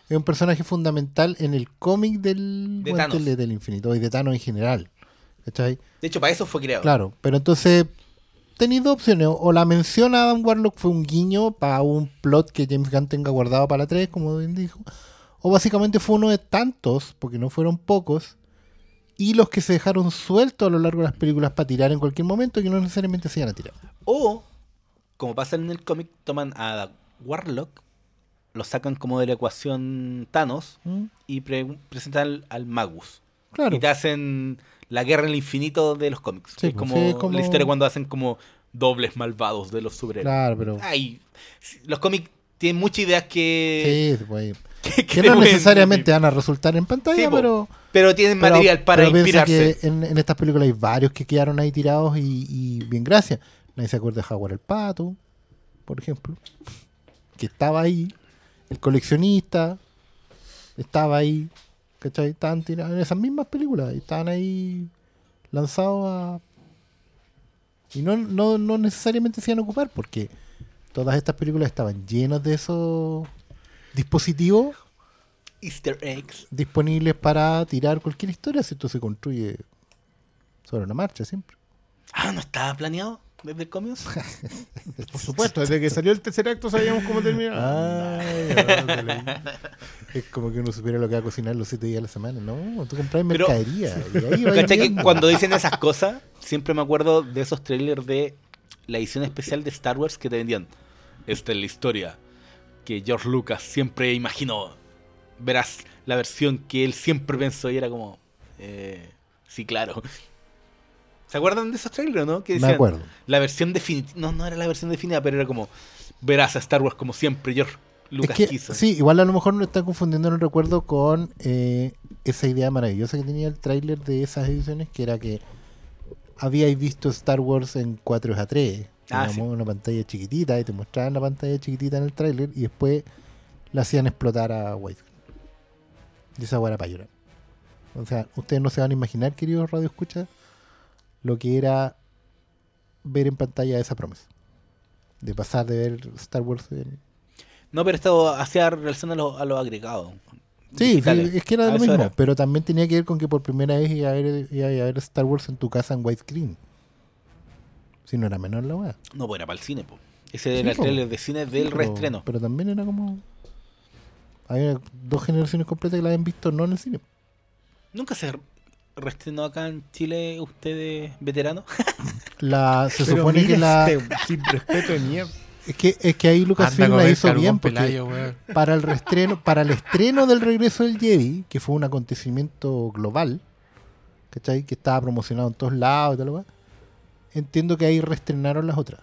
es un personaje fundamental en el cómic del De Thanos. del Infinito y de Thanos en general. ¿Cachai? De hecho, para eso fue creado. Claro, pero entonces tenéis dos opciones. O la mención a Adam Warlock fue un guiño para un plot que James Gunn tenga guardado para la 3, como bien dijo. O básicamente fue uno de tantos, porque no fueron pocos, y los que se dejaron sueltos a lo largo de las películas para tirar en cualquier momento y que no necesariamente se iban a tirar. O, como pasa en el cómic, toman a Warlock, lo sacan como de la ecuación Thanos ¿Mm? y pre- presentan al, al Magus. Claro. Y te hacen la guerra en el infinito de los cómics. Sí, es, pues, como sí, es como- la historia cuando hacen como dobles malvados de los superhéroes. Claro, pero. Ay, los cómics tienen muchas ideas que, Sí, pues, que, no necesariamente van a resultar en pantalla, Sí, pero. pero tienen pero- material para pero inspirarse. que en, en estas películas hay varios que quedaron ahí tirados y, y bien gracias. Nadie se acuerda de Jaguar el Pato, por ejemplo, que estaba ahí. El coleccionista estaba ahí. ¿Cachai? Estaban tirados en esas mismas películas. Y estaban ahí lanzados a. Y no, no, no necesariamente se iban a ocupar, porque todas estas películas estaban llenas de esos dispositivos Easter eggs. disponibles para tirar cualquier historia si esto se construye sobre una marcha siempre. Ah, ¿no estaba planeado desde el comienzo? Por supuesto, desde que salió el tercer acto sabíamos cómo terminaba. Es como que uno supiera lo que va a cocinar los siete días a la semana. No, tú compras Pero- mercadería. y ahí va ¿Cachai que cuando dicen esas cosas, siempre me acuerdo de esos trailers de la edición especial de Star Wars que te vendían. Esta es la historia que George Lucas siempre imaginó. Verás la versión que él siempre pensó y era como... eh, sí, claro. ¿Se acuerdan de esos trailers, no? Que Me decían, acuerdo. La versión definitiva... No, no era la versión definitiva, pero era como... Verás a Star Wars como siempre George Lucas es que, quiso. sí, igual a lo mejor no está confundiendo el recuerdo con eh, esa idea maravillosa que tenía el tráiler de esas ediciones, que era que habíais visto Star Wars en 4 a 3, Ah, sí. una pantalla chiquitita, y te mostraban la pantalla chiquitita en el tráiler, y después la hacían explotar a widescreen. Y esa hueá para llorar. O sea, ustedes no se van a imaginar, queridos radio escucha, lo que era ver en pantalla esa promesa. De pasar de ver Star Wars en, No, pero esto hacía relación a los a los agregados. Sí, sí, es que era lo mismo, era. pero también tenía que ver con que por primera vez iba a ver, iba a ver Star Wars en tu casa en widescreen. Si no era menor la weá. No, pues era para el cine, po. Ese Sí, era el trailer de cine del Pero- reestreno. Pero también era como. Había dos generaciones completas que la habían visto no en el cine. ¿Nunca se reestrenó acá en Chile ustedes veteranos? La, se Pero supone que la. este sin respeto de mierda. Es que, es que ahí Lucasfilm la hizo bien porque pelayo, para el reestreno, para el estreno del regreso del Jedi, que fue un acontecimiento global, ¿cachai? Que estaba promocionado en todos lados y tal, weá, entiendo que ahí reestrenaron las otras.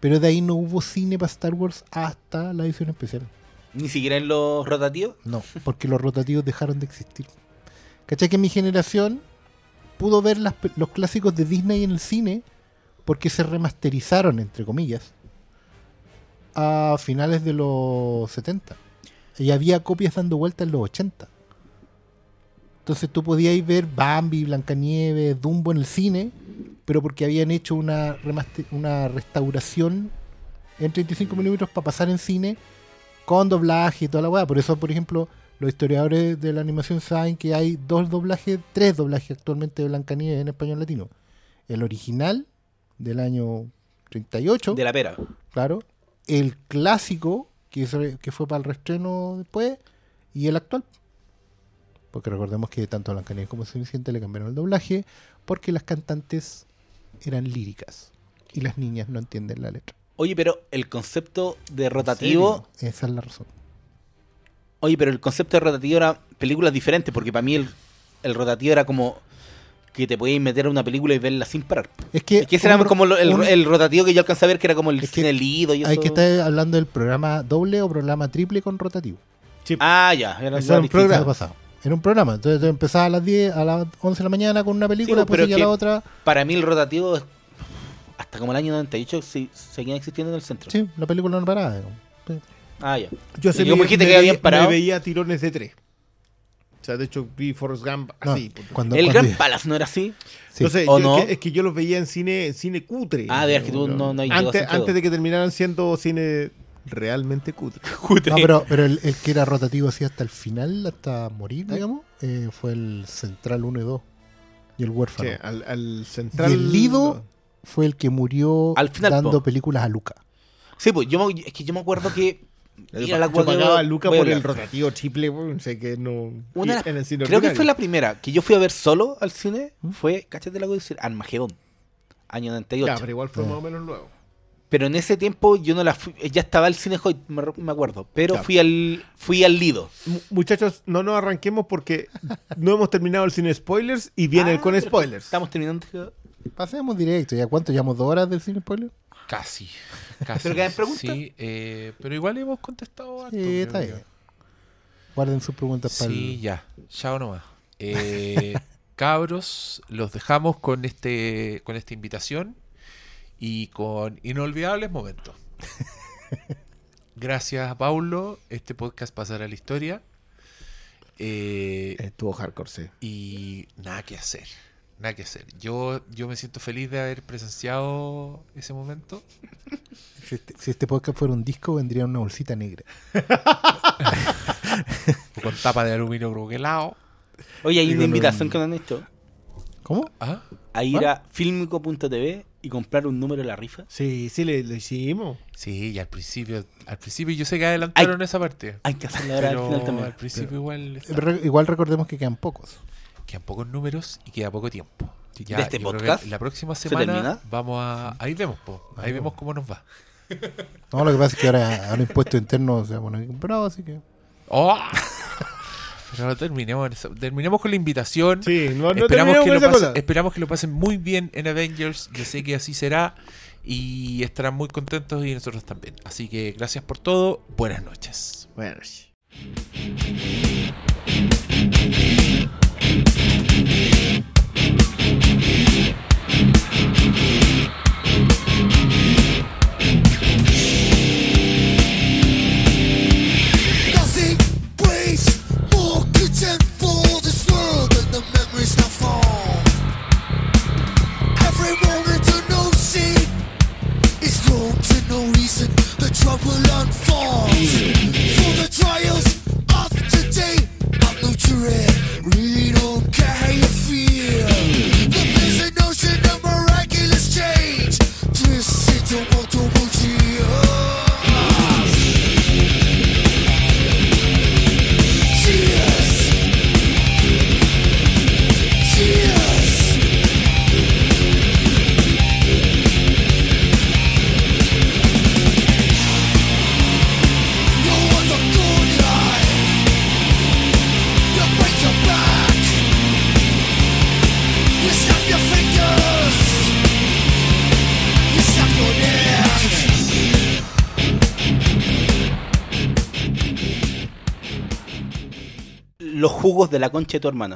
Pero de ahí no hubo cine para Star Wars hasta la edición especial. Ni siquiera en los rotativos. No, porque los rotativos dejaron de existir. ¿Cachai? Que mi generación pudo ver los clásicos de Disney en el cine porque se remasterizaron, entre comillas, a finales de los 70. Y había copias dando vuelta en los 80. Entonces tú podías ver Bambi, Blancanieves, Dumbo en el cine, pero porque habían hecho una, remaster- una restauración en 35 milímetros para pasar en cine con doblaje y toda la weá. Por eso, por ejemplo, los historiadores de la animación saben que hay dos doblajes, tres doblajes actualmente de Blancanieves en español latino. El original del año 38, De la pera. claro. El clásico, que, fue para el reestreno después, y el actual. Porque recordemos que tanto Blancanieves como Cenicienta le cambiaron el doblaje, porque las cantantes eran líricas y las niñas no entienden la letra. Oye, pero el concepto de rotativo. Esa es la razón. Oye, pero el concepto de rotativo era películas diferentes, porque para mí el, el rotativo era como que te podías meter a una película y verla sin parar. Es que, Es que ese era como lo- el, un- el rotativo que yo alcancé a ver, que era como el Es cine lido y eso. Hay que estar hablando del programa doble o programa triple con rotativo. Ah, ya. Era Eso era un programa. Pasado. Era un programa. Entonces tú empezabas a las 10, a las 11 de la mañana con una película, Sí, después pero seguía la otra. Para mí el rotativo, es- hasta como el año 98, sí, seguían existiendo en el centro. Sí, la película no paraba. Sí. Ah, ya. Yo Y sé como me- dijiste me que habían veía- parado. Me veía tirones de tres. O sea, de hecho, vi Forrest Gump así. cuando, el Gran Palace no era así. sí. No sé, ¿O yo- no? Es, que, es que yo los veía en cine, cine cutre. Ah, de verdad que tú no- no antes, antes de que terminaran siendo cine realmente cutre. No, pero, pero el, el que era rotativo así hasta el final, hasta morir, digamos, eh, fue el Central 1 y 2. Y el huérfano. Sí, al, al central. y el Lido fue el que murió Al final, dando po. películas a Luca. Sí, pues yo es que yo me acuerdo que. Mira la pagaba Luca por el rotativo triple, weón, sé que no. Una y de las- en el cine Creo que fue la primera que yo fui a ver solo al cine. ¿Mm? Fue, cáchate la decir, Armagedón. Año 98. Ya, pero igual fue Sí. más o menos luego. Pero en ese tiempo yo no la fui, ya estaba el cine Hoyt, me, acuerdo. Pero Claro. fui al fui al Lido. Mu- Muchachos, no nos arranquemos porque no hemos terminado el cine spoilers y viene el Ah, con spoilers. Estamos terminando. Pasemos directo. ¿Ya cuánto? ¿Llevamos dos horas del cine spoiler? Casi. Casi. ¿Pero quedan preguntas? Sí, eh, pero igual hemos contestado harto, Sí, está bien. Guarden sus preguntas para Sí, ya. Chao nomás. Eh, cabros, los dejamos con este con esta invitación y con inolvidables momentos. Gracias, Paulo. Este podcast pasará a la historia. Eh, Estuvo hardcore, sí. y nada que hacer. Nada que hacer. Yo, yo me siento feliz de haber presenciado ese momento. Si este, si este podcast fuera un disco, vendría en una bolsita negra. Con tapa de aluminio croquelado. Oye, hay una invitación que nos han hecho ¿Cómo? ¿Ah? a ir a filmico.tv y comprar un número de la rifa. Sí, sí, le- lo hicimos. Sí, y al principio, al principio yo sé que adelantaron esa parte. Hay que hacerla ahora al final también. al principio igual está- Igual recordemos que quedan pocos. Quedan pocos números y queda poco tiempo. Ya, ¿De este podcast? La próxima ¿Se semana vamos a. Ahí vemos, po. Ahí vemos cómo nos va. No, lo que pasa es que ahora ahora impuesto interno se bueno, comprado, así que. ¡Oh! Pero no terminemos, terminemos con la invitación. Sí, no, no esperamos, que lo pasen, esperamos que lo pasen muy bien en Avengers. Yo sé que así será. Y estarán muy contentos y nosotros también. Así que gracias por todo. Buenas noches. Bueno, sí. Trouble unfolds. For the trials of today, I'm no jury. Really don't care how you feel. Los jugos de la concha de tu hermana.